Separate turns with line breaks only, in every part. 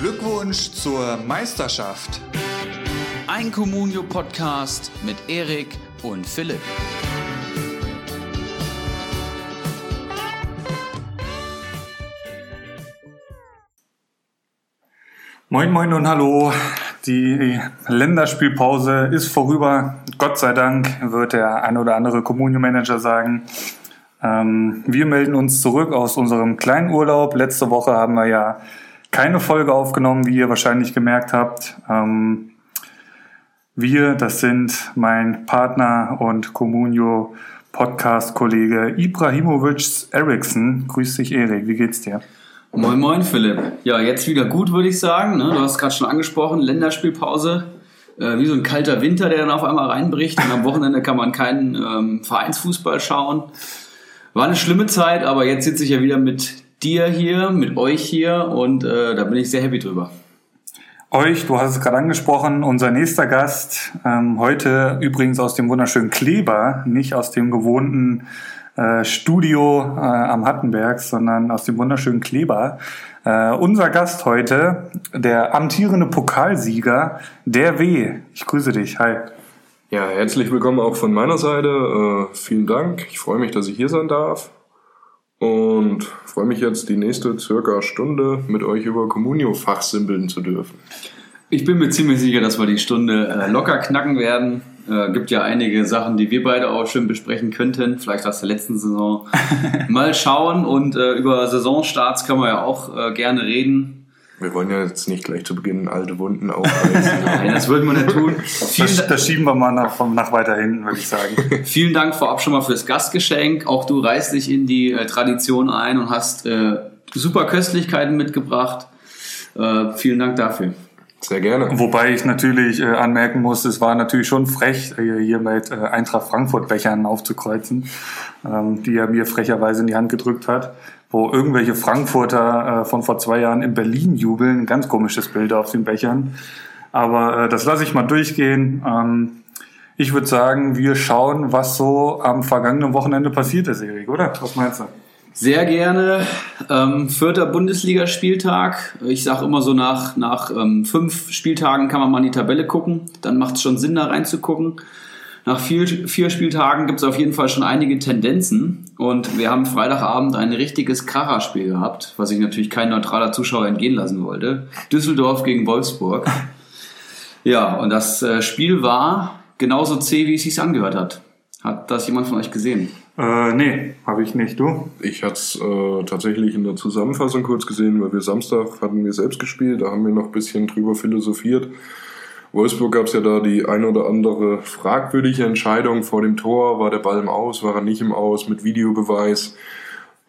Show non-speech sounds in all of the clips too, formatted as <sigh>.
Glückwunsch zur Meisterschaft.
Ein Communio-Podcast mit Erik und Philipp.
Moin, moin und hallo. Die Länderspielpause ist vorüber. Gott sei Dank wird der ein oder andere Communio-Manager sagen. Ähm, wir melden uns zurück aus unserem kleinen Urlaub. Letzte Woche haben wir ja keine Folge aufgenommen, wie ihr wahrscheinlich gemerkt habt. Ähm, wir, das sind mein Partner und Communio Podcast-Kollege Ibrahimovic Eriksson. Grüß dich, Erik. Wie geht's dir?
Moin, moin, Philipp. Ja, jetzt wieder gut, würde ich sagen. Ne? Du hast gerade schon angesprochen, Länderspielpause. Äh, wie so ein kalter Winter, der dann auf einmal reinbricht. Und am Wochenende kann man keinen ähm, Vereinsfußball schauen. War eine schlimme Zeit, aber jetzt sitze ich ja wieder mit dir hier, mit euch hier und äh, da bin ich sehr happy drüber.
Euch, du hast es gerade angesprochen, unser nächster Gast, ähm, heute übrigens aus dem wunderschönen Kleber, nicht aus dem gewohnten äh, Studio äh, am Hattenberg, sondern aus dem wunderschönen Kleber. Äh, unser Gast heute, der amtierende Pokalsieger, der W. Ich grüße dich. Hi.
Ja, herzlich willkommen auch von meiner Seite. Äh, vielen Dank. Ich freue mich, dass ich hier sein darf. Und freue mich jetzt, die nächste circa Stunde mit euch über Communio fachsimpeln zu dürfen.
Ich bin mir ziemlich sicher, dass wir die Stunde äh, locker knacken werden. Äh, gibt ja einige Sachen, die wir beide auch schön besprechen könnten. Vielleicht aus der letzten Saison. <laughs> Mal schauen. Und äh, über Saisonstarts können wir ja auch äh, gerne reden.
Wir wollen ja jetzt nicht gleich zu Beginn alte Wunden aufreißen. <laughs>
Nein, das würden wir nicht tun.
Das, das schieben wir mal nach, nach weiter hinten, würde ich sagen. <laughs>
Vielen Dank vorab schon mal fürs Gastgeschenk. Auch du reißt dich in die äh, Tradition ein und hast äh, super Köstlichkeiten mitgebracht. Äh, vielen Dank dafür.
Sehr gerne.
Wobei ich natürlich äh, anmerken muss, es war natürlich schon frech, äh, hier mit äh, Eintracht Frankfurt Bechern aufzukreuzen, ähm, die er mir frecherweise in die Hand gedrückt hat, wo irgendwelche Frankfurter äh, von vor zwei Jahren in Berlin jubeln. Ganz komisches Bild auf den Bechern. Aber äh, das lasse ich mal durchgehen. Ähm, ich würde sagen, wir schauen, was so am vergangenen Wochenende passiert ist, Erik, oder? Was meinst du?
Sehr gerne. Ähm, vierter Bundesligaspieltag. Ich sage immer so, nach, nach ähm, fünf Spieltagen kann man mal in die Tabelle gucken. Dann macht es schon Sinn, da reinzugucken. Nach vier, vier Spieltagen gibt es auf jeden Fall schon einige Tendenzen. Und wir haben Freitagabend ein richtiges Kracherspiel gehabt, was ich natürlich kein neutraler Zuschauer entgehen lassen wollte. Düsseldorf gegen Wolfsburg. <laughs> Ja, und das äh, Spiel war genauso zäh, wie es sich angehört hat. Hat das jemand von euch gesehen?
Äh, nee, habe ich nicht. Du?
Ich hatte es äh, tatsächlich in der Zusammenfassung kurz gesehen, weil wir Samstag hatten wir selbst gespielt, da haben wir noch ein bisschen drüber philosophiert. Wolfsburg gab es ja da die ein oder andere fragwürdige Entscheidung vor dem Tor. War der Ball im Aus, war er nicht im Aus mit Videobeweis?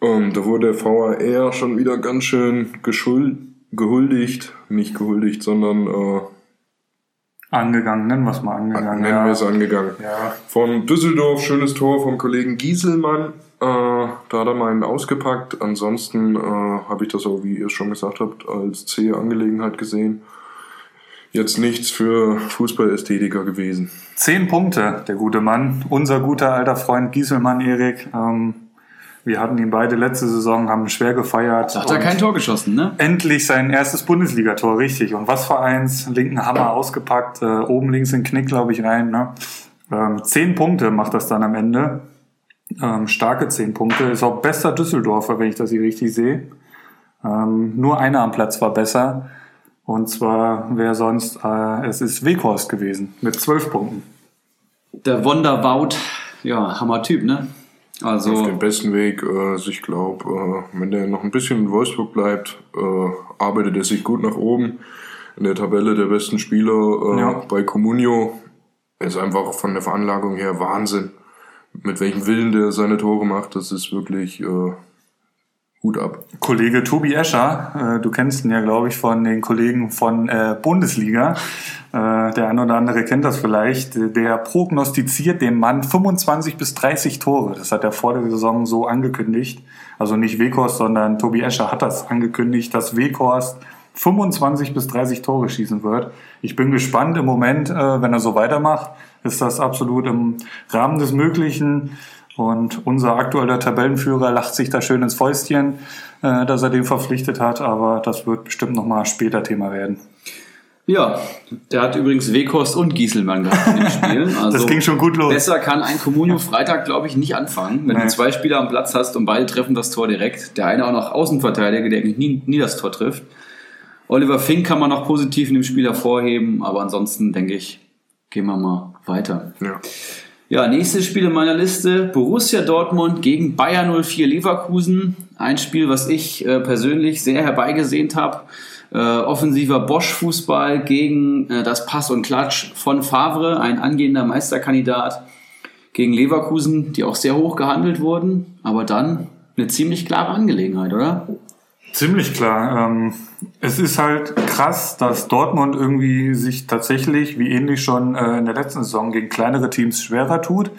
Und da wurde der VAR schon wieder ganz schön geschuld, gehuldigt, nicht gehuldigt, sondern äh,
Angegangen, nennen wir es mal angegangen.
nennen wir es angegangen.
Ja.
Von Düsseldorf, schönes Tor vom Kollegen Gieselmann. Äh, da hat er meinen ausgepackt. Ansonsten äh, habe ich das auch, wie ihr schon gesagt habt, als zähe Angelegenheit gesehen. Jetzt nichts für Fußballästhetiker gewesen.
Zehn Punkte, der gute Mann. Unser guter alter Freund Gieselmann, Erik. Ähm, wir hatten ihn beide letzte Saison, haben schwer gefeiert.
Hat er kein Tor geschossen, ne?
Endlich sein erstes Bundesligator, richtig. Und was für eins, linken Hammer ausgepackt, äh, oben links in den Knick, glaube ich, rein. Ne? Ähm, zehn Punkte macht das dann am Ende. Ähm, starke zehn Punkte. Ist auch bester Düsseldorfer, wenn ich das hier richtig sehe. Ähm, nur einer am Platz war besser. Und zwar wer sonst, äh, es ist Weghorst gewesen mit zwölf Punkten.
Der Wonderwout, ja, Hammer-Typ, ne? Also,
Auf dem besten Weg. Äh, Also ich glaube, äh, wenn der noch ein bisschen in Wolfsburg bleibt, äh, arbeitet er sich gut nach oben. In der Tabelle der besten Spieler äh,
Ja.
bei Comunio ist einfach von der Veranlagung her Wahnsinn. Mit welchem Willen der seine Tore macht, das ist wirklich äh, Hut ab.
Kollege Tobi Escher, äh, du kennst ihn ja, glaube ich, von den Kollegen von äh, Bundesliga. Äh, der eine oder andere kennt das vielleicht. Der prognostiziert dem Mann 25 bis 30 Tore. Das hat er vor der Saison so angekündigt. Also nicht Weghorst, sondern Tobi Escher hat das angekündigt, dass Weghorst 25 bis 30 Tore schießen wird. Ich bin gespannt im Moment, äh, wenn er so weitermacht, ist das absolut im Rahmen des Möglichen. Und unser aktueller Tabellenführer lacht sich da schön ins Fäustchen, äh, dass er den verpflichtet hat, aber das wird bestimmt nochmal später Thema werden.
Ja, der hat übrigens Wekost und Gieselmann gehabt in dem Spiel. <laughs> Also
das ging schon gut los.
Besser kann ein Comunio Freitag, glaube ich, nicht anfangen, wenn
Nee.
du zwei Spieler am Platz hast und beide treffen das Tor direkt. Der eine auch noch Außenverteidiger, der eigentlich nie, nie das Tor trifft. Oliver Fink kann man noch positiv in dem Spiel hervorheben, aber ansonsten denke ich, gehen wir mal weiter.
Ja.
Ja, nächstes Spiel in meiner Liste. Borussia Dortmund gegen Bayer 04 Leverkusen. Ein Spiel, was ich äh, persönlich sehr herbeigesehnt habe. Äh, offensiver Bosch-Fußball gegen äh, das Pass und Klatsch von Favre, ein angehender Meisterkandidat gegen Leverkusen, die auch sehr hoch gehandelt wurden. Aber dann eine ziemlich klare Angelegenheit, oder?
Ziemlich klar. Ähm, es ist halt krass, dass Dortmund irgendwie sich tatsächlich, wie ähnlich schon äh, in der letzten Saison, gegen kleinere Teams schwerer tut.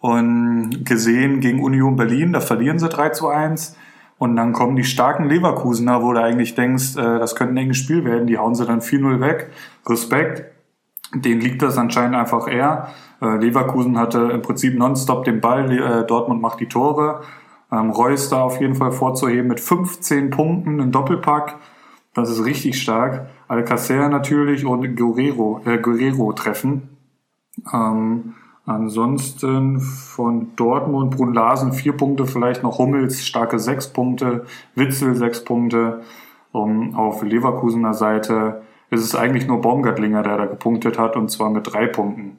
Und gesehen gegen Union Berlin, da verlieren sie 3 zu 1. Und dann kommen die starken Leverkusener, wo du eigentlich denkst, äh, das könnte ein enges Spiel werden, die hauen sie dann 4-0 weg. Respekt. Den liegt das anscheinend einfach eher. Äh, Leverkusen hatte im Prinzip nonstop den Ball, äh, Dortmund macht die Tore. Ähm, Reus da auf jeden Fall vorzuheben mit 15 Punkten, ein Doppelpack. Das ist richtig stark. Alcacer natürlich und Guerrero, äh, Guerrero treffen. Ähm, ansonsten von Dortmund, Brun Larsen vier Punkte, vielleicht noch Hummels, starke sechs Punkte, Witzel sechs Punkte. Um, auf Leverkusener Seite ist es eigentlich nur Baumgartlinger, der da gepunktet hat, und zwar mit drei Punkten.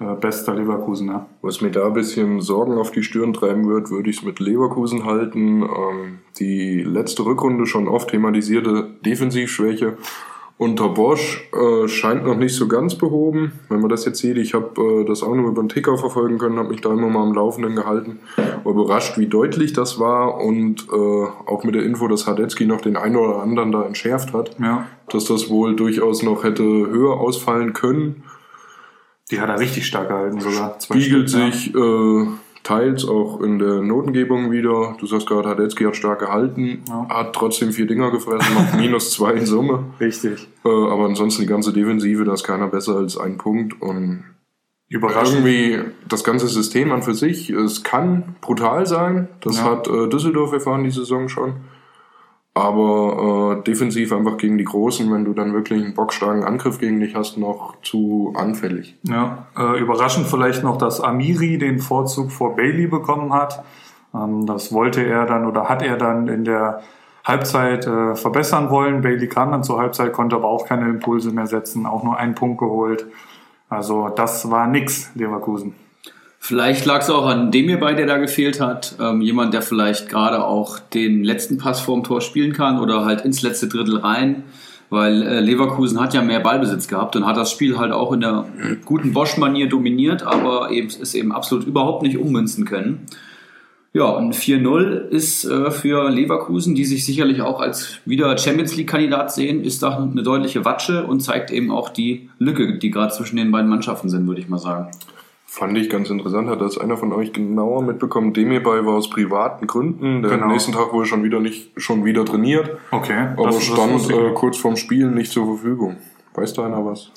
Äh, bester Leverkusener.
Was mir da ein bisschen Sorgen auf die Stirn treiben wird, würde ich es mit Leverkusen halten. Ähm, die letzte Rückrunde schon oft thematisierte Defensivschwäche unter Bosch äh, scheint noch nicht so ganz behoben. Wenn man das jetzt sieht, ich habe äh, das auch nur über den Ticker verfolgen können, habe mich da immer mal am Laufenden gehalten. War überrascht, wie deutlich das war und äh, auch mit der Info, dass Hadetzky noch den einen oder anderen da entschärft hat,
Ja,
dass das wohl durchaus noch hätte höher ausfallen können.
Die hat er richtig stark gehalten sogar.
Spiegelt
ja.
sich äh, teils auch in der Notengebung wieder. Du sagst gerade, Hadetzky hat stark gehalten,
Ja.
hat trotzdem vier Dinger gefressen, macht <laughs> minus zwei in Summe.
Richtig.
Äh, aber ansonsten die ganze Defensive, da ist keiner besser als ein Punkt. Und
Überraschend.
irgendwie das ganze System an für sich, es kann brutal sein. Das
Ja.
hat äh, Düsseldorf erfahren die Saison schon. Aber äh, defensiv einfach gegen die Großen, wenn du dann wirklich einen bockstarken Angriff gegen dich hast, noch zu anfällig.
Ja, äh, überraschend vielleicht noch, dass Amiri den Vorzug vor Bailey bekommen hat. Ähm, das wollte er dann oder hat er dann in der Halbzeit äh, verbessern wollen. Bailey kam dann zur Halbzeit, konnte aber auch keine Impulse mehr setzen, auch nur einen Punkt geholt. Also das war nix, Leverkusen.
Vielleicht lag es auch an dem hierbei, der da gefehlt hat. Ähm, jemand, der vielleicht gerade auch den letzten Pass vorm Tor spielen kann oder halt ins letzte Drittel rein. Weil äh, Leverkusen hat ja mehr Ballbesitz gehabt und hat das Spiel halt auch in der guten Bosch-Manier dominiert, aber eben, es eben absolut überhaupt nicht ummünzen können. Ja, und 4-0 ist äh, für Leverkusen, die sich sicherlich auch als wieder Champions League-Kandidat sehen, ist da eine deutliche Watsche und zeigt eben auch die Lücke, die gerade zwischen den beiden Mannschaften sind, würde ich mal sagen.
Fand ich ganz interessant. Hat das einer von euch genauer mitbekommen? Demirbay war aus privaten Gründen. Der
Genau.
am nächsten Tag wohl schon wieder nicht schon wieder trainiert,
Okay.
aber
das-
stand äh, kurz vorm Spiel nicht zur Verfügung. Weiß da einer was?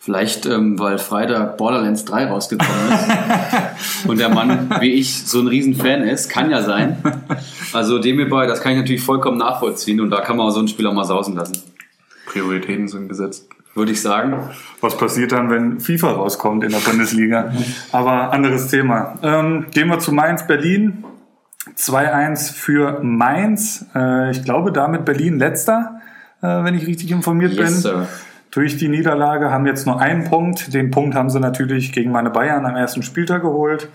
Vielleicht, ähm, weil Freitag Borderlands 3 rausgekommen ist <laughs> und der Mann, wie ich, so ein Riesenfan ist. Kann ja sein. Also dem hierbei, das kann ich natürlich vollkommen nachvollziehen und da kann man auch so einen Spieler mal sausen lassen.
Prioritäten sind gesetzt.
Würde ich sagen.
Was passiert dann, wenn FIFA rauskommt in der Bundesliga? Aber anderes Thema. Ähm, gehen wir zu Mainz Berlin. 2-1 für Mainz. Äh, ich glaube damit Berlin letzter, äh, wenn ich richtig informiert bin.
Yes, Sir.
Durch die Niederlage haben jetzt nur einen Punkt. Den Punkt haben sie natürlich gegen meine Bayern am ersten Spieltag geholt.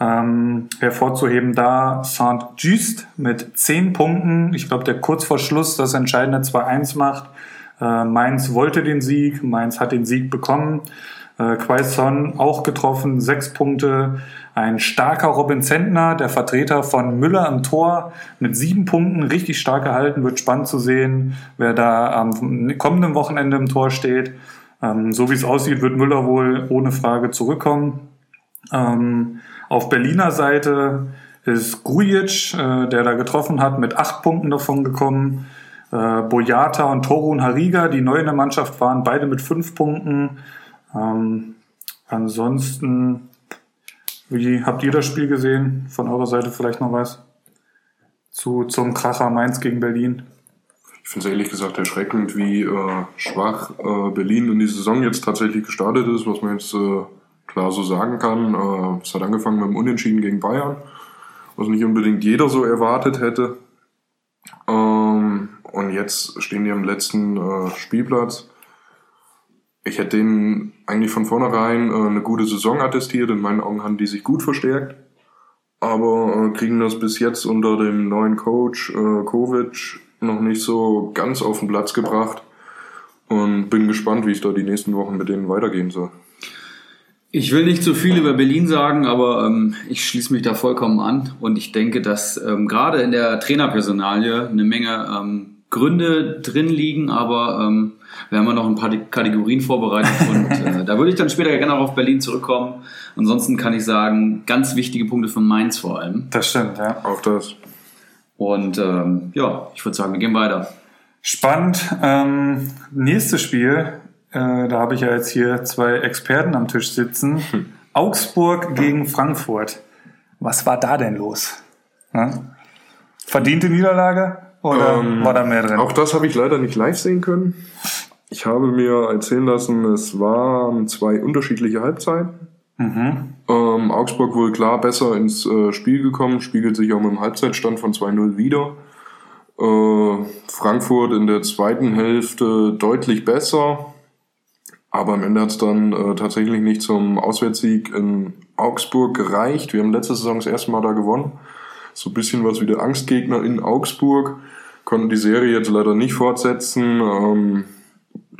Ähm, hervorzuheben da Saint-Just mit 10 Punkten. Ich glaube, der kurz vor Schluss das entscheidende 2-1 macht. Äh, Mainz wollte den Sieg, Mainz hat den Sieg bekommen. Äh, Quaison auch getroffen, sechs Punkte. Ein starker Robin Zentner, der Vertreter von Müller im Tor, mit sieben Punkten, richtig stark gehalten. Wird spannend zu sehen, wer da am kommenden Wochenende im Tor steht. Ähm, so wie es aussieht, wird Müller wohl ohne Frage zurückkommen. Ähm, auf Berliner Seite ist Grujic, äh, der da getroffen hat, mit acht Punkten davon gekommen. Äh, Boyata und Torun Hariga, die neu in der Mannschaft waren, beide mit fünf Punkten. Ähm, ansonsten Wie habt ihr das Spiel gesehen? Von eurer Seite vielleicht noch was? Zu, zum Kracher Mainz gegen Berlin?
Ich finde es ehrlich gesagt erschreckend, wie äh, schwach äh, Berlin in die Saison jetzt tatsächlich gestartet ist, was man jetzt äh, klar so sagen kann. Äh, es hat angefangen mit dem Unentschieden gegen Bayern, was nicht unbedingt jeder so erwartet hätte. Ähm, und jetzt stehen die am letzten äh, Spielplatz. Ich hätte denen eigentlich von vornherein äh, eine gute Saison attestiert. In meinen Augen haben die sich gut verstärkt. Aber äh, kriegen das bis jetzt unter dem neuen Coach äh, Kovic noch nicht so ganz auf den Platz gebracht. Und bin gespannt, wie es da die nächsten Wochen mit denen weitergehen soll.
Ich will nicht zu viel über Berlin sagen, aber ähm, ich schließe mich da vollkommen an und ich denke, dass ähm, gerade in der Trainerpersonalie eine Menge ähm, Gründe drin liegen, aber ähm, wir haben ja noch ein paar Kategorien vorbereitet und <laughs> äh, da würde ich dann später gerne auch auf Berlin zurückkommen. Ansonsten kann ich sagen, ganz wichtige Punkte von Mainz vor allem.
Das stimmt, ja.
Auch das.
Und ähm, ja, ich würde sagen, wir gehen weiter.
Spannend. Ähm, nächstes Spiel äh, da habe ich ja jetzt hier zwei Experten am Tisch sitzen. Hm. Augsburg gegen Frankfurt. Was war da denn los? Ja? Verdiente Niederlage oder ähm, war da mehr drin?
Auch das habe ich leider nicht live sehen können. Ich habe mir erzählen lassen, es waren zwei unterschiedliche Halbzeiten. Mhm. Ähm, Augsburg wohl klar besser ins äh, Spiel gekommen, spiegelt sich auch mit dem Halbzeitstand von 2-0 wieder. Äh, Frankfurt in der zweiten Hälfte deutlich besser, aber am Ende hat es dann äh, tatsächlich nicht zum Auswärtssieg in Augsburg gereicht. Wir haben letzte Saison das erste Mal da gewonnen. So ein bisschen was wie der Angstgegner in Augsburg. Konnten die Serie jetzt leider nicht fortsetzen. Ähm,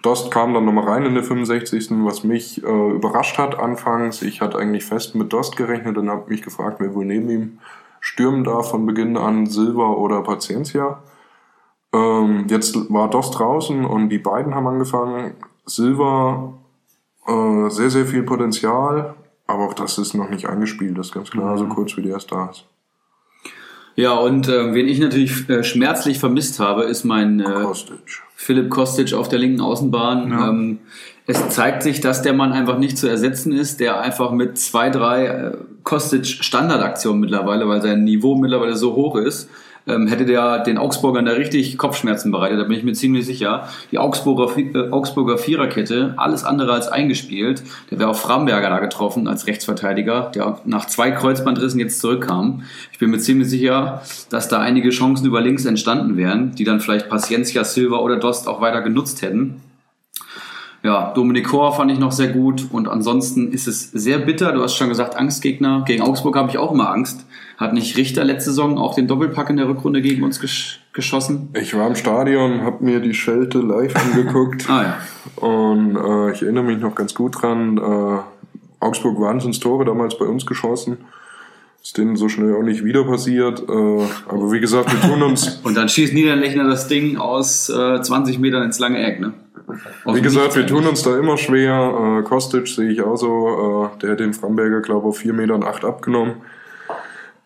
Dost kam dann nochmal rein in der 65. Was mich äh, überrascht hat anfangs. Ich hatte eigentlich fest mit Dost gerechnet und habe mich gefragt, wer wohl neben ihm stürmen darf von Beginn an, Silva oder Paciencia. Ähm, jetzt war Dost draußen und die beiden haben angefangen. Silva äh, sehr, sehr viel Potenzial, aber auch das ist noch nicht eingespielt, das ist ganz klar, mhm. so kurz wie der erst da ist.
Ja, und äh, wen ich natürlich äh, schmerzlich vermisst habe, ist mein äh, Kostic. Philipp Kostic auf der linken Außenbahn. Ja. Ähm, es zeigt sich, dass der Mann einfach nicht zu ersetzen ist, der einfach mit zwei, drei äh, Kostic Standardaktionen mittlerweile, weil sein Niveau mittlerweile so hoch ist, ähm, hätte der den Augsburgern da richtig Kopfschmerzen bereitet, da bin ich mir ziemlich sicher. Die Augsburger, äh, Augsburger Viererkette, alles andere als eingespielt. Der wäre auch Framberger da getroffen als Rechtsverteidiger, der nach zwei Kreuzbandrissen jetzt zurückkam. Ich bin mir ziemlich sicher, dass da einige Chancen über links entstanden wären, die dann vielleicht Paciencia, Silva oder Dost auch weiter genutzt hätten. Ja, Dominik Kor fand ich noch sehr gut und ansonsten ist es sehr bitter. Du hast schon gesagt, Angstgegner. Gegen Augsburg habe ich auch immer Angst. Hat nicht Richter letzte Saison auch den Doppelpack in der Rückrunde gegen uns gesch geschossen?
Ich war im Stadion, habe mir die Schelte live <laughs> angeguckt.
ah, ja.
Und äh, ich erinnere mich noch ganz gut dran. Äh, Augsburg Wahnsinnstore damals bei uns geschossen. Ist denen so schnell auch nicht wieder passiert. Äh, aber wie gesagt, wir tun uns. <laughs>
Und dann schießt Niederlechner das Ding aus äh, 20 Metern ins lange Eck, ne?
Wie gesagt, wir tun uns da immer schwer. Äh, Kostic sehe ich auch so. Äh, der hat den Framberger, glaube ich, auf 4 Metern 8 abgenommen.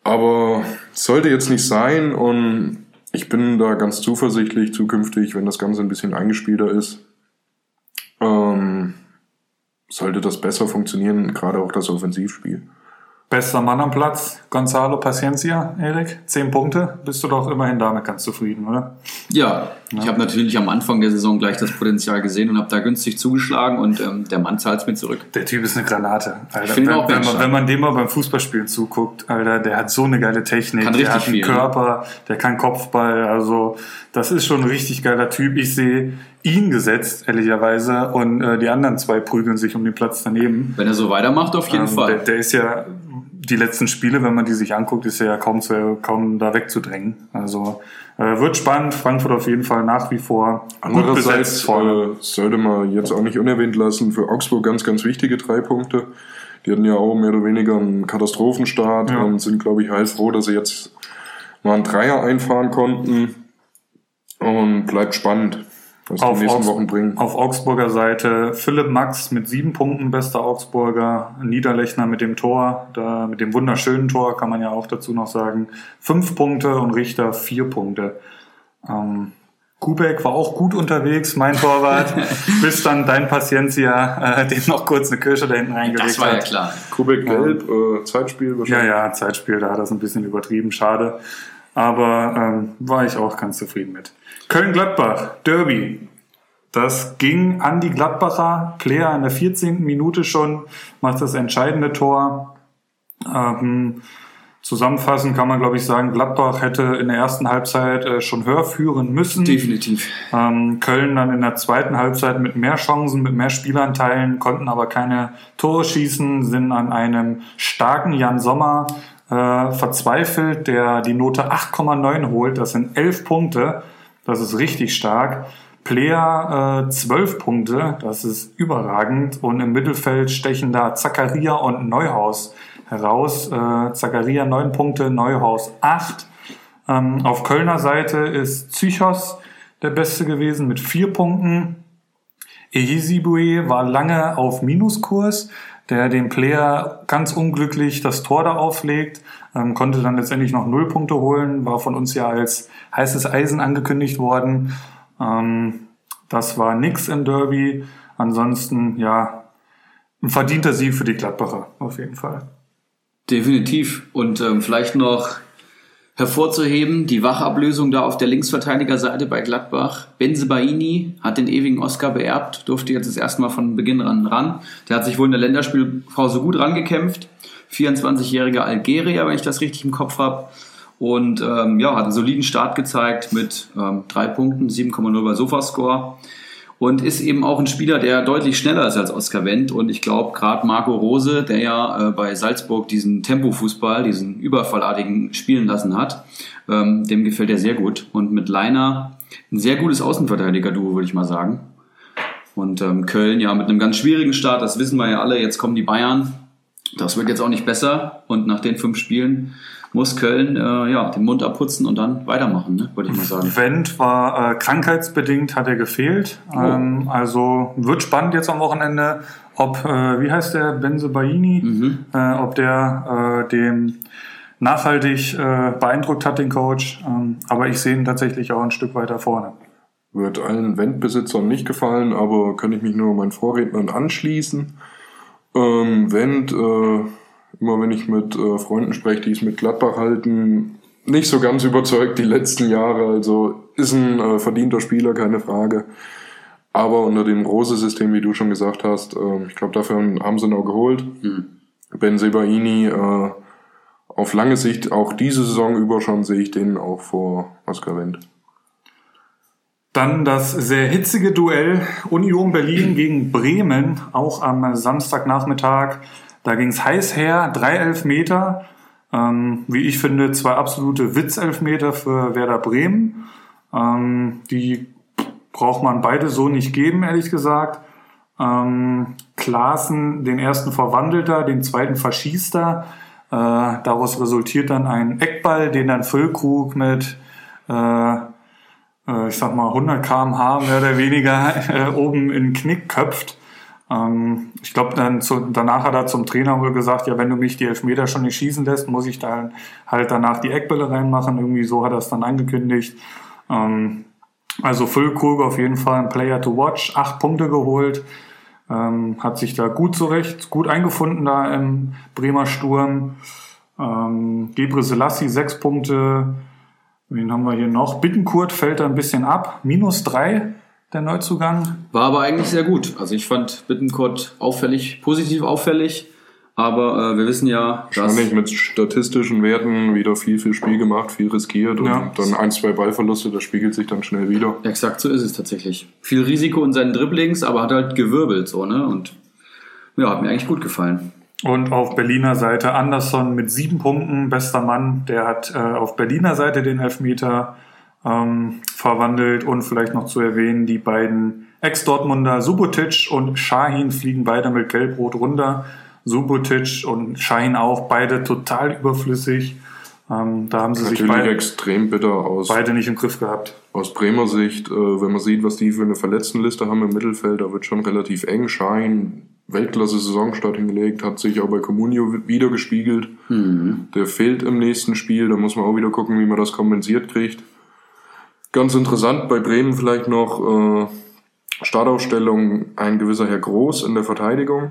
Aber sollte jetzt nicht sein und ich bin da ganz zuversichtlich zukünftig, wenn das Ganze ein bisschen eingespielter ist, ähm, sollte das besser funktionieren, gerade auch das Offensivspiel.
Bester Mann am Platz, Gonzalo Paciencia, Erik. Zehn Punkte. Bist du doch immerhin damit ganz zufrieden, oder?
Ja, ja. ich habe natürlich am Anfang der Saison gleich das Potenzial gesehen und habe da günstig zugeschlagen und ähm, der Mann zahlt es mir zurück.
Der Typ ist eine Granate. Alter. Ich finde auch wenn, man, wenn man dem mal beim Fußballspielen zuguckt, Alter, der hat so eine geile Technik. Kann der hat einen viel, Körper, ne? der kann Kopfball. Also das ist schon ein richtig geiler Typ. Ich sehe ihn gesetzt, ehrlicherweise, und äh, die anderen zwei prügeln sich um den Platz daneben.
Wenn er so weitermacht, auf jeden ähm, Fall.
Der, der ist ja die letzten Spiele, wenn man die sich anguckt, ist er ja kaum, zu, kaum da wegzudrängen. Also äh, wird spannend. Frankfurt auf jeden Fall nach wie vor
gut besetzt. Äh, sollte man jetzt auch nicht unerwähnt lassen. Für Augsburg ganz, ganz wichtige drei Punkte. Die hatten ja auch mehr oder weniger einen Katastrophenstart ja. und sind, glaube ich, heilfroh, dass sie jetzt mal einen Dreier einfahren konnten. Und bleibt spannend
auf die nächsten Augs Wochen bringen. Auf Augsburger Seite Philipp Max mit sieben Punkten, bester Augsburger. Niederlechner mit dem Tor, da, mit dem wunderschönen Tor, kann man ja auch dazu noch sagen. Fünf Punkte und Richter vier Punkte. Ähm, Kubek war auch gut unterwegs, mein Torwart, <laughs> bis dann dein Paciencia äh, dem noch kurz eine Kirsche da hinten reingelegt hat.
Das war ja klar.
Kubek gelb, äh, Zeitspiel
Ja,
wahrscheinlich.
ja, Zeitspiel, da hat er es ein bisschen übertrieben, schade. Aber ähm, war ich auch ganz zufrieden mit. Köln-Gladbach, Derby. Das ging an die Gladbacher. Player in der 14. Minute schon macht das entscheidende Tor. Ähm, zusammenfassend kann man, glaube ich, sagen, Gladbach hätte in der ersten Halbzeit äh, schon höher führen müssen.
Definitiv.
Ähm, Köln dann in der zweiten Halbzeit mit mehr Chancen, mit mehr Spielanteilen, konnten aber keine Tore schießen, sind an einem starken Jan Sommer äh, verzweifelt, der die Note 8,9 holt. Das sind 11 Punkte. Das ist richtig stark. Player äh, 12 Punkte, das ist überragend. Und im Mittelfeld stechen da Zakaria und Neuhaus heraus. Äh, Zakaria 9 Punkte, Neuhaus 8. Ähm, auf Kölner Seite ist Psychos der Beste gewesen mit 4 Punkten. Ehizibue war lange auf Minuskurs, der dem Player ganz unglücklich das Tor da auflegt, ähm, konnte dann letztendlich noch null Punkte holen, war von uns ja als heißes Eisen angekündigt worden. Ähm, das war nix im Derby. Ansonsten, ja, ein verdienter Sieg für die Gladbacher, auf jeden Fall.
Definitiv. Und ähm, vielleicht noch hervorzuheben, die Wachablösung da auf der Linksverteidigerseite bei Gladbach. Benzebaini hat den ewigen Oscar beerbt, durfte jetzt das erste Mal von Beginn an ran. Der hat sich wohl in der Länderspielpause gut rangekämpft. 24-jähriger Algerier, wenn ich das richtig im Kopf habe. Und ähm, ja, hat einen soliden Start gezeigt mit ähm, drei Punkten, 7,0 bei Sofascore. Und ist eben auch ein Spieler, der deutlich schneller ist als Oskar Wendt. Und ich glaube, gerade Marco Rose, der ja äh, bei Salzburg diesen Tempofußball, diesen überfallartigen spielen lassen hat, ähm, dem gefällt er sehr gut. Und mit Leiner ein sehr gutes Außenverteidiger-Duo, würde ich mal sagen. Und ähm, Köln ja mit einem ganz schwierigen Start, das wissen wir ja alle. Jetzt kommen die Bayern. Das wird jetzt auch nicht besser. Und nach den fünf Spielen muss Köln äh, ja den Mund abputzen und dann weitermachen, ne? würde ich mal sagen.
Wendt war äh, krankheitsbedingt, hat er gefehlt. Ähm, also wird spannend jetzt am Wochenende, ob, äh, wie heißt der, Benzebaini, äh, ob der äh, dem nachhaltig äh, beeindruckt hat, den Coach. Ähm, aber ich sehe ihn tatsächlich auch ein Stück weiter vorne.
Wird allen Wendt-Besitzern nicht gefallen, aber kann ich mich nur meinen Vorrednern anschließen. Ähm, Wendt, äh, immer wenn ich mit äh, Freunden spreche, die es mit Gladbach halten, nicht so ganz überzeugt die letzten Jahre. Also ist ein äh, verdienter Spieler, keine Frage. Aber unter dem Rose-System, wie du schon gesagt hast, äh, ich glaube, dafür haben sie ihn auch geholt. Ben Sebaini, äh, auf lange Sicht, auch diese Saison über schon, sehe ich den auch vor Oskar Wendt.
Dann das sehr hitzige Duell Union Berlin gegen Bremen, auch am Samstagnachmittag. Da ging es heiß her, drei Elfmeter. Ähm, wie ich finde, zwei absolute Witzelfmeter für Werder Bremen. Ähm, die braucht man beide so nicht geben, ehrlich gesagt. Ähm, Klaassen, den ersten verwandelt er, den zweiten verschießt er. Äh, daraus resultiert dann ein Eckball, den dann Füllkrug mit äh, äh, ich sag mal 100 km/h mehr oder weniger <laughs> äh, oben in den Knick köpft. Ähm, ich glaube, dann danach hat er zum Trainer wohl gesagt, ja, wenn du mich die Elfmeter schon nicht schießen lässt, muss ich dann halt danach die Eckbälle reinmachen. Irgendwie so hat er es dann angekündigt. Ähm, also Füllkrug auf jeden Fall ein Player to watch, acht Punkte geholt, ähm, hat sich da gut zurecht, gut eingefunden da im Bremer Sturm. Ähm, Gebre Selassie sechs Punkte, Wen haben wir hier noch? Bittenkurt fällt da ein bisschen ab. Minus drei, der Neuzugang.
War aber eigentlich sehr gut. Also ich fand Bittenkurt auffällig, positiv auffällig. Aber äh, wir wissen ja, dass
Wahrscheinlich mit statistischen Werten wieder viel, viel Spiel gemacht, viel riskiert und
Ja.
dann ein, zwei Ballverluste, das spiegelt sich dann schnell wieder.
exakt so ist es tatsächlich. Viel Risiko in seinen Dribblings, aber hat halt gewirbelt so, ne? Und ja, hat mir eigentlich gut gefallen.
Und auf Berliner Seite Andersson mit sieben Punkten, bester Mann. Der hat äh, auf Berliner Seite den Elfmeter ähm, verwandelt. Und vielleicht noch zu erwähnen, die beiden Ex-Dortmunder Subotic und Shahin fliegen beide mit Gelb-Rot runter. Subotic und Shahin auch, beide total überflüssig. Ähm, da haben sie sich
Natürlich
beide,
extrem bitter aus,
beide nicht im Griff gehabt.
aus Bremer Sicht, äh, wenn man sieht, was die für eine Verletztenliste haben im Mittelfeld, da wird schon relativ eng. Schein, Weltklasse-Saisonstart hingelegt, hat sich auch bei Comunio wieder gespiegelt. Der fehlt im nächsten Spiel, da muss man auch wieder gucken, wie man das kompensiert kriegt. Ganz interessant bei Bremen vielleicht noch äh, Startaufstellung ein gewisser Herr Groß in der Verteidigung.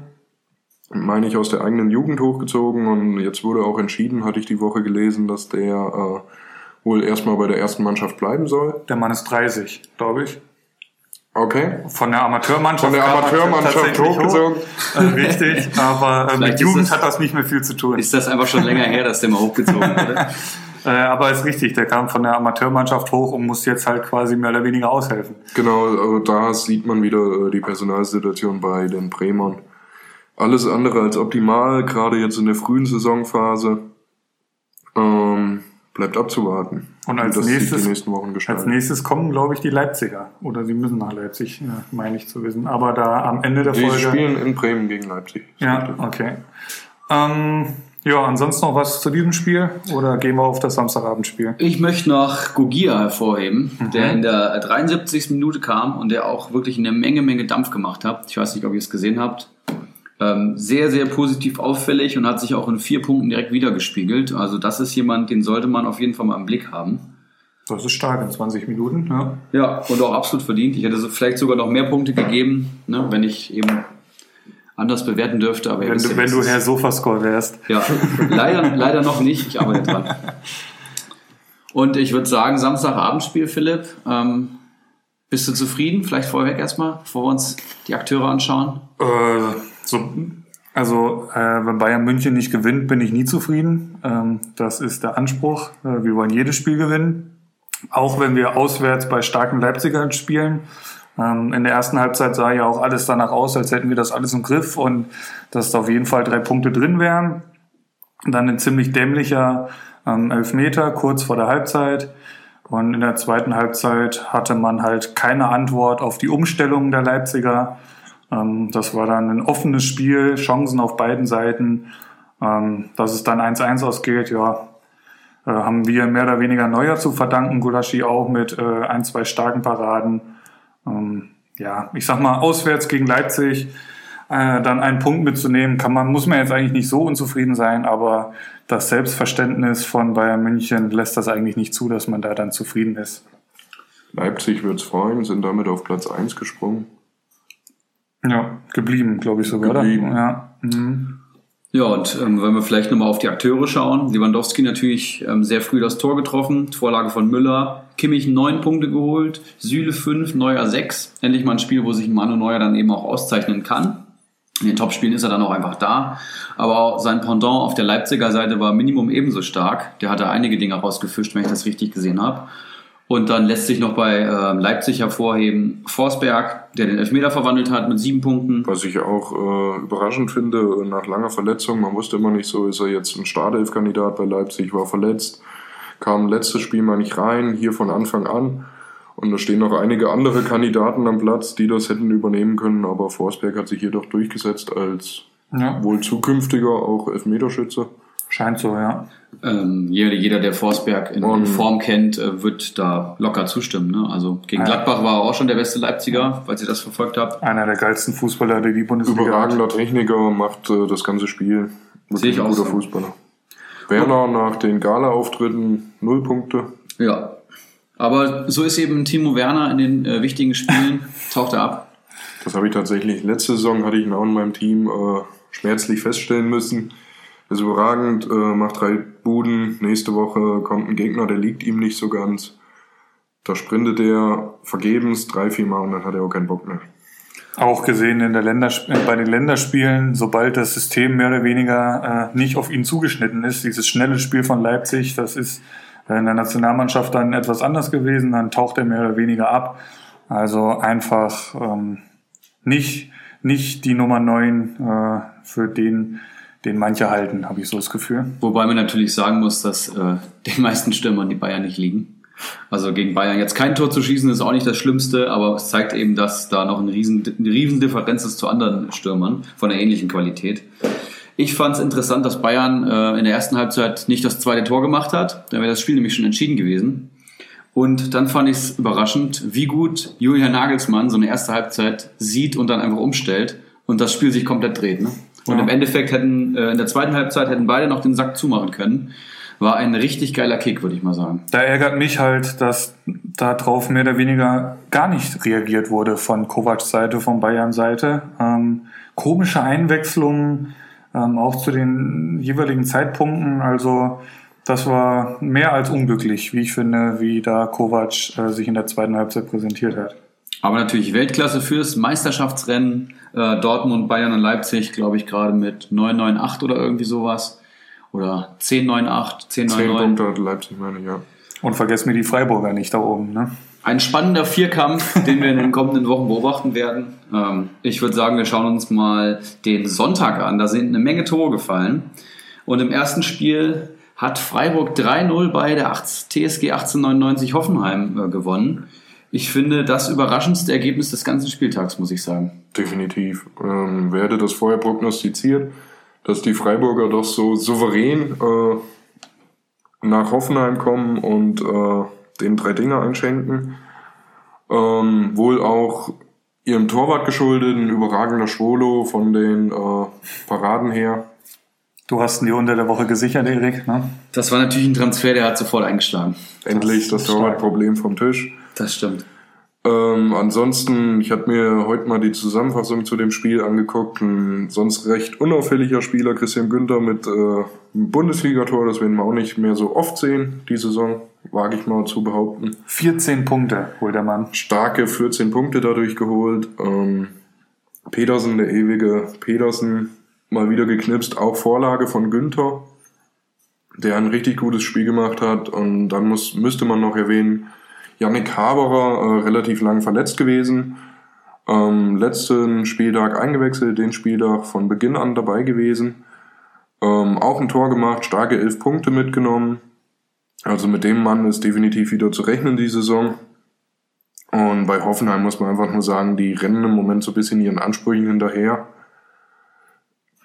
Meine ich aus der eigenen Jugend hochgezogen und jetzt wurde auch entschieden, hatte ich die Woche gelesen, dass der äh, wohl erstmal bei der ersten Mannschaft bleiben soll.
Der Mann ist 30, glaube ich.
Okay.
Von der Amateurmannschaft.
Von der
er
Amateurmannschaft hochgezogen.
Hoch. <laughs> Äh, richtig, aber äh, mit Jugend
es-
hat das nicht mehr viel zu tun.
Ist das einfach schon länger her, dass der mal hochgezogen wurde? <laughs>
Äh, aber ist richtig, der kam von der Amateurmannschaft hoch und muss jetzt halt quasi mehr oder weniger aushelfen.
Genau, äh, da sieht man wieder äh, die Personalsituation bei den Bremern. Alles andere als optimal, gerade jetzt in der frühen Saisonphase. Ähm, bleibt abzuwarten.
Und als nächstes-
die nächsten Wochen
Als nächstes kommen, glaube ich, die Leipziger. Oder sie müssen nach Leipzig, ja, meine ich zu wissen. Aber da am Ende der
Die
Folge.
spielen in Bremen gegen Leipzig.
Ja, okay. Ähm, ja, ansonsten noch was zu diesem Spiel? Oder gehen wir auf das Samstagabendspiel?
Ich möchte noch Gogia hervorheben, der in der 73. Minute kam und der auch wirklich eine Menge, Menge Dampf gemacht hat. Ich weiß nicht, ob ihr es gesehen habt. Ähm, sehr, sehr positiv auffällig und hat sich auch in vier Punkten direkt wiedergespiegelt. Also das ist jemand, den sollte man auf jeden Fall mal im Blick haben.
Das ist stark in 20 Minuten. Ja.
Ja, und auch absolut verdient. Ich hätte vielleicht sogar noch mehr Punkte gegeben, ne, wenn ich eben anders bewerten dürfte. Aber
Wenn du,
ja,
wenn du. Herr Sofascore wärst.
Ja, leider, leider noch nicht. Ich arbeite dran. Und ich würde sagen, Samstagabendspiel, Philipp. Ähm, bist du zufrieden? Vielleicht vorweg erstmal, bevor wir uns die Akteure anschauen.
Äh, so, also, äh, wenn Bayern München nicht gewinnt, bin ich nie zufrieden. Ähm, das ist der Anspruch. Äh, wir wollen jedes Spiel gewinnen. Auch wenn wir auswärts bei starken Leipzigern spielen. Ähm, in der ersten Halbzeit sah ja auch alles danach aus, als hätten wir das alles im Griff und dass da auf jeden Fall drei Punkte drin wären. Dann ein ziemlich dämlicher ähm, Elfmeter kurz vor der Halbzeit. Und in der zweiten Halbzeit hatte man halt keine Antwort auf die Umstellung der Leipziger. Ähm, das war dann ein offenes Spiel, Chancen auf beiden Seiten. Ähm, dass es dann 1-1 ausgeht, ja, äh, haben wir mehr oder weniger Neuer zu verdanken. Gulaschi auch mit äh, ein, zwei starken Paraden. Ähm, ja, ich sag mal, auswärts gegen Leipzig äh, dann einen Punkt mitzunehmen, kann man, muss man jetzt eigentlich nicht so unzufrieden sein, aber das Selbstverständnis von Bayern München lässt das eigentlich nicht zu, dass man da dann zufrieden ist.
Leipzig wird's freuen, sind damit auf Platz 1 gesprungen.
Ja, geblieben, glaube ich sogar.
Geblieben.
Oder? Ja. Mhm.
Ja, und ähm, wenn wir vielleicht nochmal auf die Akteure schauen. Lewandowski natürlich ähm, sehr früh das Tor getroffen. Vorlage von Müller. Kimmich neun Punkte geholt. Süle fünf, Neuer sechs. Endlich mal ein Spiel, wo sich Manu Neuer dann eben auch auszeichnen kann. In den Topspielen ist er dann auch einfach da. Aber sein Pendant auf der Leipziger Seite war Minimum ebenso stark. Der hatte einige Dinge rausgefischt, wenn ich das richtig gesehen habe. Und dann lässt sich noch bei ähm, Leipzig hervorheben Forsberg, der den Elfmeter verwandelt hat mit sieben Punkten.
Was ich auch äh, überraschend finde, nach langer Verletzung, man wusste immer nicht so, ist er jetzt ein Startelf-Kandidat bei Leipzig, war verletzt, kam letztes Spiel mal nicht rein, hier von Anfang an. Und da stehen noch einige andere Kandidaten am Platz, die das hätten übernehmen können, aber Forsberg hat sich hier doch durchgesetzt als
ja,
wohl zukünftiger auch Elfmeterschütze.
scheint so, ja.
Ähm, jeder, jeder, der Forsberg in, in Form kennt, äh, wird da locker zustimmen. Ne? Also gegen
Ja.
Gladbach war er auch schon der beste Leipziger, falls ihr das verfolgt habt.
Einer der geilsten Fußballer, die die Bundesliga hat.
Überragender Techniker, macht äh, das ganze Spiel.
Sehe ich
Wirklich ein
auch
guter
so.
Fußballer. Werner nach den Gala-Auftritten null Punkte.
Ja. Aber so ist eben Timo Werner in den äh, wichtigen Spielen, <laughs> taucht er ab.
Das habe ich tatsächlich. Letzte Saison hatte ich ihn auch in meinem Team äh, schmerzlich feststellen müssen. Ist überragend, äh, macht drei Buden. Nächste Woche kommt ein Gegner, der liegt ihm nicht so ganz. Da sprintet er vergebens drei, vier Mal und dann hat er auch keinen Bock mehr.
Auch gesehen in der Ländersp äh, bei den Länderspielen, sobald das System mehr oder weniger äh, nicht auf ihn zugeschnitten ist, dieses schnelle Spiel von Leipzig, das ist äh, in der Nationalmannschaft dann etwas anders gewesen, dann taucht er mehr oder weniger ab. Also einfach ähm, nicht, nicht die Nummer 9 äh, für den, den manche halten, habe ich so das Gefühl.
Wobei man natürlich sagen muss, dass äh, <laughs> den meisten Stürmern die Bayern nicht liegen. Also gegen Bayern jetzt kein Tor zu schießen ist auch nicht das Schlimmste, aber es zeigt eben, dass da noch eine riesen, eine riesen Differenz ist zu anderen Stürmern von einer ähnlichen Qualität. Ich fand es interessant, dass Bayern äh, in der ersten Halbzeit nicht das zweite Tor gemacht hat. Dann wäre das Spiel nämlich schon entschieden gewesen. Und dann fand ich es überraschend, wie gut Julian Nagelsmann so eine erste Halbzeit sieht und dann einfach umstellt und das Spiel sich komplett dreht. Ne? Und
Ja.
im Endeffekt hätten äh, in der zweiten Halbzeit hätten beide noch den Sack zumachen können. War ein richtig geiler Kick, würde ich mal sagen.
Da ärgert mich halt, dass darauf mehr oder weniger gar nicht reagiert wurde von Kovacs Seite, von Bayern Seite. Ähm, komische Einwechslungen, ähm, auch zu den jeweiligen Zeitpunkten. Also das war mehr als unglücklich, wie ich finde, wie da Kovac äh, sich in der zweiten Halbzeit präsentiert hat.
Aber natürlich Weltklasse fürs Meisterschaftsrennen. Äh, Dortmund, Bayern und Leipzig, glaube ich, gerade mit 998 oder irgendwie sowas. Oder 1098,
10
1099.
Punkte hat Leipzig, meine ich, ja.
Und vergessen wir die Freiburger nicht da oben. Ne?
Ein spannender Vierkampf, den wir in den kommenden Wochen beobachten werden. Ähm, ich würde sagen, wir schauen uns mal den Sonntag an. Da sind eine Menge Tore gefallen. Und im ersten Spiel hat Freiburg 3-0 bei der 8 TSG 1899 Hoffenheim äh, gewonnen. Ich finde das überraschendste Ergebnis des ganzen Spieltags, muss ich sagen.
Definitiv. Ähm, wer hätte das vorher prognostiziert, dass die Freiburger doch so souverän äh, nach Hoffenheim kommen und äh, den drei Dinger einschenken. Ähm, wohl auch ihrem Torwart geschuldet, ein überragender Schwolo von den äh, Paraden her.
Du hast ihn dir unter der Woche gesichert, Erik. Ne?
Das war natürlich ein Transfer, der hat sofort eingeschlagen.
Endlich das,
ist stark.
Torwartproblem vom Tisch.
Das stimmt.
Ähm, ansonsten, ich habe mir heute mal die Zusammenfassung zu dem Spiel angeguckt. Ein sonst recht unauffälliger Spieler, Christian Günther, mit äh, einem Bundesligator, das werden wir auch nicht mehr so oft sehen, die Saison, wage ich mal zu behaupten.
14 Punkte holt der Mann.
Starke 14 Punkte dadurch geholt. Ähm, Petersen, der ewige Petersen, mal wieder geknipst, auch Vorlage von Günther, der ein richtig gutes Spiel gemacht hat. Und dann muss, müsste man noch erwähnen, Yannick Haberer, äh, relativ lang verletzt gewesen. Ähm, letzten Spieltag eingewechselt, den Spieltag von Beginn an dabei gewesen. Ähm, auch ein Tor gemacht, starke elf Punkte mitgenommen. Also mit dem Mann ist definitiv wieder zu rechnen die Saison. Und bei Hoffenheim muss man einfach nur sagen, die rennen im Moment so ein bisschen ihren Ansprüchen hinterher.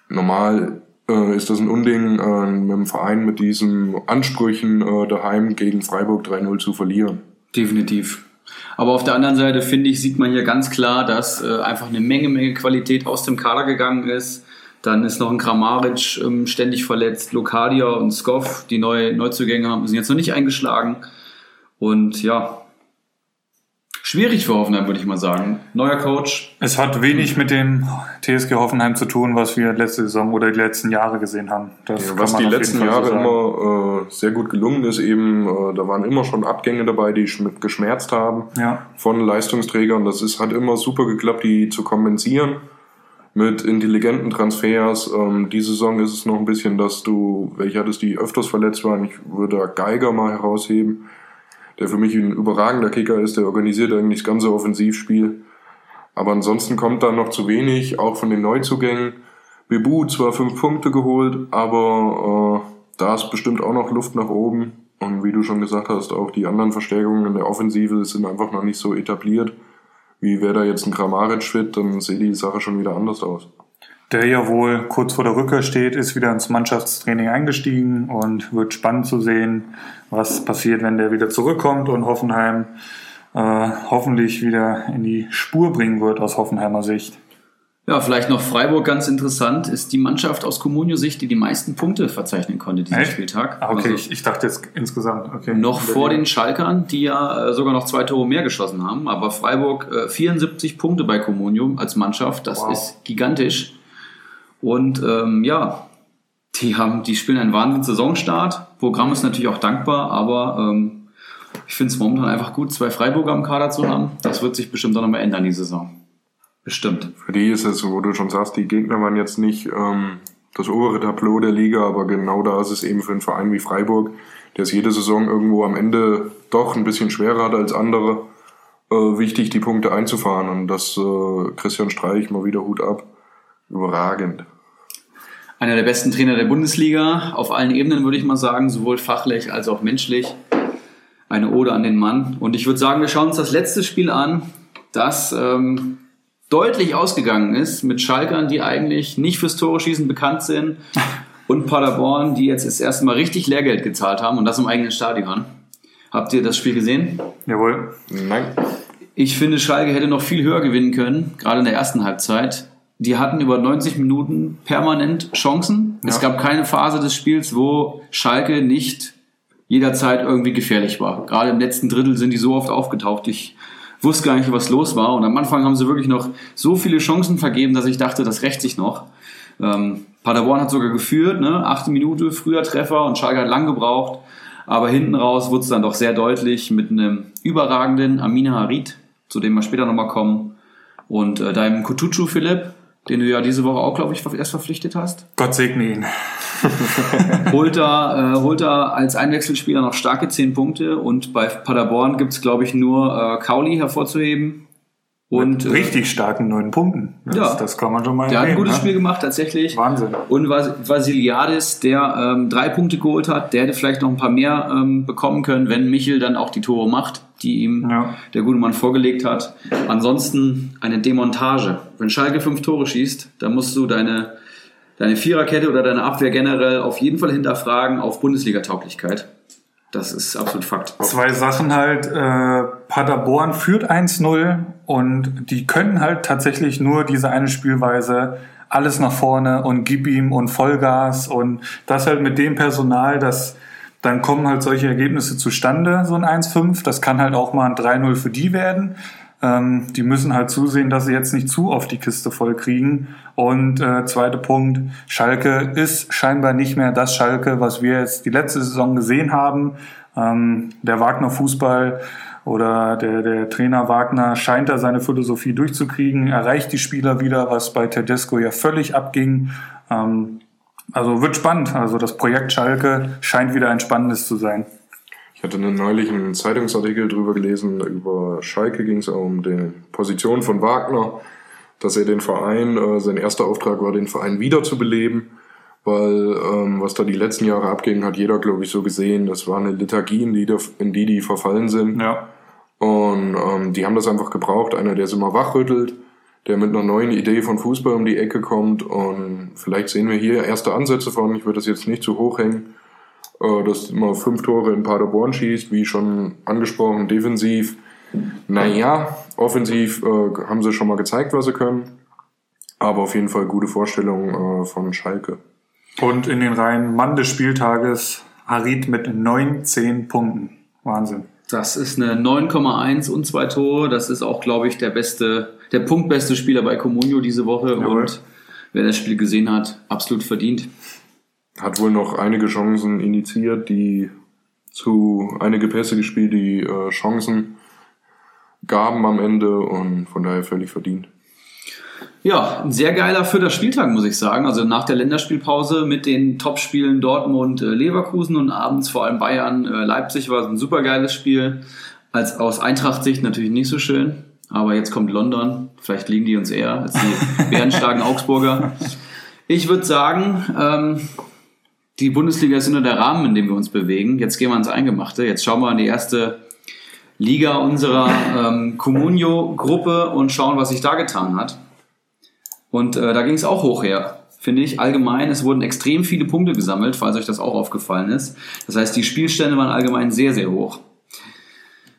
Normal äh, ist das ein Unding, äh, mit dem Verein mit diesen Ansprüchen äh, daheim gegen Freiburg 3-0 zu verlieren.
Definitiv. Aber auf der anderen Seite finde ich, sieht man hier ganz klar, dass äh, einfach eine Menge, Menge Qualität aus dem Kader gegangen ist. Dann ist noch ein Kramaric ähm, ständig verletzt, Lokadia und Skoff, die neue Neuzugänge haben, sind jetzt noch nicht eingeschlagen. Und ja, schwierig für Hoffenheim, würde ich mal sagen. Neuer Coach.
Es hat wenig mit dem TSG Hoffenheim zu tun, was wir letzte Saison oder die letzten Jahre gesehen haben. Das
Ja, was die letzten
so
Jahre
sagen.
immer äh, sehr gut gelungen ist, eben, äh, da waren immer schon Abgänge dabei, die schm- geschmerzt haben
Ja.
von Leistungsträgern. Das ist, hat immer super geklappt, die zu kompensieren mit intelligenten Transfers. Ähm, die Saison ist es noch ein bisschen, dass du, welche hattest, die öfters verletzt waren. Ich würde da Geiger mal herausheben, der für mich ein überragender Kicker ist, der organisiert eigentlich das ganze Offensivspiel. Aber ansonsten kommt da noch zu wenig, auch von den Neuzugängen. Bebu zwar fünf Punkte geholt, aber äh, da ist bestimmt auch noch Luft nach oben. Und wie du schon gesagt hast, auch die anderen Verstärkungen in der Offensive sind einfach noch nicht so etabliert. Wie wäre da jetzt ein Kramaric fit, dann sieht die Sache schon wieder anders aus.
Der ja wohl kurz vor der Rückkehr steht, ist wieder ins Mannschaftstraining eingestiegen und wird spannend zu sehen, was passiert, wenn der wieder zurückkommt und Hoffenheim äh, hoffentlich wieder in die Spur bringen wird aus Hoffenheimer Sicht.
Ja, vielleicht noch Freiburg ganz interessant, ist die Mannschaft aus Comunio-Sicht, die die meisten Punkte verzeichnen konnte diesen
Echt?
Spieltag.
Ah, okay,
Also
ich, ich dachte jetzt insgesamt. Okay.
noch vor den Schalkern, die ja äh, sogar noch zwei Tore mehr geschossen haben. Aber Freiburg äh, 74 Punkte bei Comunio als Mannschaft, das
Wow.
ist gigantisch. Und ähm, ja, die haben, die spielen einen Wahnsinns-Saisonstart. Programm ist natürlich auch dankbar, aber ähm, ich finde es momentan einfach gut, zwei Freiburger im Kader zu haben. Das wird sich bestimmt auch nochmal ändern, die Saison. Bestimmt.
Für die ist es, wo du schon sagst, die Gegner waren jetzt nicht ähm, das obere Tableau der Liga, aber genau da ist es eben für einen Verein wie Freiburg, der es jede Saison irgendwo am Ende doch ein bisschen schwerer hat als andere, äh, wichtig, die Punkte einzufahren. Und das äh, Christian Streich mal wieder Hut ab. Überragend.
Einer der besten Trainer der Bundesliga, auf allen Ebenen würde ich mal sagen, sowohl fachlich als auch menschlich. Eine Ode an den Mann. Und ich würde sagen, wir schauen uns das letzte Spiel an, das ähm, deutlich ausgegangen ist mit Schalkern, die eigentlich nicht fürs Tore schießen bekannt sind <laughs> und Paderborn, die jetzt das erste Mal richtig Lehrgeld gezahlt haben und das im eigenen Stadion. Habt ihr das Spiel gesehen?
Jawohl.
Nein.
Ich finde, Schalke hätte noch viel höher gewinnen können, gerade in der ersten Halbzeit. Die hatten über 90 Minuten permanent Chancen. Es
Ja.
gab keine Phase des Spiels, wo Schalke nicht jederzeit irgendwie gefährlich war. Gerade im letzten Drittel sind die so oft aufgetaucht. Ich wusste gar nicht, was los war. Und am Anfang haben sie wirklich noch so viele Chancen vergeben, dass ich dachte, das rächt sich noch. Ähm, Paderborn hat sogar geführt, ne? achte Minute, früher Treffer und Schalke hat lang gebraucht. Aber hinten raus wurde es dann doch sehr deutlich mit einem überragenden Amina Harid, zu dem wir später nochmal kommen. Und äh, deinem Kutucu Philipp, den du ja diese Woche auch, glaube ich, erst verpflichtet hast.
Gott segne ihn. <laughs>
holt, er, äh, holt er als Einwechselspieler noch starke 10 Punkte und bei Paderborn gibt es, glaube ich, nur äh, Kauli hervorzuheben.
Und, Mit richtig äh, starken neun Punkten.
Das, ja, das kann man schon mal Der hat ein gutes ne? Spiel gemacht, tatsächlich.
Wahnsinn.
Und Vasiliadis, der ähm, drei Punkte geholt hat, der hätte vielleicht noch ein paar mehr ähm, bekommen können, wenn Michel dann auch die Tore macht, die ihm ja. der gute Mann vorgelegt hat. Ansonsten eine Demontage. Wenn Schalke fünf Tore schießt, dann musst du deine deine Viererkette oder deine Abwehr generell auf jeden Fall hinterfragen auf Bundesliga-Tauglichkeit. Das ist absolut Fakt.
Zwei Sachen halt. Äh, Paderborn führt 1-0 und die können halt tatsächlich nur diese eine Spielweise alles nach vorne und gib ihm und Vollgas und das halt mit dem Personal, dass dann kommen halt solche Ergebnisse zustande, so ein 1-5. Das kann halt auch mal ein 3-0 für die werden. Ähm, die müssen halt zusehen, dass sie jetzt nicht zu oft die Kiste voll kriegen. Und äh, zweiter Punkt, Schalke ist scheinbar nicht mehr das Schalke, was wir jetzt die letzte Saison gesehen haben. Ähm, der Wagner Fußball oder der, der Trainer Wagner scheint da seine Philosophie durchzukriegen, erreicht die Spieler wieder, was bei Tedesco ja völlig abging. Ähm, also wird spannend. Also das Projekt Schalke scheint wieder ein spannendes zu sein.
Ich hatte einen neulich einen Zeitungsartikel drüber gelesen, über Schalke ging es um die Position von Wagner, dass er den Verein, äh, sein erster Auftrag war, den Verein wiederzubeleben, weil ähm, was da die letzten Jahre abging, hat jeder, glaube ich, so gesehen, das war eine Liturgie, in die, in die, die verfallen sind.
Ja.
Und ähm, die haben das einfach gebraucht, einer, der es immer wachrüttelt, der mit einer neuen Idee von Fußball um die Ecke kommt und vielleicht sehen wir hier erste Ansätze von, ich würde das jetzt nicht zu hoch hängen, äh, dass man fünf Tore in Paderborn schießt, wie schon angesprochen, defensiv. Naja, offensiv äh, haben sie schon mal gezeigt, was sie können. Aber auf jeden Fall gute Vorstellung äh, von Schalke.
Und in den Reihen Mann des Spieltages Harit mit 19 Punkten. Wahnsinn.
Das ist eine 9,1 und zwei Tore. Das ist auch, glaube ich, der beste, der punktbeste Spieler bei Comunio diese Woche. Jawohl. Und wer das Spiel gesehen hat, absolut verdient
hat wohl noch einige Chancen initiiert, die zu einige Pässe gespielt, die äh, Chancen gaben am Ende und von daher völlig verdient.
Ja, ein sehr geiler vierter Spieltag, muss ich sagen. Also nach der Länderspielpause mit den Topspielen Dortmund, äh, Leverkusen und abends vor allem Bayern, äh, Leipzig war es ein super geiles Spiel. Als aus Eintracht-Sicht natürlich nicht so schön. Aber jetzt kommt London. Vielleicht liegen die uns eher als die <laughs> bärenstarken Augsburger. Ich würde sagen, ähm, die Bundesliga ist nur der Rahmen, in dem wir uns bewegen. Jetzt gehen wir ins Eingemachte. Jetzt schauen wir an die erste Liga unserer ähm, Comunio-Gruppe und schauen, was sich da getan hat. Und äh, da ging es auch hoch her, finde ich. Allgemein, es wurden extrem viele Punkte gesammelt, falls euch das auch aufgefallen ist. Das heißt, die Spielstände waren allgemein sehr, sehr hoch.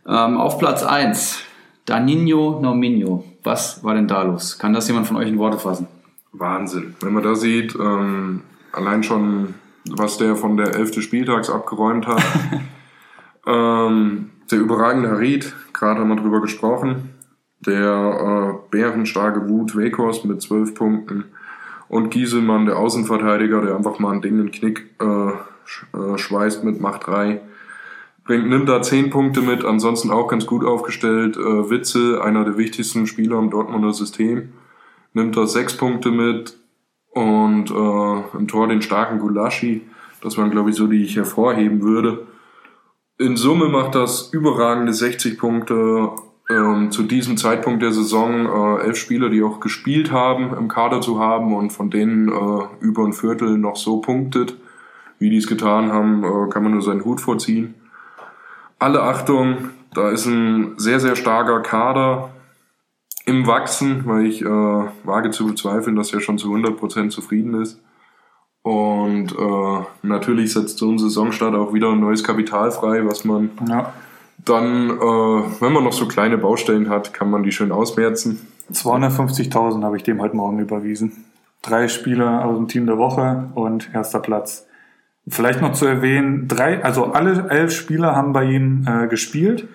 Ähm, auf Platz 1, Danino Norminho. Was war denn da los? Kann das jemand von euch in Worte fassen?
Wahnsinn. Wenn man da sieht, ähm, allein schon was der von der 11. Spieltags abgeräumt hat. <laughs> ähm, der überragende Harid, gerade haben wir drüber gesprochen. Der äh, bärenstarke Wut Weghorst mit 12 Punkten. Und Gieselmann, der Außenverteidiger, der einfach mal ein Ding in Knick äh, äh schweißt mit Macht 3. Bringt, nimmt da 10 Punkte mit, ansonsten auch ganz gut aufgestellt. Äh, Witzel, einer der wichtigsten Spieler im Dortmunder System, nimmt da 6 Punkte mit und äh, im Tor den starken Gulaschi. Das waren, glaube ich, so, die ich hervorheben würde. In Summe macht das überragende 60 Punkte. Ähm, zu diesem Zeitpunkt der Saison äh, elf Spieler, die auch gespielt haben, im Kader zu haben und von denen äh, über ein Viertel noch so punktet, wie die es getan haben, äh, kann man nur seinen Hut vorziehen. Alle Achtung, da ist ein sehr, sehr starker Kader im Wachsen, weil ich äh, wage zu bezweifeln, dass er schon zu 100% zufrieden ist. Und äh, natürlich setzt so ein Saisonstart auch wieder ein neues Kapital frei, was man ja. Dann, äh, wenn man noch so kleine Baustellen hat, kann man die schön ausmerzen.
250.000 habe ich dem heute Morgen überwiesen. Drei Spieler aus dem Team der Woche und erster Platz Vielleicht noch zu erwähnen, drei, also alle elf Spieler haben bei ihm äh, gespielt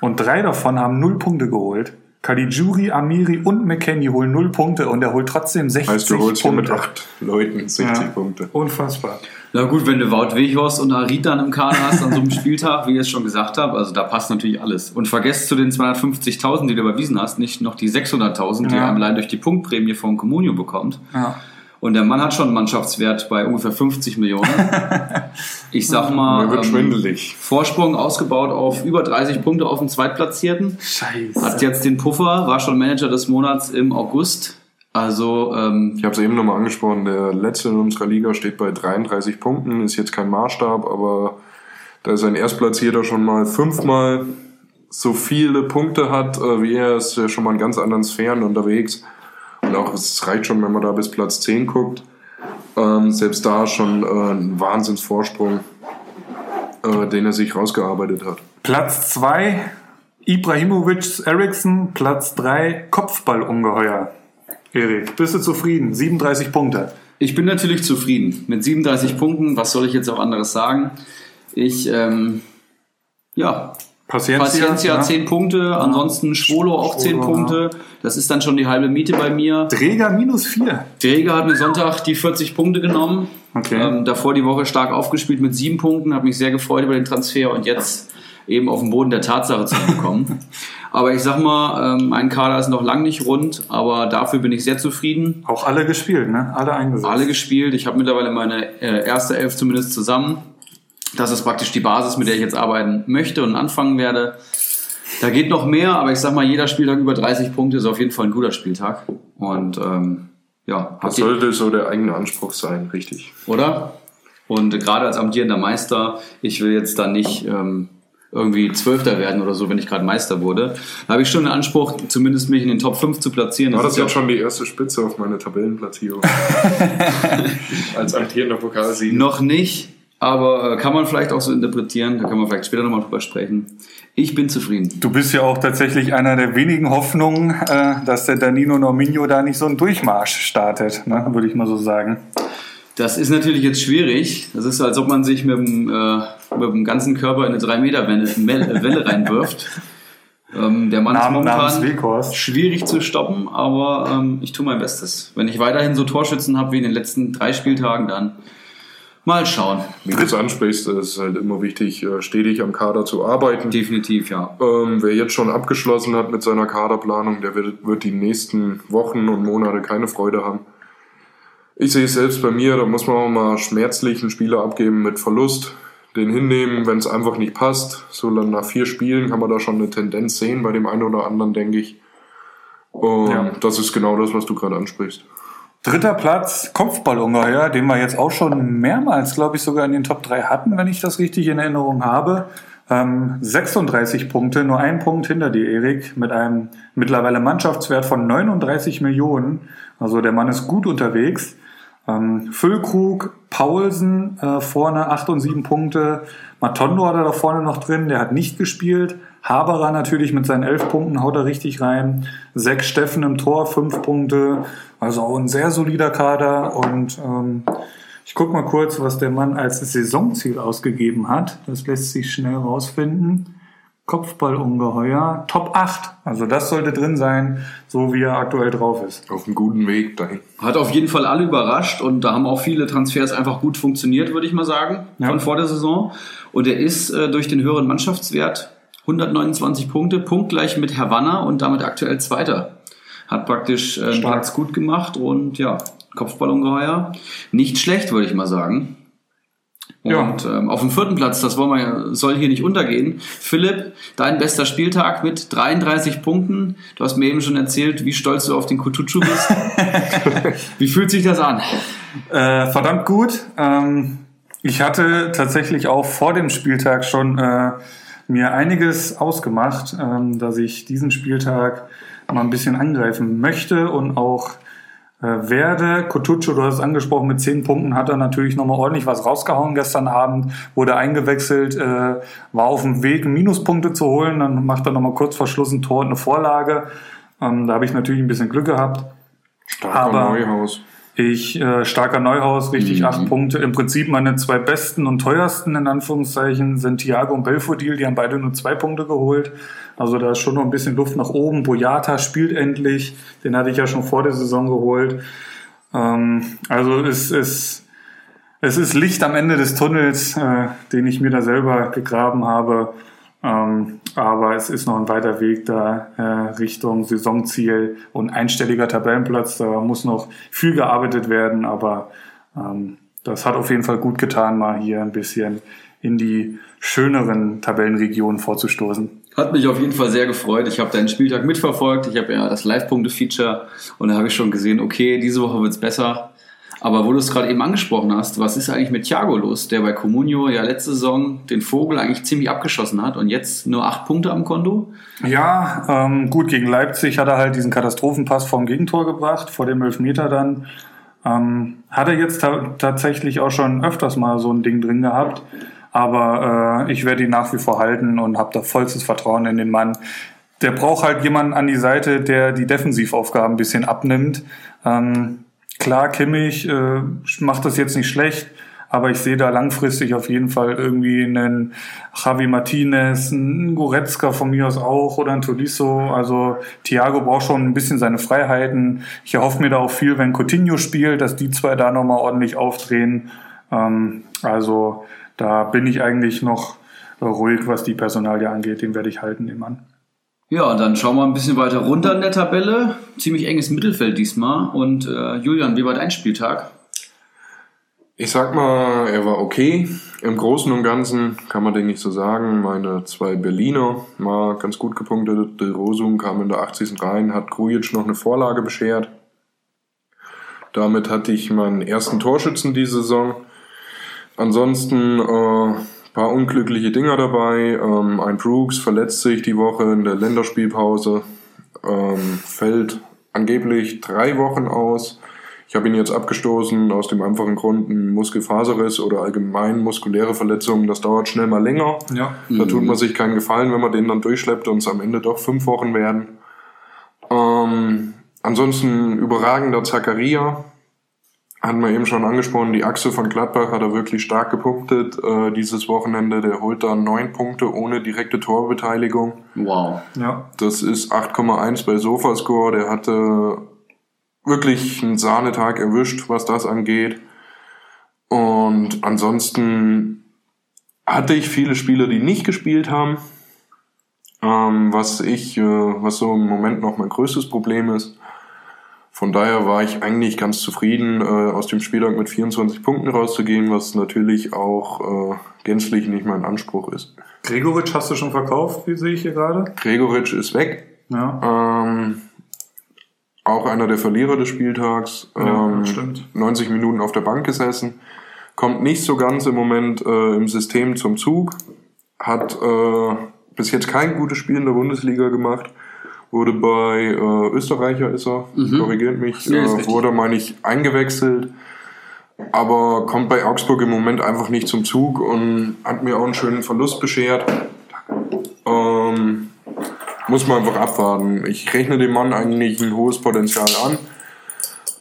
und drei davon haben null Punkte geholt. Caligiuri, Amiri und McKenny holen null Punkte und er holt trotzdem 60
Heißt, du holst
Punkte.
mit acht Leuten 60
Ja.
Punkte.
Unfassbar.
Na gut, wenn du Wout Weghorst und Arid dann im Kader hast an so einem Spieltag, wie ich es schon gesagt habe, also da passt natürlich alles. Und vergesst zu den 250.000, die du überwiesen hast, nicht noch die 600.000, die
Ja.
er allein durch die Punktprämie von Comunio bekommt.
Ja.
Und der Mann hat schon einen Mannschaftswert bei ungefähr 50 Millionen. <laughs> Ich sag mal,
Mir wird
ähm,
schwindelig.
Vorsprung ausgebaut auf über 30 Punkte auf den Zweitplatzierten.
Scheiße.
Hat jetzt den Puffer, war schon Manager des Monats im August. Also, ähm,
Ich habe es eben nochmal angesprochen, der letzte in unserer Liga steht bei 33 Punkten, ist jetzt kein Maßstab, aber da ist ein Erstplatzierter schon mal fünfmal so viele Punkte hat äh, wie er, ist er schon mal in ganz anderen Sphären unterwegs. Und auch es reicht schon, wenn man da bis Platz 10 guckt. Ähm, selbst da schon äh, ein Wahnsinnsvorsprung, äh, den er sich rausgearbeitet hat.
Platz zwei Ibrahimovic Eriksson, Platz drei Kopfballungeheuer. Erik, bist du zufrieden? 37 Punkte.
Ich bin natürlich zufrieden mit 37 Punkten. Was soll ich jetzt auch anderes sagen? Ich, ähm, ja,
Paciencia,
Paciencia
ne?
10 Punkte, ansonsten Schwolo auch 10
Schwolo,
Punkte. Das ist dann schon die halbe Miete bei mir.
Träger minus 4.
Träger hat mir Sonntag die 40 Punkte genommen.
Okay.
Ähm, davor die Woche stark aufgespielt mit 7 Punkten, habe mich sehr gefreut über den Transfer und jetzt eben auf den Boden der Tatsache zu kommen. <laughs> aber ich sag mal, ähm, mein Kader ist noch lang nicht rund, aber dafür bin ich sehr zufrieden.
Auch alle gespielt, ne? Alle eingesetzt.
alle gespielt. Ich habe mittlerweile meine äh, erste Elf zumindest zusammen. Das ist praktisch die Basis, mit der ich jetzt arbeiten möchte und anfangen werde. Da geht noch mehr, aber ich sag mal, jeder Spieltag über 30 Punkte ist auf jeden Fall ein guter Spieltag. Und ähm, ja,
Das sollte so der eigene Anspruch sein, richtig.
oder? Und äh, gerade als amtierender Meister, ich will jetzt da nicht ähm, irgendwie Zwölfter werden oder so, wenn ich gerade Meister wurde. Da habe ich schon den Anspruch, zumindest mich in den Top 5 zu platzieren.
War das
ist ja
jetzt schon die erste Spitze auf meine Tabellenplatzierung? <laughs> Als amtierender Pokalsieger.
Noch nicht, aber äh, kann man vielleicht auch so interpretieren. Da können wir vielleicht später nochmal drüber sprechen. Ich bin zufrieden.
Du bist ja auch tatsächlich einer der wenigen Hoffnungen, äh, dass der Danilo Norminho da nicht so einen Durchmarsch startet, ne? würde ich mal so sagen.
Das ist natürlich jetzt schwierig. Das ist so, als ob man sich mit dem, äh, mit dem ganzen Körper in eine 3-Meter-Welle Welle Welle reinwirft. Ähm, der Mann ist
Namen, namens
momentan schwierig zu stoppen, aber ähm, ich tue mein Bestes. Wenn ich weiterhin so Torschützen habe wie in den letzten drei Spieltagen, dann mal schauen.
Wie du es ansprichst, ist es halt immer wichtig, äh, stetig am Kader zu arbeiten.
Definitiv, ja.
Ähm, wer jetzt schon abgeschlossen hat mit seiner Kaderplanung, der wird, wird die nächsten Wochen und Monate keine Freude haben. Ich sehe es selbst bei mir, da muss man auch mal schmerzlich einen Spieler abgeben mit Verlust, den hinnehmen, wenn es einfach nicht passt. So dann nach vier Spielen kann man da schon eine Tendenz sehen bei dem einen oder anderen, denke ich. Und
Ja.
das ist genau das, was du gerade ansprichst.
Dritter Platz, Kopfballungeheuer, den wir jetzt auch schon mehrmals, glaube ich, sogar in den Top 3 hatten, wenn ich das richtig in Erinnerung habe. Ähm, 36 Punkte, nur ein Punkt hinter dir, Erik, mit einem mittlerweile Mannschaftswert von 39 Millionen. Also der Mann ist gut unterwegs. Ähm, Füllkrug, Paulsen äh, vorne 8 und 7 Punkte. Matondo hat er da vorne noch drin, der hat nicht gespielt. Haberer natürlich mit seinen 11 Punkten haut er richtig rein. Sechs Steffen im Tor, 5 Punkte. Also auch ein sehr solider Kader. Und ähm, ich guck mal kurz, was der Mann als Saisonziel ausgegeben hat. Das lässt sich schnell rausfinden. Kopfballungeheuer, Top 8. Also das sollte drin sein, so wie er aktuell drauf ist.
Auf einem guten Weg dahin.
Hat auf jeden Fall alle überrascht und da haben auch viele Transfers einfach gut funktioniert, würde ich mal sagen,
Ja.
von vor der Saison. Und er ist äh, durch den höheren Mannschaftswert 129 Punkte, punktgleich mit Havanna und damit aktuell Zweiter. Hat praktisch äh. Platz gut gemacht und ja, Kopfballungeheuer. Nicht schlecht, würde ich mal sagen.
Ja.
Und ähm, auf dem vierten Platz, das wollen wir, ja- soll hier nicht untergehen. Philipp, dein bester Spieltag mit 33 Punkten. Du hast mir eben schon erzählt, wie stolz du auf den Kutucu bist. <laughs> wie fühlt sich das an?
Äh, verdammt gut. Ähm, ich hatte tatsächlich auch vor dem Spieltag schon äh, mir einiges ausgemacht, ähm, dass ich diesen Spieltag mal ein bisschen angreifen möchte und auch werde. Cotuccio, du hast es angesprochen, mit zehn Punkten hat er natürlich nochmal ordentlich was rausgehauen gestern Abend, wurde eingewechselt, äh, war auf dem Weg, Minuspunkte zu holen, dann macht er nochmal kurz vor Schluss ein Tor und eine Vorlage. Ähm, da habe ich natürlich ein bisschen Glück gehabt.
Starker
Aber-
Neuhaus.
Ich, äh, starker Neuhaus, richtig
Mhm.
acht Punkte. Im Prinzip meine zwei besten und teuersten, in Anführungszeichen, sind Thiago und Belfodil. Die haben beide nur zwei Punkte geholt. Also da ist schon noch ein bisschen Luft nach oben. Boyata spielt endlich. Den hatte ich ja schon vor der Saison geholt. Ähm, also es ist, es ist Licht am Ende des Tunnels, äh, den ich mir da selber gegraben habe. Ähm, aber es ist noch ein weiter Weg da äh, Richtung Saisonziel und einstelliger Tabellenplatz. Da muss noch viel gearbeitet werden, aber ähm, das hat auf jeden Fall gut getan, mal hier ein bisschen in die schöneren Tabellenregionen vorzustoßen.
Hat mich auf jeden Fall sehr gefreut. Ich habe deinen Spieltag mitverfolgt. Ich habe ja das Live-Punkte-Feature und da habe ich schon gesehen, okay, diese Woche wird's besser. Aber wo du es gerade eben angesprochen hast, was ist eigentlich mit Thiago los, der bei Comunio ja letzte Saison den Vogel eigentlich ziemlich abgeschossen hat und jetzt nur acht Punkte am Konto?
Ja, ähm, gut, gegen Leipzig hat er halt diesen Katastrophenpass vom Gegentor gebracht, vor dem Elfmeter dann. Ähm, hat er jetzt ta tatsächlich auch schon öfters mal so ein Ding drin gehabt. Aber äh, ich werde ihn nach wie vor halten und habe da vollstes Vertrauen in den Mann. Der braucht halt jemanden an die Seite, der die Defensivaufgaben ein bisschen abnimmt. Ähm, klar, Kimmich äh, macht das jetzt nicht schlecht, aber ich sehe da langfristig auf jeden Fall irgendwie einen Javi Martinez, einen Goretzka von mir aus auch oder ein Tolisso. Also Thiago braucht schon ein bisschen seine Freiheiten. Ich erhoffe mir da auch viel, wenn Coutinho spielt, dass die zwei da nochmal ordentlich aufdrehen. Ähm, also da bin ich eigentlich noch ruhig, was die Personalie angeht. Den werde ich halten, den Mann.
Ja, und dann schauen wir ein bisschen weiter runter in der Tabelle. Ziemlich enges Mittelfeld diesmal. Und äh, Julian, wie war dein Spieltag?
Ich sag mal, er war okay. Im Großen und Ganzen kann man denke ich so sagen. Meine zwei Berliner mal ganz gut gepunktet. De Rosum kam in der 80. rein, hat Grujic noch eine Vorlage beschert. Damit hatte ich meinen ersten Torschützen diese Saison. Ansonsten äh, paar unglückliche Dinger dabei. Ähm, ein Brooks verletzt sich die Woche in der Länderspielpause, ähm, fällt angeblich drei Wochen aus. Ich habe ihn jetzt abgestoßen aus dem einfachen Grund, ein Muskelfaserriss oder allgemein muskuläre Verletzungen, das dauert schnell mal länger.
Ja.
Da tut man sich keinen Gefallen, wenn man den dann durchschleppt und es am Ende doch fünf Wochen werden. Ähm, ansonsten überragender Zakaria. Hatten wir eben schon angesprochen, die Achse von Gladbach hat er wirklich stark gepunktet äh, dieses Wochenende. Der holt da neun Punkte ohne direkte Torbeteiligung.
Wow.
Ja.
Das ist 8,1 bei Sofascore. Der hatte wirklich einen Sahnetag erwischt, was das angeht. Und ansonsten hatte ich viele Spieler, die nicht gespielt haben. Ähm, was ich, äh, was so im Moment noch mein größtes Problem ist. Von daher war ich eigentlich ganz zufrieden, äh, aus dem Spieltag mit 24 Punkten rauszugehen, was natürlich auch äh, gänzlich nicht mein Anspruch ist.
Gregoritsch hast du schon verkauft, wie sehe ich hier gerade?
Gregoritsch ist weg.
Ja.
Ähm, auch einer der Verlierer des Spieltags.
Ja,
ähm,
stimmt.
90 Minuten auf der Bank gesessen. Kommt nicht so ganz im Moment äh, im System zum Zug. Hat äh, bis jetzt kein gutes Spiel in der Bundesliga gemacht. Wurde bei äh, Österreicher ist er, korrigiert mich,
Ja,
äh, wurde, meine ich, eingewechselt. Aber kommt bei Augsburg im Moment einfach nicht zum Zug und hat mir auch einen schönen Verlust beschert. Ähm, muss man einfach abwarten. Ich rechne dem Mann eigentlich ein hohes Potenzial an.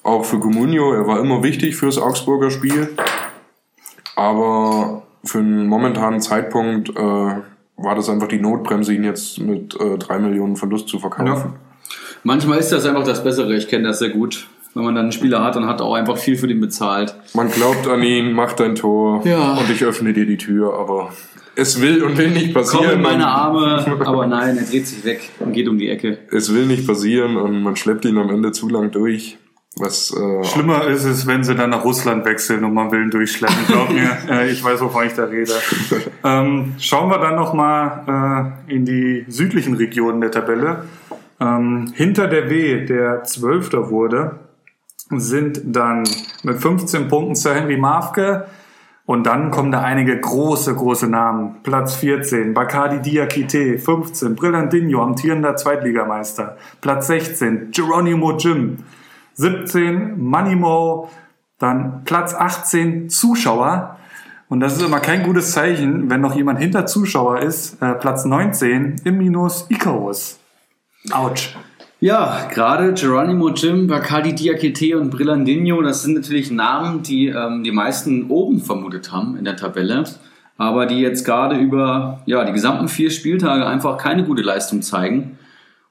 Auch für Comunio. Er war immer wichtig fürs Augsburger Spiel. Aber für einen momentanen Zeitpunkt äh, war das einfach die Notbremse, ihn jetzt mit äh, drei Millionen Verlust zu verkaufen.
Manchmal ist das einfach das Bessere. Ich kenne das sehr gut. Wenn man dann einen Spieler hat, dann hat er auch einfach viel für den bezahlt.
Man glaubt an ihn, macht ein Tor
Ja.
und ich öffne dir die Tür, aber es will und will nicht passieren.
Komm in meine Arme, <laughs> aber nein, er dreht sich weg und geht um die Ecke.
Es will nicht passieren und man schleppt ihn am Ende zu lang durch. Was äh,
Schlimmer ist es, wenn sie dann nach Russland wechseln und man will ihn durchschleppen. Glaub mir, <laughs> äh, ich weiß, wovon ich da rede. Ähm, schauen wir dann nochmal äh, in die südlichen Regionen der Tabelle. Ähm, hinter der W, der Zwölfter wurde, sind dann mit 15 Punkten Sir Henry Mafke. Und dann kommen da einige große, große Namen. Platz 14, Bacardi Diakite. 15, Brillandinho, amtierender Zweitligameister. Platz 16, Geronimo Jim. 17, Moneymo. Dann Platz 18, Zuschauer. Und das ist immer kein gutes Zeichen, wenn noch jemand hinter Zuschauer ist. Äh, Platz 19, im Minus Icarus. Autsch.
Ja, gerade Geronimo Jim, Bacardi Diakite und Brillandinho, das sind natürlich Namen, die ähm, die meisten oben vermutet haben in der Tabelle, aber die jetzt gerade über ja, die gesamten vier Spieltage einfach keine gute Leistung zeigen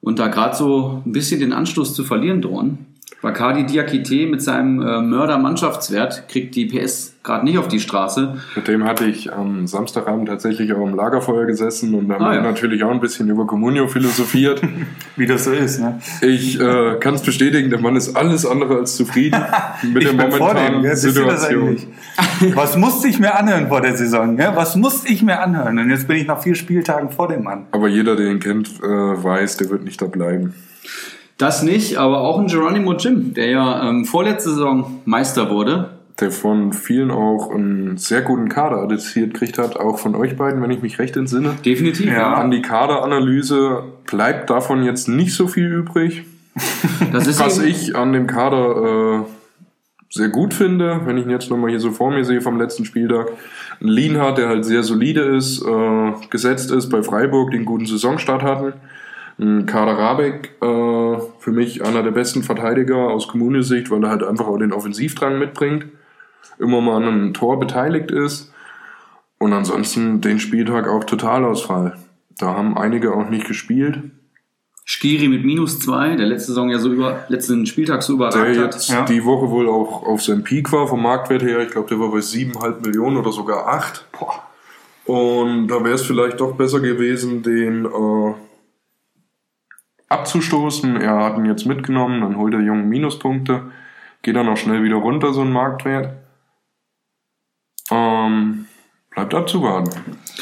und da gerade so ein bisschen den Anschluss zu verlieren drohen. Bacardi Diakite mit seinem äh, Mörder-Mannschaftswert kriegt die PS gerade nicht auf die Straße.
Mit dem hatte ich am Samstagabend tatsächlich auch im Lagerfeuer gesessen und da haben
Ah,
wir
ja.
natürlich auch ein bisschen über Communio philosophiert. <laughs>
Wie das so ist, ne?
Ich äh, kann es bestätigen, der Mann ist alles andere als zufrieden <laughs> mit der
dem,
momentanen
das
Situation.
Was musste ich mir anhören vor der Saison? Gell? Was musste ich mir anhören? Und jetzt bin ich nach vier Spieltagen vor dem Mann.
Aber jeder, der ihn kennt, äh, weiß, der wird nicht da bleiben.
Das nicht, aber auch ein Geronimo Jim, der ja ähm, vorletzte Saison Meister wurde.
Der von vielen auch einen sehr guten Kader adressiert gekriegt hat, auch von euch beiden, wenn ich mich recht entsinne.
Definitiv,
Ja.
ja.
An die Kaderanalyse bleibt davon jetzt nicht so viel übrig. <laughs>
Das ist
Was ich an dem Kader äh, sehr gut finde, wenn ich ihn jetzt nochmal hier so vor mir sehe vom letzten Spieltag. Ein Lienhardt, der halt sehr solide ist, äh, gesetzt ist bei Freiburg, den guten Saisonstart hatten. Kader Rabeck, äh, für mich einer der besten Verteidiger aus Kommunesicht, weil er halt einfach auch den Offensivdrang mitbringt. Immer mal an einem Tor beteiligt ist. Und ansonsten den Spieltag auch Totalausfall. Da haben einige auch nicht gespielt.
Skiri mit minus zwei, der letzte Saison ja so über, letzten Spieltag so
Der
überragt hat.
jetzt
Ja.
die Woche wohl auch auf seinem Peak war, vom Marktwert her. Ich glaube, der war bei 7,5 Millionen oder sogar 8. Und da wäre es vielleicht doch besser gewesen, den äh, abzustoßen. Er hat ihn jetzt mitgenommen, dann holt der Junge Minuspunkte. Geht dann auch schnell wieder runter, so ein Marktwert. Ähm, bleibt abzuwarten,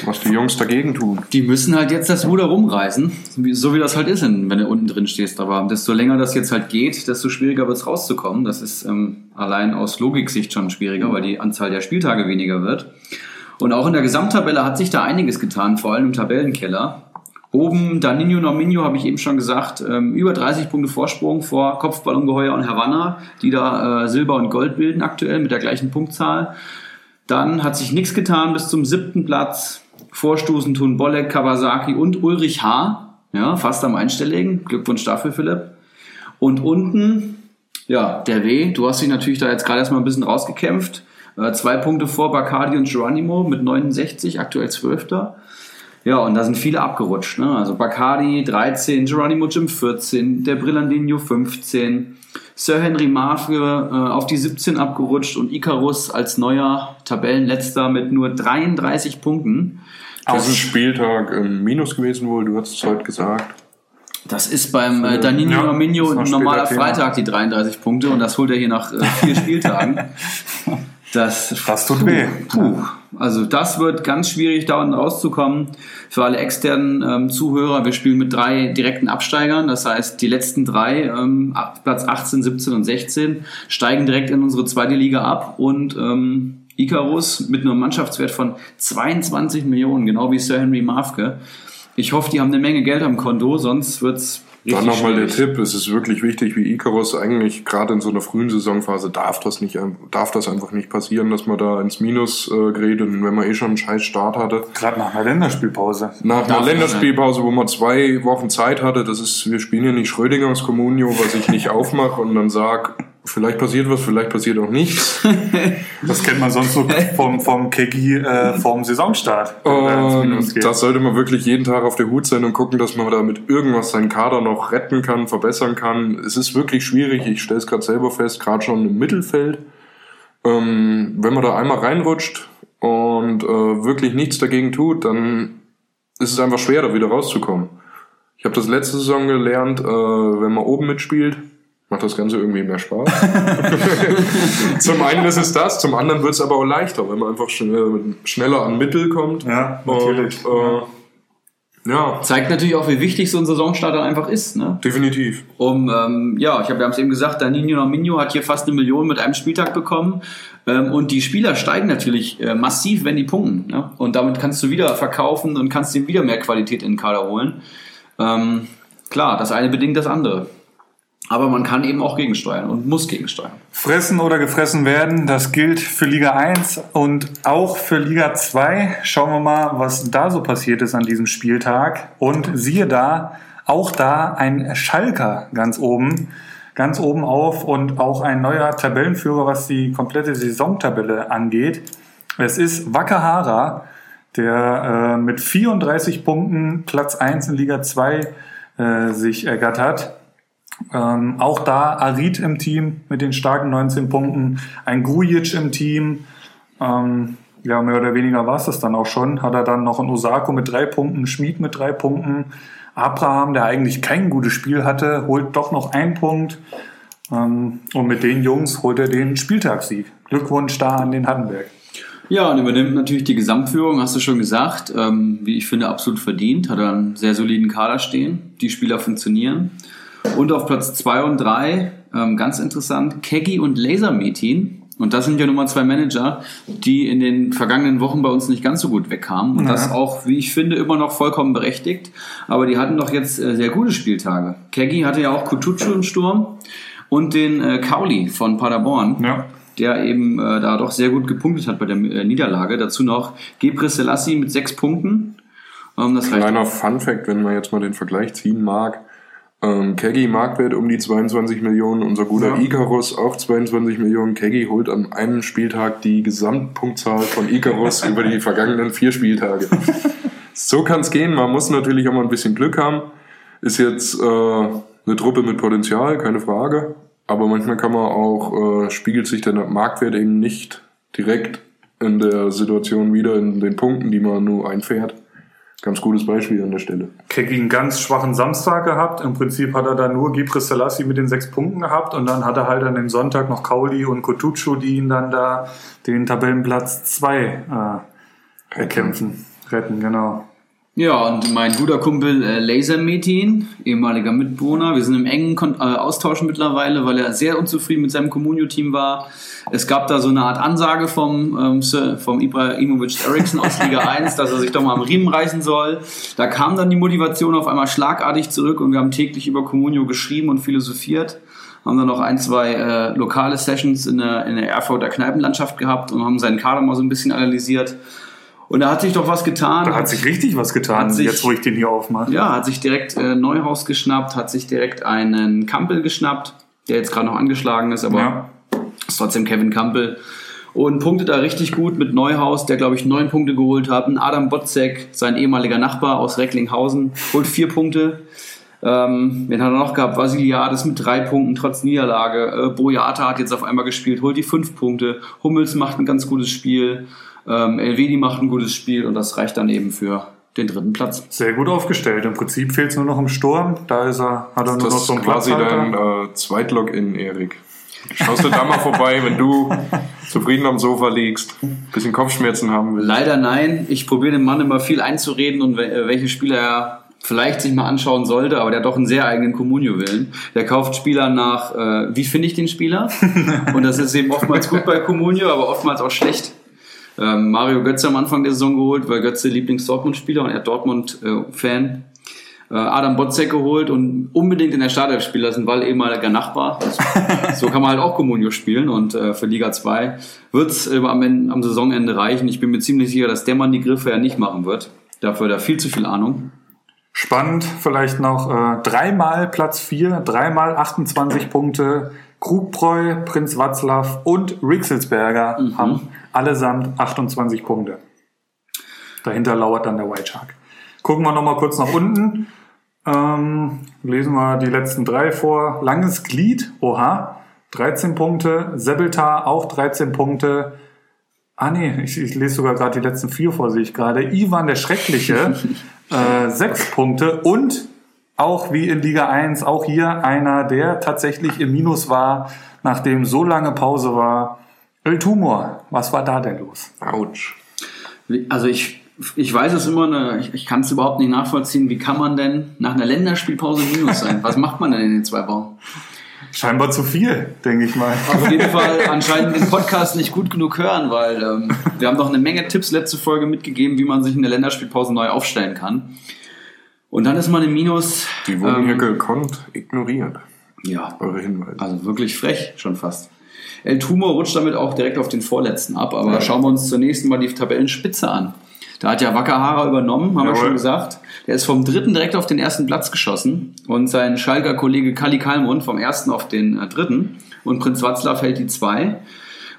was die Jungs dagegen tun.
Die müssen halt jetzt das Ruder rumreißen, so wie das halt ist, wenn du unten drin stehst. Aber desto länger das jetzt halt geht, desto schwieriger wird es rauszukommen. Das ist ähm, allein aus Logiksicht schon schwieriger, weil die Anzahl der Spieltage weniger wird. Und auch in der Gesamttabelle hat sich da einiges getan, vor allem im Tabellenkeller. Oben Danino Norminho, habe ich eben schon gesagt, ähm, über 30 Punkte Vorsprung vor Kopfballungeheuer und Havanna, die da äh, Silber und Gold bilden aktuell mit der gleichen Punktzahl. Dann hat sich nichts getan bis zum siebten Platz. Vorstoßen tun Bolek, Kawasaki und Ulrich H. Ja, fast am Einstelligen. Glückwunsch dafür, Philipp. Und unten, ja, der W. Du hast dich natürlich da jetzt gerade erstmal ein bisschen rausgekämpft. Äh, zwei Punkte vor Bacardi und Geronimo mit 69, aktuell Zwölfter. Ja, und da sind viele abgerutscht. Ne? Also Bacardi 13, Geronimo Jim 14, der Brillandinho 15, Sir Henry Marfe äh, auf die 17 abgerutscht und Icarus als neuer Tabellenletzter mit nur 33 Punkten.
Das ist Spieltag im Minus gewesen wohl, du hast es heute gesagt.
Das ist beim äh, Danilo
Ja,
Arminio ein normaler. Freitag die 33 Punkte und das holt er hier nach äh, vier <laughs> Spieltagen. Das,
Das tut weh.
Puh. Also das wird ganz schwierig, da unten rauszukommen. Für alle externen ähm, Zuhörer, wir spielen mit drei direkten Absteigern. Das heißt, die letzten drei, ähm, Platz 18, 17 und 16, steigen direkt in unsere zweite Liga ab. Und ähm, Icarus mit einem Mannschaftswert von 22 Millionen, genau wie Sir Henry Mafke. Ich hoffe, die haben eine Menge Geld am Konto, sonst wird's
Dann nochmal der. Tipp, es ist wirklich wichtig, wie Icarus eigentlich gerade in so einer frühen Saisonphase darf das nicht, darf das einfach nicht passieren, dass man da ins Minus äh, gerät und wenn man eh schon einen scheiß Start hatte.
Gerade nach einer Länderspielpause.
Nach
Darf
einer Länderspielpause, wo man zwei Wochen Zeit hatte, das ist, wir spielen hier nicht Schrödingers Communio, was ich nicht <laughs> aufmache und dann sag, vielleicht passiert was, vielleicht passiert auch nichts. <laughs>
Das kennt man sonst so vom, vom Kegi äh, vom Saisonstart. geht.
das sollte man wirklich jeden Tag auf der Hut sein und gucken, dass man da mit irgendwas seinen Kader noch retten kann, verbessern kann. Es ist wirklich schwierig, ich stelle es gerade selber fest, gerade schon im Mittelfeld. Ähm, wenn man da einmal reinrutscht und äh, wirklich nichts dagegen tut, dann ist es einfach schwer, da wieder rauszukommen. Ich habe das letzte Saison gelernt, äh, wenn man oben mitspielt, macht das Ganze irgendwie mehr Spaß. <laughs> zum einen ist es das, zum anderen wird es aber auch leichter, wenn man einfach schnell, schneller an Mittel kommt.
Ja, natürlich.
Und, äh, ja,
Zeigt natürlich auch, wie wichtig so ein Saisonstart dann einfach ist. Ne?
definitiv.
Um, ähm, ja, ich habe ja eben gesagt, Danilo Norminho hat hier fast eine Million mit einem Spieltag bekommen. Ähm, und die Spieler steigen natürlich äh, massiv, wenn die punkten. Ne? Und damit kannst du wieder verkaufen und kannst ihm wieder mehr Qualität in den Kader holen. Ähm, klar, das eine bedingt das andere. Aber man kann eben auch gegensteuern und muss gegensteuern.
Fressen oder gefressen werden, das gilt für Liga 1 und auch für Liga 2. Schauen wir mal, was da so passiert ist an diesem Spieltag. Und siehe da, auch da ein Schalker ganz oben, ganz oben auf und auch ein neuer Tabellenführer, was die komplette Saisontabelle angeht. Es ist Wakahara, der äh, mit 34 Punkten Platz 1 in Liga 2 äh, sich ergattert. Ähm, auch da Arid im Team mit den starken 19 Punkten, ein Grujic im Team. Ähm, ja, mehr oder weniger war es das dann auch schon. Hat er dann noch einen Osako mit drei Punkten, Schmied mit drei Punkten. Abraham, der eigentlich kein gutes Spiel hatte, holt doch noch einen Punkt. Ähm, und mit den Jungs holt er den Spieltagssieg. Glückwunsch da an den Hattenberg.
Ja, und übernimmt natürlich die Gesamtführung, hast du schon gesagt. Ähm, wie ich finde, absolut verdient. Hat er einen sehr soliden Kader stehen. Die Spieler funktionieren. Und auf Platz 2 und 3, ähm, ganz interessant, Keggy und Lasermetin. Und das sind ja nun mal zwei Manager, die in den vergangenen Wochen bei uns nicht ganz so gut wegkamen. Und ja. das auch, wie ich finde, immer noch vollkommen berechtigt. Aber die hatten doch jetzt äh, sehr gute Spieltage. Keggy hatte ja auch Kutucu im Sturm und den äh, Kauli von Paderborn. Ja der eben äh, da doch sehr gut gepunktet hat bei der äh, Niederlage. Dazu noch Gebre Selassie mit sechs Punkten.
Ähm, das Kleiner Fun Fact, wenn man jetzt mal den Vergleich ziehen mag. Ähm, Keggy Marktwert um die 22 Millionen, unser guter ja. Icarus auch 22 Millionen. Keggy holt an einem Spieltag die Gesamtpunktzahl von Icarus <laughs> über die vergangenen vier Spieltage. <laughs> so kann es gehen. Man muss natürlich auch mal ein bisschen Glück haben. Ist jetzt äh, eine Truppe mit Potenzial, keine Frage. Aber manchmal kann man auch, äh, spiegelt sich der Marktwert eben nicht direkt in der Situation wieder, in den Punkten, die man nur einfährt. Ganz gutes Beispiel an der Stelle.
Keki einen ganz schwachen Samstag gehabt. Im Prinzip hat er da nur Gipris Selassie mit den sechs Punkten gehabt und dann hat er halt an dem Sonntag noch Kauli und Kotucu, die ihn dann da den Tabellenplatz zwei äh, erkämpfen, retten, genau.
Ja, und mein guter Kumpel äh, Laser Metin, ehemaliger Mitbewohner, wir sind im engen Kon äh, Austausch mittlerweile, weil er sehr unzufrieden mit seinem Communio-Team war. Es gab da so eine Art Ansage vom, ähm, Sir, vom Ibrahimovic Eriksson aus Liga <laughs> 1, dass er sich doch mal am Riemen reißen soll. Da kam dann die Motivation auf einmal schlagartig zurück und wir haben täglich über Communio geschrieben und philosophiert haben dann noch ein, zwei äh, lokale Sessions in der, in der Erfurter Kneipenlandschaft gehabt und haben seinen Kader mal so ein bisschen analysiert. Und da hat sich doch was getan.
Da hat sich richtig was getan,
sich,
jetzt wo ich den hier aufmache.
Ja, hat sich direkt äh, Neuhaus geschnappt, hat sich direkt einen Kampel geschnappt, der jetzt gerade noch angeschlagen ist, aber ja. ist trotzdem Kevin Kampel. Und punktet da richtig gut mit Neuhaus, der glaube ich neun Punkte geholt hat. Ein Adam Botzek, sein ehemaliger Nachbar aus Recklinghausen, holt vier Punkte. Ähm, wen hat er noch gehabt? Vasiliades mit drei Punkten trotz Niederlage. Äh, Boyata hat jetzt auf einmal gespielt, holt die fünf Punkte. Hummels macht ein ganz gutes Spiel. Ähm, Elvedi macht ein gutes Spiel und das reicht dann eben für den dritten Platz.
Sehr gut aufgestellt. Im Prinzip fehlt es nur noch im Sturm. Da ist er, hat er
nur noch so einen Platz. Das ist quasi dein äh, Zweitlogin, Erik. Schaust du da mal vorbei, wenn du <laughs> zufrieden am Sofa liegst, bisschen Kopfschmerzen haben willst?
Leider nein. Ich probiere dem Mann immer viel einzureden und welche Spieler er vielleicht sich mal anschauen sollte, aber der hat doch einen sehr eigenen Comunio-Willen. Der kauft Spieler nach, äh, wie finde ich den Spieler? <laughs> Und das ist eben oftmals gut bei Comunio, aber oftmals auch schlecht ähm, Mario Götze am Anfang der Saison geholt, weil Götze Lieblings-Dortmund-Spieler und er Dortmund-Fan. Äh, Adam Botzek geholt und unbedingt in der Startelf spielen lassen, weil ehemaliger Nachbar. <laughs> so kann man halt auch Comunio spielen und äh, für Liga 2 wird es äh, am, am Saisonende reichen. Ich bin mir ziemlich sicher, dass der Mann die Griffe ja nicht machen wird. Dafür hat er viel zu viel Ahnung.
Spannend, vielleicht noch äh, dreimal Platz 4, dreimal 28 Punkte. Krugbräu, Prinz Watzlaw und Rixelsberger mhm. haben allesamt 28 Punkte. Dahinter lauert dann der White Shark. Gucken wir nochmal kurz nach unten. Ähm, lesen wir die letzten drei vor. Langes Glied, oha, 13 Punkte. Sebeltar auch 13 Punkte. Ah nee, ich, ich lese sogar gerade die letzten vier vor, sehe ich gerade. Ivan der Schreckliche, <laughs> äh, 6 Punkte. Und auch wie in Liga 1, auch hier einer, der tatsächlich im Minus war, nachdem so lange Pause war. El Tumor, was war da denn los?
Autsch. Also ich, ich weiß es immer, ne, ich, ich kann es überhaupt nicht nachvollziehen. Wie kann man denn nach einer Länderspielpause Minus sein? Was macht man denn in den zwei Wochen?
Scheinbar zu viel, denke ich mal.
Auf jeden <laughs> Fall anscheinend den Podcast nicht gut genug hören, weil ähm, wir haben doch eine Menge Tipps letzte Folge mitgegeben, wie man sich in der Länderspielpause neu aufstellen kann. Und dann ist man im Minus.
Die wurden ähm, hier gekonnt ignoriert.
Ja,
eure Hinweise.
also wirklich frech schon fast. El Tumor rutscht damit auch direkt auf den vorletzten ab, aber schauen wir uns zunächst mal die Tabellenspitze an. Da hat ja Wakahara übernommen, haben wir
Jawohl.
schon gesagt. Der ist vom dritten direkt auf den ersten Platz geschossen und sein Schalker Kollege Kali Kalmund vom ersten auf den äh, dritten und Prinz Watzlaw hält die zwei.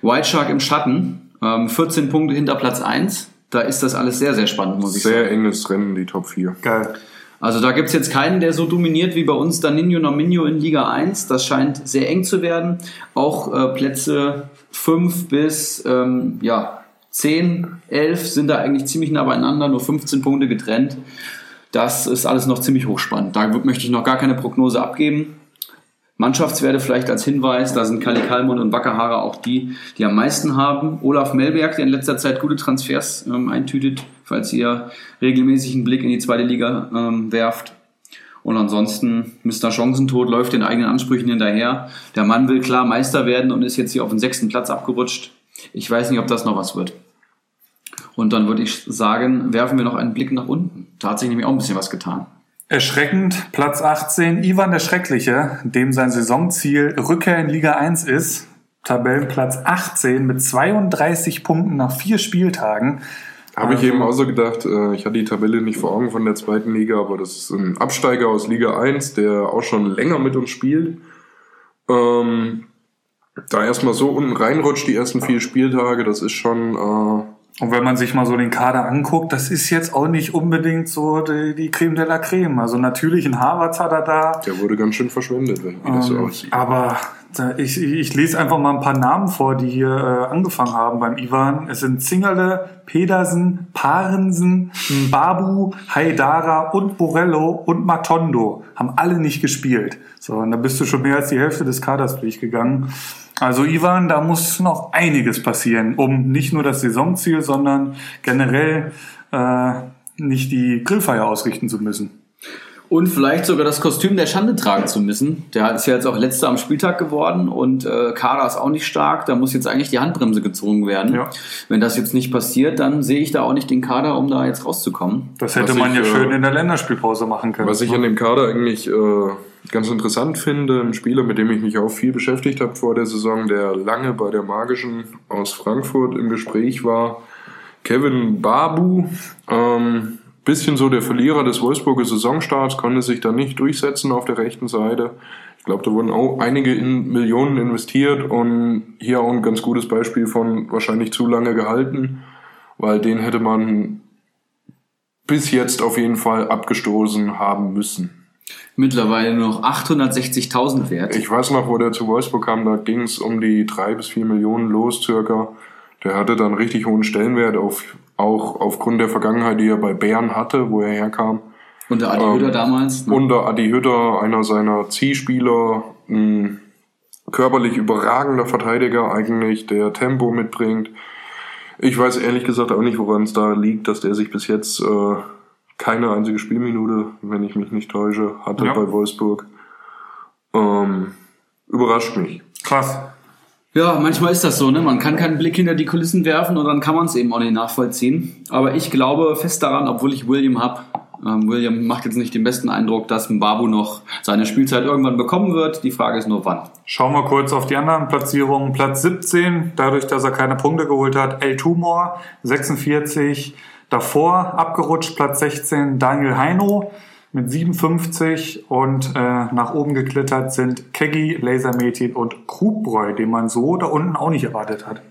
White Shark im Schatten, ähm, 14 Punkte hinter Platz 1. Da ist das alles sehr, sehr spannend, muss ich sagen.
Sehr enges Rennen, die Top 4.
Geil.
Also da gibt's jetzt keinen, der so dominiert wie bei uns Danino Nominio in Liga 1. Das scheint sehr eng zu werden. Auch äh, Plätze 5 bis ähm, ja, 10, 11 sind da eigentlich ziemlich nah beieinander, nur 15 Punkte getrennt. Das ist alles noch ziemlich hochspannend. Da möchte ich noch gar keine Prognose abgeben. Mannschaftswerte vielleicht als Hinweis, da sind Kali Kalmund und Wakahara auch die, die am meisten haben. Olaf Melberg, der in letzter Zeit gute Transfers ähm, eintütet, falls ihr regelmäßig einen Blick in die zweite Liga ähm, werft. Und ansonsten, Mr. Chancentod läuft den eigenen Ansprüchen hinterher. Der Mann will klar Meister werden und ist jetzt hier auf den sechsten Platz abgerutscht. Ich weiß nicht, ob das noch was wird. Und dann würde ich sagen, werfen wir noch einen Blick nach unten. Da hat sich nämlich auch ein bisschen was getan.
Erschreckend, Platz 18, Ivan der Schreckliche, dem sein Saisonziel Rückkehr in Liga 1 ist. Tabellenplatz 18 mit 32 Punkten nach vier Spieltagen.
Habe ich
Also-
eben auch so gedacht, äh, ich hatte die Tabelle nicht vor Augen von der zweiten Liga, aber das ist ein Absteiger aus Liga 1, der auch schon länger mit uns spielt. Ähm, da erstmal so unten reinrutscht, die ersten vier Spieltage, das ist schon, äh,
Und wenn man sich mal so den Kader anguckt, das ist jetzt auch nicht unbedingt so die, die Creme de la Creme. Also natürlich ein Harvards hat er da.
der wurde ganz schön verschwendet, wie das so
Ähm,
aussieht.
aber da, ich, ich lese einfach mal ein paar Namen vor, die hier äh, angefangen haben beim Ivan. Es sind Zingerle, Pedersen, Parensen, Babu, Haidara und Borello und Matondo. Haben alle nicht gespielt. So, und da bist du schon mehr als die Hälfte des Kaders durchgegangen. Also Ivan, da muss noch einiges passieren, um nicht nur das Saisonziel, sondern generell äh, nicht die Grillfeier ausrichten zu müssen.
Und vielleicht sogar das Kostüm der Schande tragen zu müssen. Der ist ja jetzt auch letzter am Spieltag geworden und äh, Kader ist auch nicht stark. Da muss jetzt eigentlich die Handbremse gezogen werden.
Ja.
Wenn das jetzt nicht passiert, dann sehe ich da auch nicht den Kader, um da jetzt rauszukommen.
Das hätte
Was
man
ich,
ja
äh,
schön in der Länderspielpause machen können.
Was ich an dem Kader eigentlich äh, ganz interessant finde, ein Spieler, mit dem ich mich auch viel beschäftigt habe vor der Saison, der lange bei der Magischen aus Frankfurt im Gespräch war, Kevin Babu, ähm, bisschen so der Verlierer des Wolfsburger Saisonstarts, konnte sich da nicht durchsetzen auf der rechten Seite. Ich glaube, da wurden auch einige in Millionen investiert und hier auch ein ganz gutes Beispiel von wahrscheinlich zu lange gehalten, weil den hätte man bis jetzt auf jeden Fall abgestoßen haben müssen.
Mittlerweile nur noch 860.000 wert.
Ich weiß noch, wo der zu Wolfsburg kam, da ging es um die drei bis vier Millionen los circa. Der hatte dann richtig hohen Stellenwert, auf, auch aufgrund der Vergangenheit, die er bei Bern hatte, wo er herkam.
Und der Adi
Ähm,
Hütter damals. Ne?
Unter Adi Hütter, einer seiner Zielspieler, ein körperlich überragender Verteidiger eigentlich, der Tempo mitbringt. Ich weiß ehrlich gesagt auch nicht, woran es da liegt, dass der sich bis jetzt äh, keine einzige Spielminute, wenn ich mich nicht täusche, hatte
Ja.
bei Wolfsburg. Ähm, überrascht mich.
Krass.
Ja, manchmal ist das so, ne? Man kann keinen Blick hinter die Kulissen werfen und dann kann man es eben auch nicht nachvollziehen. Aber ich glaube fest daran, obwohl ich William hab. Ähm, William macht jetzt nicht den besten Eindruck, dass Mbabu noch seine Spielzeit irgendwann bekommen wird. Die Frage ist nur wann.
Schauen wir kurz auf die anderen Platzierungen. Platz 17, dadurch, dass er keine Punkte geholt hat, El Tumor, 46. Davor abgerutscht, Platz 16, Daniel Heino mit 57 und äh, nach oben geklettert sind Keggy, Lasermädchen und Krugbräu, den man so da unten auch nicht erwartet hat.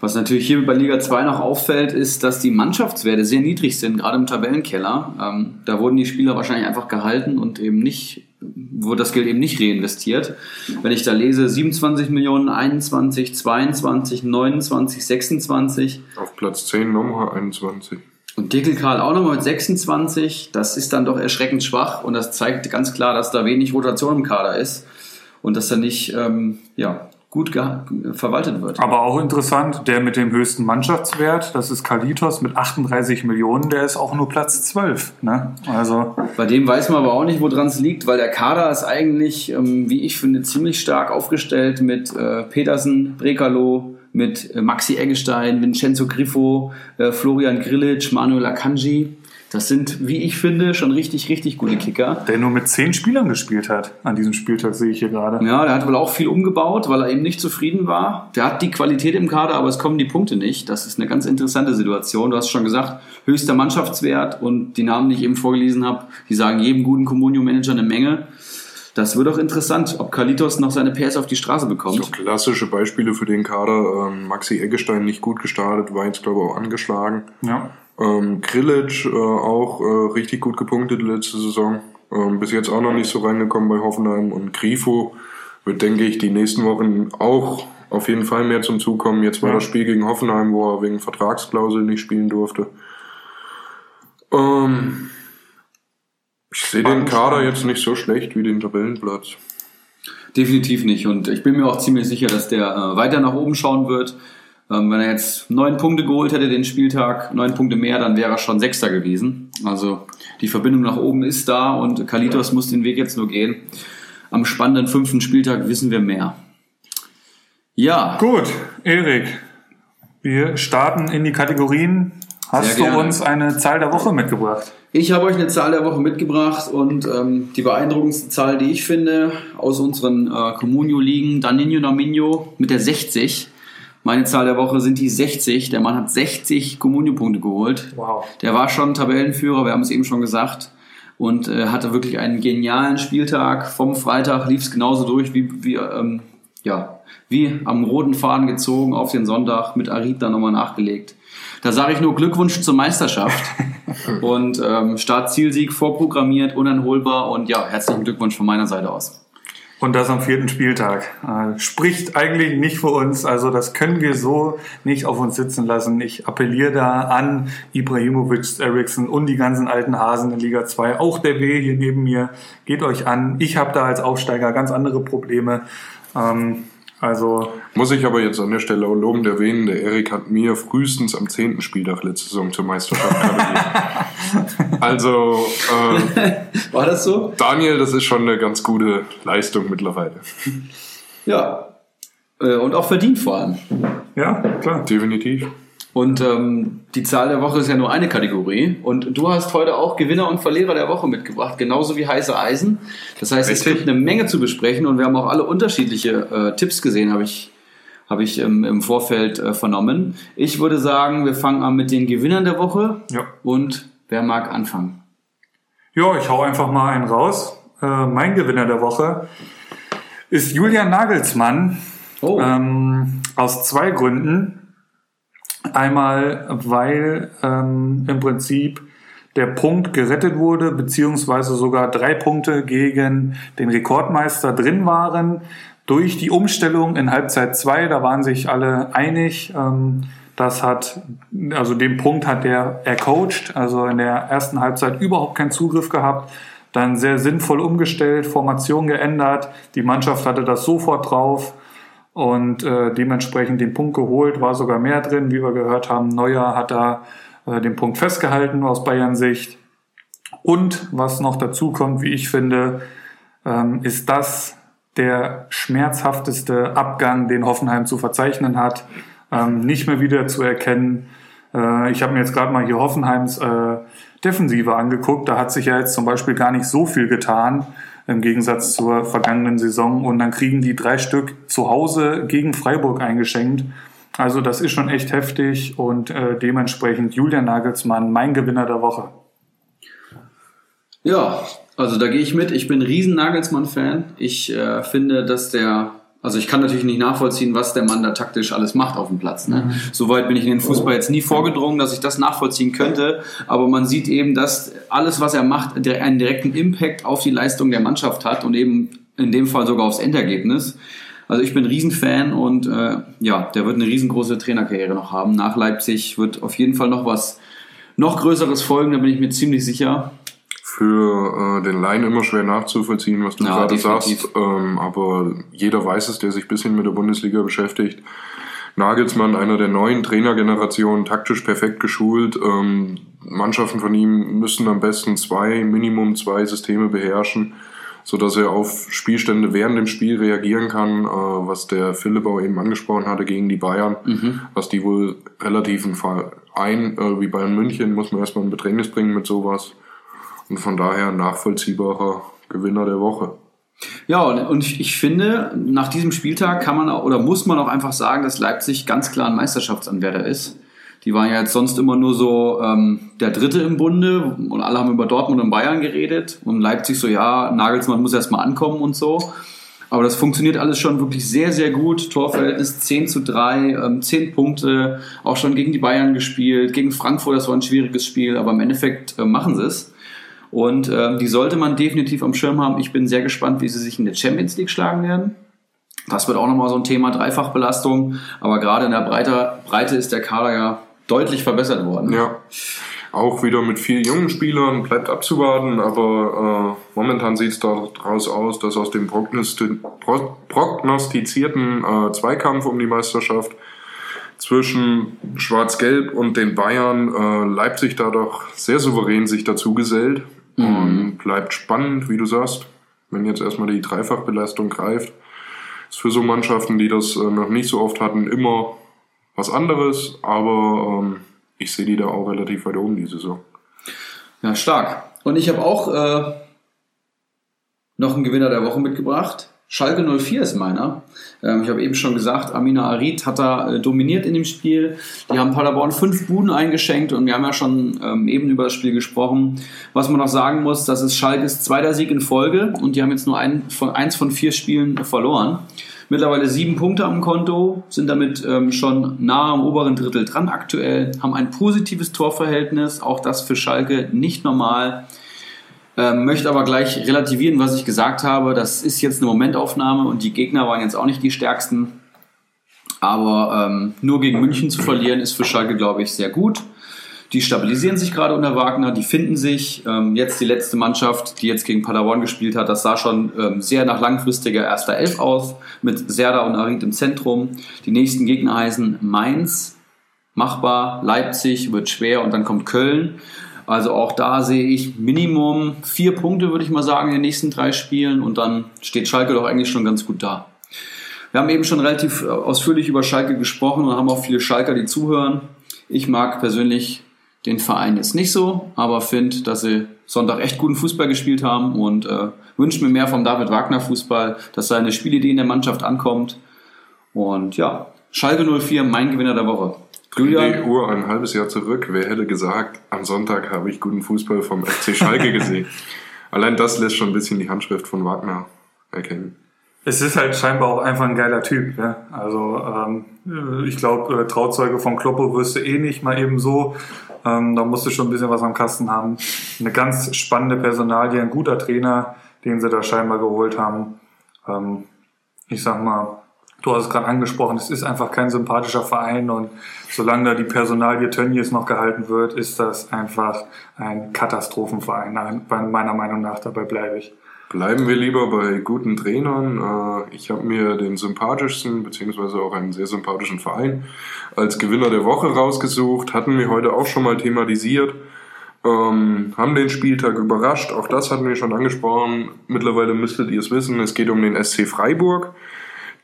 Was natürlich hier bei Liga 2 noch auffällt, ist, dass die Mannschaftswerte sehr niedrig sind, gerade im Tabellenkeller. Ähm, da wurden die Spieler wahrscheinlich einfach gehalten und eben nicht, wurde das Geld eben nicht reinvestiert. Wenn ich da lese, 27 Millionen, 21, 22, 29, 26
Auf Platz 10 nochmal 21.
und Dickel Karl auch nochmal mit 26, das ist dann doch erschreckend schwach und das zeigt ganz klar, dass da wenig Rotation im Kader ist und dass da nicht ähm, ja, gut verwaltet wird.
Aber auch interessant, der mit dem höchsten Mannschaftswert, das ist Kalitos mit 38 Millionen, der ist auch nur Platz 12. Ne? Also
Bei dem weiß man aber auch nicht, woran es liegt, weil der Kader ist eigentlich, ähm, wie ich finde, ziemlich stark aufgestellt mit äh, Petersen, Brekalo, mit äh, Maxi Eggestein, Vincenzo Griffo, äh, Florian Grillitsch, Manuel Akanji. Das sind, wie ich finde, schon richtig, richtig gute Kicker.
Der nur mit zehn Spielern gespielt hat an diesem Spieltag, sehe ich hier gerade.
Ja, der hat wohl auch viel umgebaut, weil er eben nicht zufrieden war. Der hat die Qualität im Kader, aber es kommen die Punkte nicht. Das ist eine ganz interessante Situation. Du hast schon gesagt, höchster Mannschaftswert und die Namen, die ich eben vorgelesen habe, die sagen jedem guten Communio-Manager eine Menge. Das wird auch interessant, ob Kalitos noch seine PS auf die Straße bekommt.
So klassische Beispiele für den Kader. Ähm, Maxi Eggestein nicht gut gestartet, war jetzt glaube ich auch angeschlagen.
Ja.
Ähm, Grillitsch äh, auch äh, richtig gut gepunktet letzte Saison. Ähm, bis jetzt auch noch nicht so reingekommen bei Hoffenheim. Und Grifo wird, denke ich, die nächsten Wochen auch auf jeden Fall mehr zum Zug kommen. Jetzt war
Ja.
das Spiel gegen Hoffenheim, wo er wegen Vertragsklausel nicht spielen durfte. Ähm, ich sehe den Kader jetzt nicht so schlecht wie den Tabellenplatz.
Definitiv nicht. Und ich bin mir auch ziemlich sicher, dass der äh, weiter nach oben schauen wird. Ähm, wenn er jetzt neun Punkte geholt hätte den Spieltag, neun Punkte mehr, dann wäre er schon Sechster gewesen. Also die Verbindung nach oben ist da und Kalitos muss den Weg jetzt nur gehen. Am spannenden fünften Spieltag wissen wir mehr. Ja,
Gut, Erik, wir starten in die Kategorien. Hast du uns eine Zahl der Woche mitgebracht?
Ich habe euch eine Zahl der Woche mitgebracht und ähm, die beeindruckendste Zahl, die ich finde, aus unseren äh, Comunio-Ligen, Daninho Naminho mit der 60. Meine Zahl der Woche sind die 60. Der Mann hat 60 Comunio-Punkte geholt.
Wow.
Der war schon Tabellenführer, wir haben es eben schon gesagt. Und äh, hatte wirklich einen genialen Spieltag. Vom Freitag lief es genauso durch wie, wie, ähm, ja, wie am roten Faden gezogen auf den Sonntag mit Arid dann nochmal nachgelegt. Da sage ich nur Glückwunsch zur Meisterschaft. <laughs> und ähm, Start-Zielsieg vorprogrammiert, unanholbar und ja, herzlichen Glückwunsch von meiner Seite aus.
Und das am vierten Spieltag. Äh, spricht eigentlich nicht für uns. Also das können wir so nicht auf uns sitzen lassen. Ich appelliere da an Ibrahimovic, Eriksson und die ganzen alten Hasen in Liga 2. Auch der W hier neben mir. Geht euch an. Ich habe da als Aufsteiger ganz andere Probleme. Ähm, also
Muss ich aber jetzt an der Stelle auch lobend erwähnen, der Erik hat mir frühestens am 10. Spieltag letzte Saison zur Meisterschaft <laughs> gratuliert. also, äh, <laughs>
War das so?
Daniel, das ist schon eine ganz gute Leistung mittlerweile.
Ja. Äh, und auch verdient vor allem.
ja, klar.
Definitiv.
Und ähm, die Zahl der Woche ist ja nur eine Kategorie. Und du hast heute auch Gewinner und Verlierer der Woche mitgebracht, genauso wie heiße Eisen. Das heißt, es
Richtig.
gibt eine Menge zu besprechen und wir haben auch alle unterschiedliche äh, Tipps gesehen, habe ich, hab ich ähm, im Vorfeld äh, vernommen. Ich würde sagen, wir fangen an mit den Gewinnern der Woche.
Ja.
Und wer mag anfangen?
Ja, ich hau einfach mal einen raus. Äh, mein Gewinner der Woche ist Julian Nagelsmann.
Oh,
Ähm, aus zwei Gründen. Einmal, weil ähm, im Prinzip der Punkt gerettet wurde, beziehungsweise sogar drei Punkte gegen den Rekordmeister drin waren. Durch die Umstellung in Halbzeit 2, da waren sich alle einig. Ähm, das hat, also den Punkt hat der ercoacht, also in der ersten Halbzeit überhaupt keinen Zugriff gehabt. Dann sehr sinnvoll umgestellt, Formation geändert. Die Mannschaft hatte das sofort drauf und äh, dementsprechend den Punkt geholt, war sogar mehr drin, wie wir gehört haben. Neuer hat da äh, den Punkt festgehalten aus Bayern Sicht. Und was noch dazu kommt, wie ich finde, ähm, ist das der schmerzhafteste Abgang, den Hoffenheim zu verzeichnen hat. Ähm, nicht mehr wieder zu erkennen. Äh, ich habe mir jetzt gerade mal hier Hoffenheims äh, Defensive angeguckt. Da hat sich ja jetzt zum Beispiel gar nicht so viel getan im Gegensatz zur vergangenen Saison. Und dann kriegen die drei Stück zu Hause gegen Freiburg eingeschenkt. Also das ist schon echt heftig und äh, dementsprechend Julian Nagelsmann, mein Gewinner der Woche.
Ja, also da gehe ich mit. Ich bin riesen Nagelsmann-Fan. Ich äh, finde, dass der, also ich kann natürlich nicht nachvollziehen, was der Mann da taktisch alles macht auf dem Platz. Ne? Soweit bin ich in den Fußball jetzt nie vorgedrungen, dass ich das nachvollziehen könnte. Aber man sieht eben, dass alles, was er macht, einen direkten Impact auf die Leistung der Mannschaft hat und eben in dem Fall sogar aufs Endergebnis. Also ich bin ein Riesenfan und äh, ja, der wird eine riesengroße Trainerkarriere noch haben. Nach Leipzig wird auf jeden Fall noch was noch Größeres folgen, da bin ich mir ziemlich sicher.
Für äh, den Laien immer schwer nachzuvollziehen, was du
Ja,
gerade
definitiv.
sagst. Ähm, aber jeder weiß es, der sich ein bisschen mit der Bundesliga beschäftigt. Nagelsmann, einer der neuen Trainergenerationen, taktisch perfekt geschult. Ähm, Mannschaften von ihm müssen am besten zwei, Minimum zwei Systeme beherrschen, so dass er auf Spielstände während dem Spiel reagieren kann, äh, was der Philippau eben angesprochen hatte gegen die Bayern, was die wohl relativ Verein äh, wie Bayern München muss man erstmal in Bedrängnis bringen mit sowas. Und von daher nachvollziehbarer Gewinner der Woche.
Ja, und ich finde, nach diesem Spieltag kann man oder muss man auch einfach sagen, dass Leipzig ganz klar ein Meisterschaftsanwärter ist. Die waren ja jetzt sonst immer nur so ähm, der Dritte im Bunde und alle haben über Dortmund und Bayern geredet und Leipzig so, ja, Nagelsmann muss erstmal ankommen und so. Aber das funktioniert alles schon wirklich sehr, sehr gut. Torverhältnis 10 zu 3, ähm, 10 Punkte, auch schon gegen die Bayern gespielt, gegen Frankfurt, das war ein schwieriges Spiel, aber im Endeffekt äh, machen sie es. Und ähm, die sollte man definitiv am Schirm haben. Ich bin sehr gespannt, wie sie sich in der Champions League schlagen werden. Das wird auch nochmal so ein Thema, Dreifachbelastung. Aber gerade in der Breite, Breite ist der Kader ja deutlich verbessert worden.
Ja, auch wieder mit vier jungen Spielern, bleibt abzuwarten, aber äh, momentan sieht es daraus aus, dass aus dem prognostizierten äh, Zweikampf um die Meisterschaft zwischen Schwarz-Gelb und den Bayern äh, Leipzig da doch sehr souverän sich dazu gesellt mhm. und bleibt spannend, wie du sagst, wenn jetzt erstmal die Dreifachbelastung greift. Ist für so Mannschaften, die das äh, noch nicht so oft hatten, immer was anderes, aber ähm, ich sehe die da auch relativ weit oben die Saison.
Ja, stark. Und ich habe auch äh, noch einen Gewinner der Woche mitgebracht. Schalke 04 ist meiner. Ähm, ich habe eben schon gesagt, Amina Arid hat da äh, dominiert in dem Spiel. Die haben Paderborn fünf Buden eingeschenkt und wir haben ja schon ähm, eben über das Spiel gesprochen. Was man noch sagen muss, das ist Schalkes zweiter Sieg in Folge und die haben jetzt nur ein, von, eins von vier Spielen verloren. Mittlerweile sieben Punkte am Konto, sind damit ähm, schon nah am oberen Drittel dran aktuell, haben ein positives Torverhältnis, auch das für Schalke nicht normal. Ähm, möchte aber gleich relativieren, was ich gesagt habe. Das ist jetzt eine Momentaufnahme und die Gegner waren jetzt auch nicht die stärksten. Aber ähm, nur gegen München zu verlieren ist für Schalke, glaube ich, sehr gut. Die stabilisieren sich gerade unter Wagner, die finden sich. Ähm, jetzt die letzte Mannschaft, die jetzt gegen Paderborn gespielt hat, das sah schon ähm, sehr nach langfristiger erster Elf aus, mit Serda und Arid im Zentrum. Die nächsten Gegner heißen Mainz, machbar, Leipzig wird schwer und dann kommt Köln. Also auch da sehe ich Minimum vier Punkte, würde ich mal sagen, in den nächsten drei Spielen und dann steht Schalke doch eigentlich schon ganz gut da. Wir haben eben schon relativ äh, ausführlich über Schalke gesprochen und haben auch viele Schalker, die zuhören. Ich mag persönlich den Verein jetzt nicht so, aber finde, dass sie Sonntag echt guten Fußball gespielt haben und äh, wünsche mir mehr vom David Wagner Fußball, dass seine Spielidee in der Mannschaft ankommt. Und ja, Schalke 04, mein Gewinner der Woche.
Julian? Die Uhr ein halbes Jahr zurück. Wer hätte gesagt, am Sonntag habe ich guten Fußball vom FC Schalke gesehen. <laughs> Allein das lässt schon ein bisschen die Handschrift von Wagner erkennen.
Es ist halt scheinbar auch einfach ein geiler Typ. Ja? Also ähm, ich glaube, äh, Trauzeuge von Kloppo wirst du eh nicht mal eben so. Ähm, da musst du schon ein bisschen was am Kasten haben. Eine ganz spannende Personalie, ein guter Trainer, den sie da scheinbar geholt haben. Ähm, ich sag mal, du hast es gerade angesprochen, es ist einfach kein sympathischer Verein und solange da die Personalie Tönnies noch gehalten wird, ist das einfach ein Katastrophenverein, meiner Meinung nach. Dabei bleibe ich.
Bleiben wir lieber bei guten Trainern. Äh, ich habe mir den sympathischsten, beziehungsweise auch einen sehr sympathischen Verein als Gewinner der Woche rausgesucht. Hatten wir heute auch schon mal thematisiert. Ähm, haben den Spieltag überrascht. Auch das hatten wir schon angesprochen. Mittlerweile müsstet ihr es wissen. Es geht um den SC Freiburg,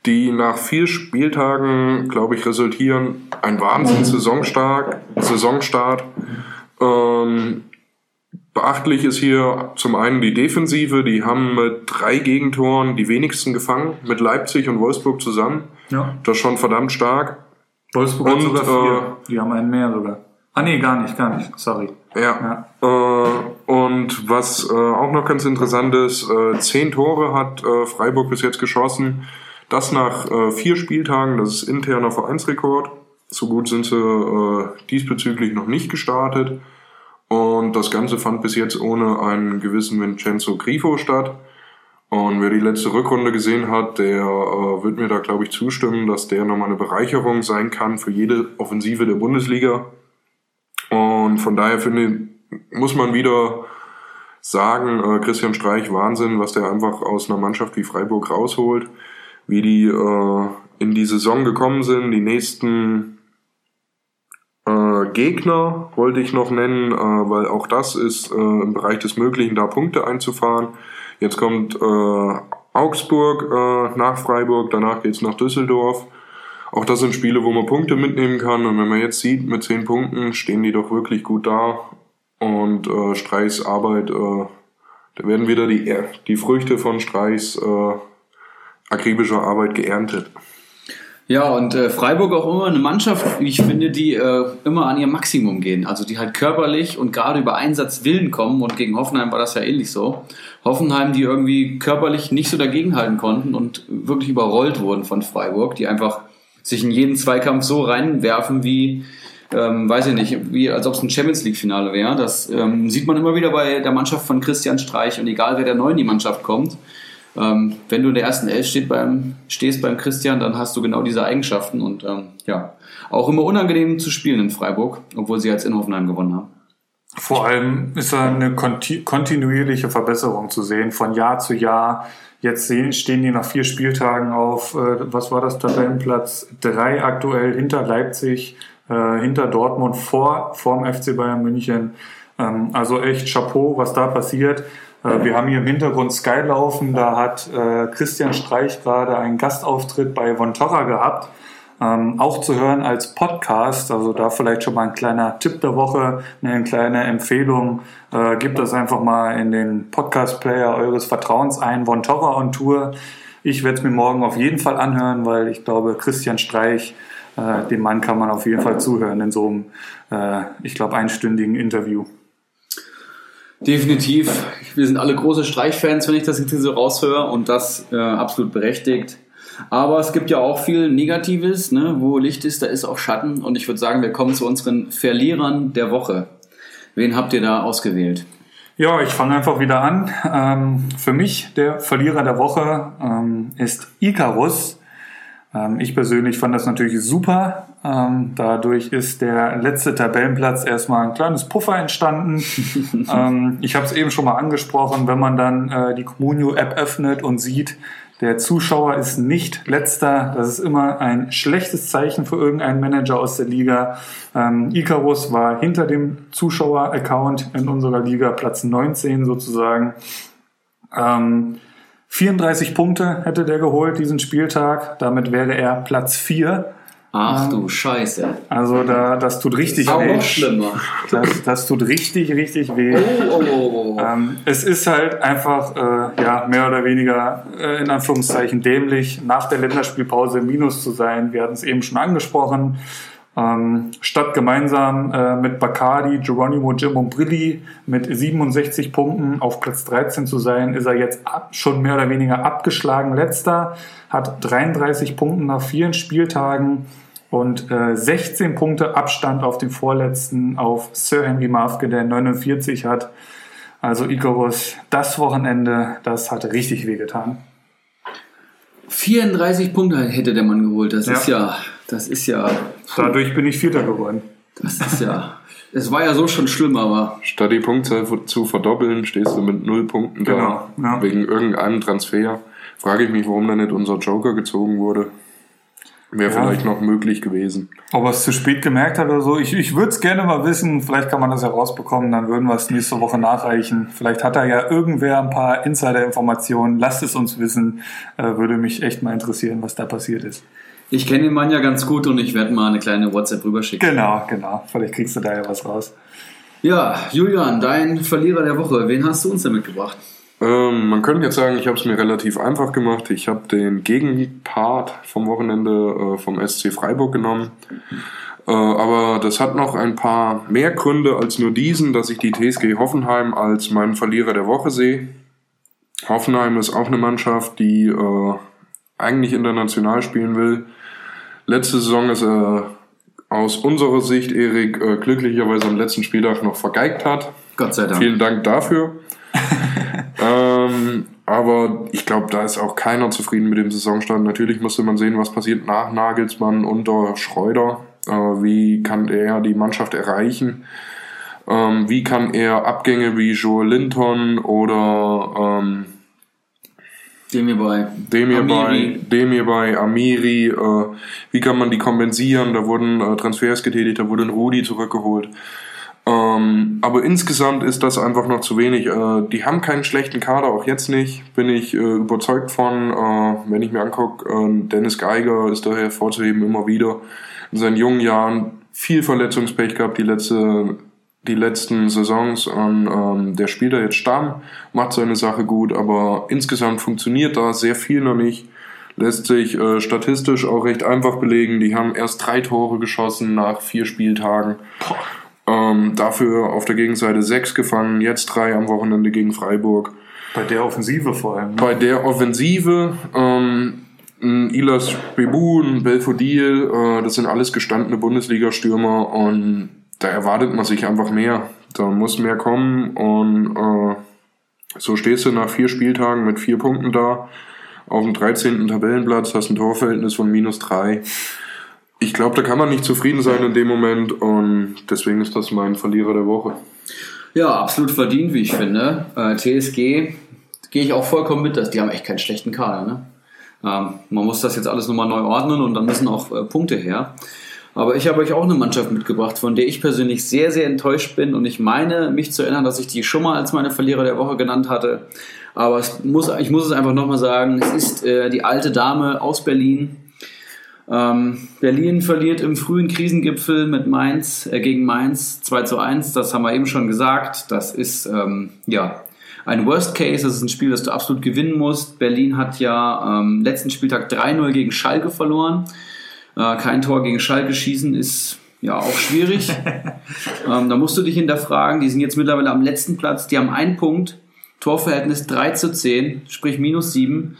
die nach vier Spieltagen, glaube ich, resultieren. Ein Wahnsinn-Saisonstart. Saisonstart. Ähm, Beachtlich ist hier zum einen die Defensive, die haben mit drei Gegentoren die wenigsten gefangen, mit Leipzig und Wolfsburg zusammen. Ja. Das ist schon verdammt stark.
Wolfsburg und, hat sogar vier. Äh, die haben einen mehr sogar. Ah nee, gar nicht, gar nicht. Sorry.
Ja. ja. Äh, und was äh, auch noch ganz interessant ist, äh, zehn Tore hat äh, Freiburg bis jetzt geschossen. Das nach äh, vier Spieltagen, das ist interner Vereinsrekord. So gut sind sie äh, diesbezüglich noch nicht gestartet. Und das Ganze fand bis jetzt ohne einen gewissen Vincenzo Grifo statt. Und wer die letzte Rückrunde gesehen hat, der äh, wird mir da, glaube ich, zustimmen, dass der nochmal eine Bereicherung sein kann für jede Offensive der Bundesliga. Und von daher finde muss man wieder sagen, äh, Christian Streich, Wahnsinn, was der einfach aus einer Mannschaft wie Freiburg rausholt, wie die äh, in die Saison gekommen sind, die nächsten äh, Gegner wollte ich noch nennen, äh, weil auch das ist äh, im Bereich des Möglichen, da Punkte einzufahren. Jetzt kommt äh, Augsburg äh, nach Freiburg, danach geht's nach Düsseldorf. auch das sind Spiele, wo man Punkte mitnehmen kann. Und wenn man jetzt sieht, mit zehn Punkten stehen die doch wirklich gut da. Und Streichs Arbeit, da werden wieder die, die Früchte von Streichs äh, akribischer Arbeit geerntet.
Ja, und äh, Freiburg auch immer eine Mannschaft, ich finde, die äh, immer an ihr Maximum gehen. Also die halt körperlich und gerade über Einsatz Willen kommen. Und gegen Hoffenheim war das ja ähnlich so. Hoffenheim, die irgendwie körperlich nicht so dagegenhalten konnten und wirklich überrollt wurden von Freiburg, die einfach sich in jeden Zweikampf so reinwerfen wie, ähm, weiß ich nicht, wie als ob es ein Champions League-Finale wäre. Das ähm, sieht man immer wieder bei der Mannschaft von Christian Streich und egal wer der neu in die Mannschaft kommt ähm, wenn du in der ersten Elf steht beim, stehst beim Christian, dann hast du genau diese Eigenschaften und ähm, ja, auch immer unangenehm zu spielen in Freiburg, obwohl sie jetzt in Hoffenheim gewonnen haben.
Vor allem ist da eine kontinuierliche Verbesserung zu sehen von Jahr zu Jahr. Jetzt stehen die nach vier Spieltagen auf, äh, was war das, Tabellenplatz drei aktuell hinter Leipzig, äh, hinter Dortmund, vor, vorm FC Bayern München. Ähm, also echt Chapeau, was da passiert. Äh, wir haben hier im Hintergrund Sky laufen, da hat äh, Christian Streich gerade einen Gastauftritt bei Von Torra gehabt. Ähm, auch zu hören als Podcast, also da vielleicht schon mal ein kleiner Tipp der Woche, eine kleine Empfehlung. Äh, gebt das einfach mal in den Podcast-Player eures Vertrauens ein, Von Torra on Tour. Ich werde es mir morgen auf jeden Fall anhören, weil ich glaube, Christian Streich, äh, dem Mann kann man auf jeden Fall zuhören in so einem, äh, ich glaube, einstündigen Interview.
Definitiv. Wir sind alle große Streichfans, wenn ich das jetzt hier so raushöre und das äh, absolut berechtigt. Aber es gibt ja auch viel Negatives, ne? wo Licht ist, da ist auch Schatten. Und ich würde sagen, wir kommen zu unseren Verlierern der Woche. Wen habt ihr da ausgewählt?
Ja, ich fange einfach wieder an. Ähm, für mich der Verlierer der Woche ähm, ist Icarus. Ähm, ich persönlich fand das natürlich super. Ähm, dadurch ist der letzte Tabellenplatz erstmal ein kleines Puffer entstanden. <laughs> ähm, ich habe es eben schon mal angesprochen, wenn man dann äh, die Communio-App öffnet und sieht, der Zuschauer ist nicht letzter. Das ist immer ein schlechtes Zeichen für irgendeinen Manager aus der Liga. Ähm, Icarus war hinter dem Zuschauer-Account in unserer Liga Platz 19 sozusagen. Ähm, 34 Punkte hätte der geholt diesen Spieltag. Damit wäre er Platz 4.
Ach du Scheiße.
Also da, das tut richtig
Auch
weh.
noch schlimmer.
Das, das tut richtig, richtig weh.
Oh, oh, oh, oh.
Ähm, es ist halt einfach äh, ja mehr oder weniger äh, in Anführungszeichen dämlich, nach der Länderspielpause Minus zu sein. Wir hatten es eben schon angesprochen. Ähm, statt gemeinsam äh, mit Bacardi, Geronimo Jim und Brilli mit 67 Punkten auf Platz 13 zu sein, ist er jetzt ab, schon mehr oder weniger abgeschlagen letzter, hat 33 Punkte nach vielen Spieltagen und äh, 16 Punkte Abstand auf den vorletzten auf Sir Henry Mafke, der 49 hat. Also Icarus, das Wochenende, das hat richtig wehgetan.
34 Punkte hätte der Mann geholt. Das
Ja.
ist ja, das ist ja,
Dadurch bin ich Vierter geworden.
das ist ja, es war ja so schon schlimm, aber
Statt die Punktzahl zu verdoppeln, stehst du mit null Punkten
Genau,
da.
ja.
Wegen irgendeinem Transfer. Frage ich mich, warum da nicht unser Joker gezogen wurde. Wäre
Ja.
vielleicht noch möglich gewesen.
Ob er es zu spät gemerkt hat oder so, ich, ich würde es gerne mal wissen. Vielleicht kann man das ja rausbekommen, dann würden wir es nächste Woche nachreichen. Vielleicht hat da ja irgendwer ein paar Insider-Informationen. Lasst es uns wissen. Äh, würde mich echt mal interessieren, was da passiert ist.
Ich kenne den Mann ja ganz gut und ich werde mal eine kleine WhatsApp rüberschicken.
Genau, genau. Vielleicht kriegst du da ja was raus.
Ja, Julian, dein Verlierer der Woche, wen hast du uns denn mitgebracht?
Ähm, man könnte jetzt sagen, ich habe es mir relativ einfach gemacht. Ich habe den Gegenpart vom Wochenende äh, vom SC Freiburg genommen. Äh, aber das hat noch ein paar mehr Gründe als nur diesen, dass ich die TSG Hoffenheim als meinen Verlierer der Woche sehe. Hoffenheim ist auch eine Mannschaft, die äh, eigentlich international spielen will. Letzte Saison ist er aus unserer Sicht, Erik, äh, glücklicherweise am letzten Spieltag noch vergeigt hat.
Gott sei Dank.
Vielen Dank dafür. <laughs> ähm, aber ich glaube, da ist auch keiner zufrieden mit dem Saisonstand. Natürlich musste man sehen, was passiert nach Nagelsmann unter Schreuder. Äh, wie kann er die Mannschaft erreichen? Ähm, wie kann er Abgänge wie Joe Linton oder ähm,
Dem hier bei.
Demir bei,
Amiri.
Demir bei Amiri, äh, wie kann man die kompensieren? Da wurden äh, Transfers getätigt, da wurde ein Rudi zurückgeholt. Ähm, aber insgesamt ist das einfach noch zu wenig. Äh, die haben keinen schlechten Kader, auch jetzt nicht. Bin ich äh, überzeugt von. Äh, wenn ich mir angucke, äh, Dennis Geiger ist daher hervorzuheben immer wieder. In seinen jungen Jahren viel Verletzungspech gehabt die letzte die letzten Saisons und ähm, der spielt da jetzt Stamm, macht seine Sache gut, aber insgesamt funktioniert da sehr viel noch nicht. Lässt sich äh, statistisch auch recht einfach belegen. Die haben erst drei Tore geschossen nach vier Spieltagen. Ähm, dafür auf der Gegenseite sechs gefangen, jetzt drei am Wochenende gegen Freiburg.
Bei der Offensive vor allem. Ne?
Bei der Offensive, ähm, Ilas Bebun, Belfodil, äh, das sind alles gestandene Bundesliga-Stürmer und da erwartet man sich einfach mehr. Da muss mehr kommen und äh, so stehst du nach vier Spieltagen mit vier Punkten da auf dem 13. Tabellenplatz, hast ein Torverhältnis von minus drei. Ich glaube, da kann man nicht zufrieden sein in dem Moment und deswegen ist das mein Verlierer der Woche.
Ja, absolut verdient, wie ich finde. Äh, TSG gehe ich auch vollkommen mit, dass die haben echt keinen schlechten Kader. Ne? Ähm, man muss das jetzt alles nochmal neu ordnen und dann müssen auch äh, Punkte her. Aber ich habe euch auch eine Mannschaft mitgebracht, von der ich persönlich sehr, sehr enttäuscht bin. Und ich meine, mich zu erinnern, dass ich die schon mal als meine Verlierer der Woche genannt hatte. Aber muss, ich muss es einfach nochmal sagen, es ist äh, die alte Dame aus Berlin. Ähm, Berlin verliert im frühen Krisengipfel mit Mainz, äh, gegen Mainz 2 zu 1. Das haben wir eben schon gesagt. Das ist, ähm, ja, ein Worst Case. Das ist ein Spiel, das du absolut gewinnen musst. Berlin hat ja ähm, letzten Spieltag 3-0 gegen Schalke verloren. Äh, kein Tor gegen Schalke schießen ist ja auch schwierig. <laughs> ähm, da musst du dich hinterfragen. Die sind jetzt mittlerweile am letzten Platz. Die haben einen Punkt. Torverhältnis 3 zu 10, sprich minus 7.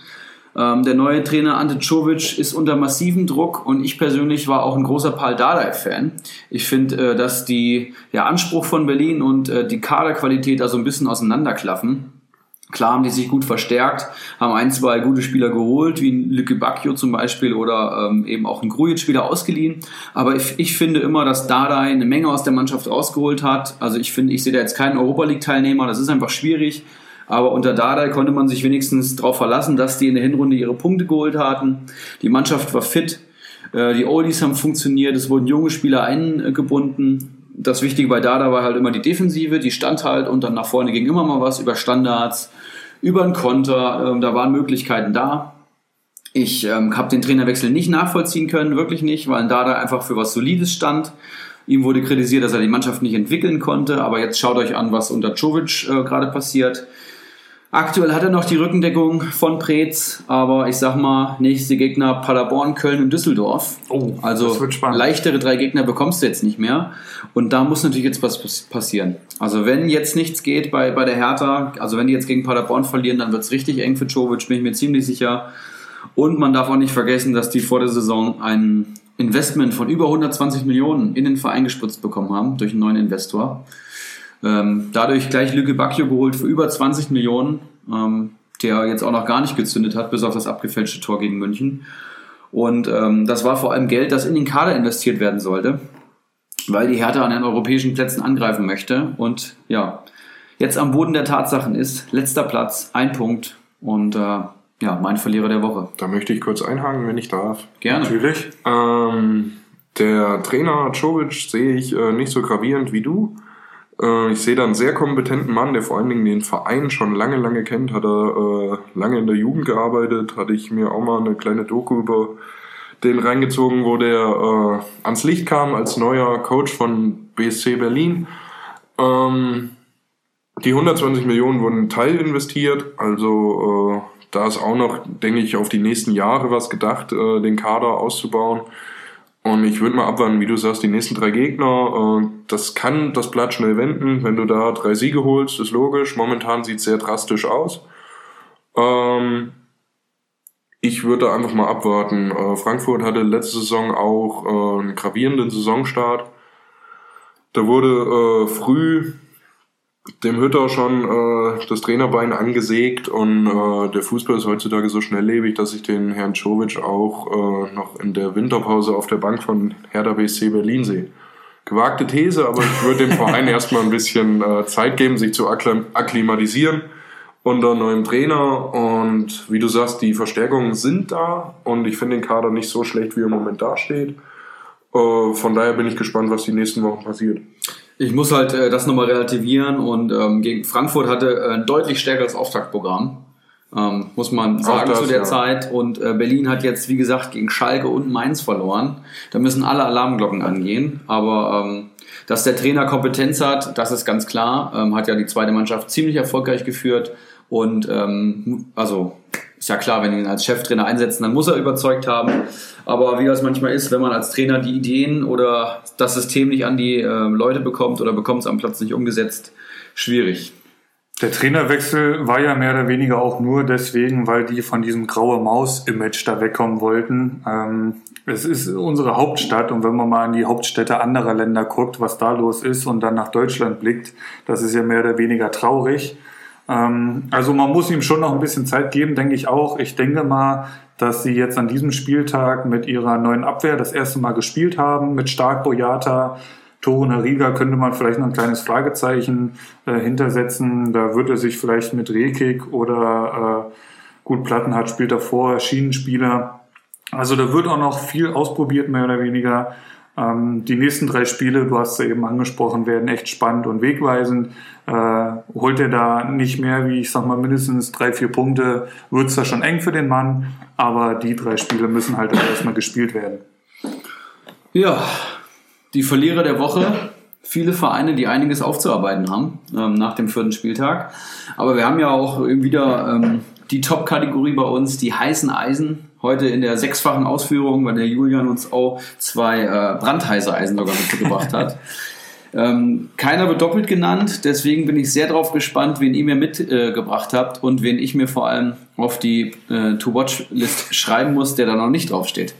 Ähm, der neue Trainer Ante Czovic ist unter massivem Druck und ich persönlich war auch ein großer Paul Dardai-Fan. Ich finde, äh, dass die, der Anspruch von Berlin und äh, die Kaderqualität da so ein bisschen auseinanderklaffen. Klar haben die sich gut verstärkt, haben ein, zwei gute Spieler geholt, wie ein Lücke Bacchio zum Beispiel oder ähm, eben auch ein Grujic-Spieler ausgeliehen. Aber ich, ich, finde immer, dass Dardai eine Menge aus der Mannschaft rausgeholt hat. Also ich finde, ich sehe da jetzt keinen Europa League-Teilnehmer, das ist einfach schwierig. Aber unter Dardai konnte man sich wenigstens darauf verlassen, dass die in der Hinrunde ihre Punkte geholt hatten. Die Mannschaft war fit, äh, die Oldies haben funktioniert, es wurden junge Spieler eingebunden das Wichtige bei Dada war halt immer die Defensive, die stand halt und dann nach vorne ging immer mal was über Standards, über einen Konter, ähm, da waren Möglichkeiten da. Ich ähm, habe den Trainerwechsel nicht nachvollziehen können, wirklich nicht, weil Dada einfach für was Solides stand. Ihm wurde kritisiert, dass er die Mannschaft nicht entwickeln konnte, aber jetzt schaut euch an, was unter Czovic äh, gerade passiert. Aktuell hat er noch die Rückendeckung von Preetz, aber ich sag mal, nächste Gegner Paderborn, Köln und Düsseldorf.
Oh,
also leichtere drei Gegner bekommst du jetzt nicht mehr. Und da muss natürlich jetzt was passieren. Also wenn jetzt nichts geht bei, bei der Hertha, also wenn die jetzt gegen Paderborn verlieren, dann wird es richtig eng für Czovic, bin ich mir ziemlich sicher. Und man darf auch nicht vergessen, dass die vor der Saison ein Investment von über 120 Millionen in den Verein gespritzt bekommen haben durch einen neuen Investor. Ähm, dadurch gleich Lüge Bacchio geholt für über 20 Millionen, ähm, der jetzt auch noch gar nicht gezündet hat, bis auf das abgefälschte Tor gegen München. Und ähm, das war vor allem Geld, das in den Kader investiert werden sollte, weil die Hertha an den europäischen Plätzen angreifen möchte. Und ja, jetzt am Boden der Tatsachen ist, letzter Platz, ein Punkt und äh, ja, mein Verlierer der Woche.
Da möchte ich kurz einhaken, wenn ich darf.
Gerne.
Natürlich.
Ähm, der Trainer Czovic sehe ich äh, nicht so gravierend wie du. Äh, ich sehe da einen sehr kompetenten Mann, der vor allen Dingen den Verein schon lange, lange kennt. Hat er äh, lange in der Jugend gearbeitet, hatte ich mir auch mal eine kleine Doku über den reingezogen, wo der äh, ans Licht kam als neuer Coach von BSC Berlin. Ähm, die 120 Millionen wurden Teil investiert, also äh, da ist auch noch, denke ich, auf die nächsten Jahre was gedacht, äh, den Kader auszubauen. Und ich würde mal abwarten, wie du sagst, die nächsten drei Gegner. Äh, das kann das Blatt schnell wenden. Wenn du da drei Siege holst, ist logisch. Momentan sieht es sehr drastisch aus. Ähm, ich würde einfach mal abwarten. Äh, Frankfurt hatte letzte Saison auch äh, einen gravierenden Saisonstart. Da wurde früh dem Hütter schon äh, das Trainerbein angesägt und äh, der Fußball ist heutzutage so schnelllebig, dass ich den Herrn Czovic auch äh, noch in der Winterpause auf der Bank von Hertha BSC Berlin sehe. Gewagte These, aber ich würde dem Verein <laughs> erstmal ein bisschen äh, Zeit geben, sich zu akklimatisieren unter neuem Trainer und wie du sagst, die Verstärkungen sind da und ich finde den Kader nicht so schlecht, wie er im Moment dasteht. Äh, von daher bin ich gespannt, was die nächsten Wochen passiert.
Ich muss halt äh, das nochmal relativieren und ähm, gegen Frankfurt hatte äh, ein deutlich stärkeres Auftaktprogramm. Ähm, muss man sagen
das,
zu der
ja.
Zeit. Und äh, Berlin hat jetzt, wie gesagt, gegen Schalke und Mainz verloren. Da müssen alle Alarmglocken angehen. Aber ähm, dass der Trainer Kompetenz hat, das ist ganz klar. Ähm, hat ja die zweite Mannschaft ziemlich erfolgreich geführt. Und ähm, also ist ja klar, wenn wir ihn als Cheftrainer einsetzen, dann muss er überzeugt haben. Aber wie das manchmal ist, wenn man als Trainer die Ideen oder das System nicht an die äh, Leute bekommt oder bekommt es am Platz nicht umgesetzt, schwierig.
Der Trainerwechsel war ja mehr oder weniger auch nur deswegen, weil die von diesem graue Maus-Image da wegkommen wollten. Ähm, es ist unsere Hauptstadt und wenn man mal an die Hauptstädte anderer Länder guckt, was da los ist und dann nach Deutschland blickt, das ist ja mehr oder weniger traurig. Ähm, also man muss ihm schon noch ein bisschen Zeit geben, denke ich auch. Ich denke mal, dass sie jetzt an diesem Spieltag mit ihrer neuen Abwehr das erste Mal gespielt haben, mit Stark Boyata, Toru Nariga könnte man vielleicht noch ein kleines Fragezeichen äh, hintersetzen. Da wird er sich vielleicht mit Rekik oder äh, gut Plattenhardt spielt davor, Schienenspieler. Also da wird auch noch viel ausprobiert, mehr oder weniger. Ähm, die nächsten drei Spiele, du hast es eben angesprochen, werden echt spannend und wegweisend. Äh, holt er da nicht mehr, wie ich sag mal, mindestens drei, vier Punkte, wird es da schon eng für den Mann. Aber die drei Spiele müssen halt erstmal gespielt werden.
Ja, die Verlierer der Woche. Viele Vereine, die einiges aufzuarbeiten haben ähm, nach dem vierten Spieltag. Aber wir haben ja auch wieder ähm, die Top-Kategorie bei uns, die heißen Eisen. Heute in der sechsfachen Ausführung, weil der Julian uns auch zwei äh, brandheiße Eisen sogar mitgebracht hat. <laughs> Ähm, keiner wird doppelt genannt, deswegen bin ich sehr darauf gespannt, wen ihr mir mitgebracht äh, habt und wen ich mir vor allem auf die äh, To-Watch-List schreiben muss, der da noch nicht draufsteht.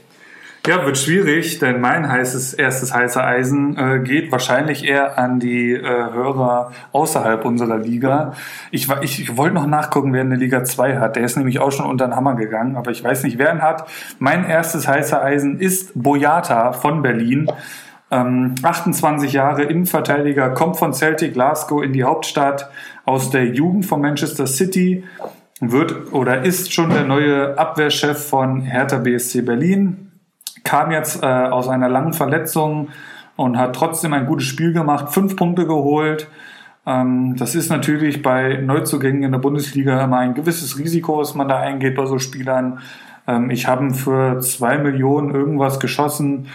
Ja, wird schwierig, denn mein heißes erstes heiße Eisen äh, geht wahrscheinlich eher an die äh, Hörer außerhalb unserer Liga. Ich, ich, ich wollte noch nachgucken, wer eine Liga 2 hat. Der ist nämlich auch schon unter den Hammer gegangen, aber ich weiß nicht, wer ihn hat. Mein erstes heiße Eisen ist Boyata von Berlin. Ähm, 28 Jahre Innenverteidiger, kommt von Celtic Glasgow in die Hauptstadt aus der Jugend von Manchester City, wird oder ist schon der neue Abwehrchef von Hertha BSC Berlin kam jetzt äh, aus einer langen Verletzung und hat trotzdem ein gutes Spiel gemacht, fünf Punkte geholt. Ähm, das ist natürlich bei Neuzugängen in der Bundesliga immer ein gewisses Risiko, was man da eingeht bei so Spielern. Ähm, ich habe für zwei Millionen irgendwas geschossen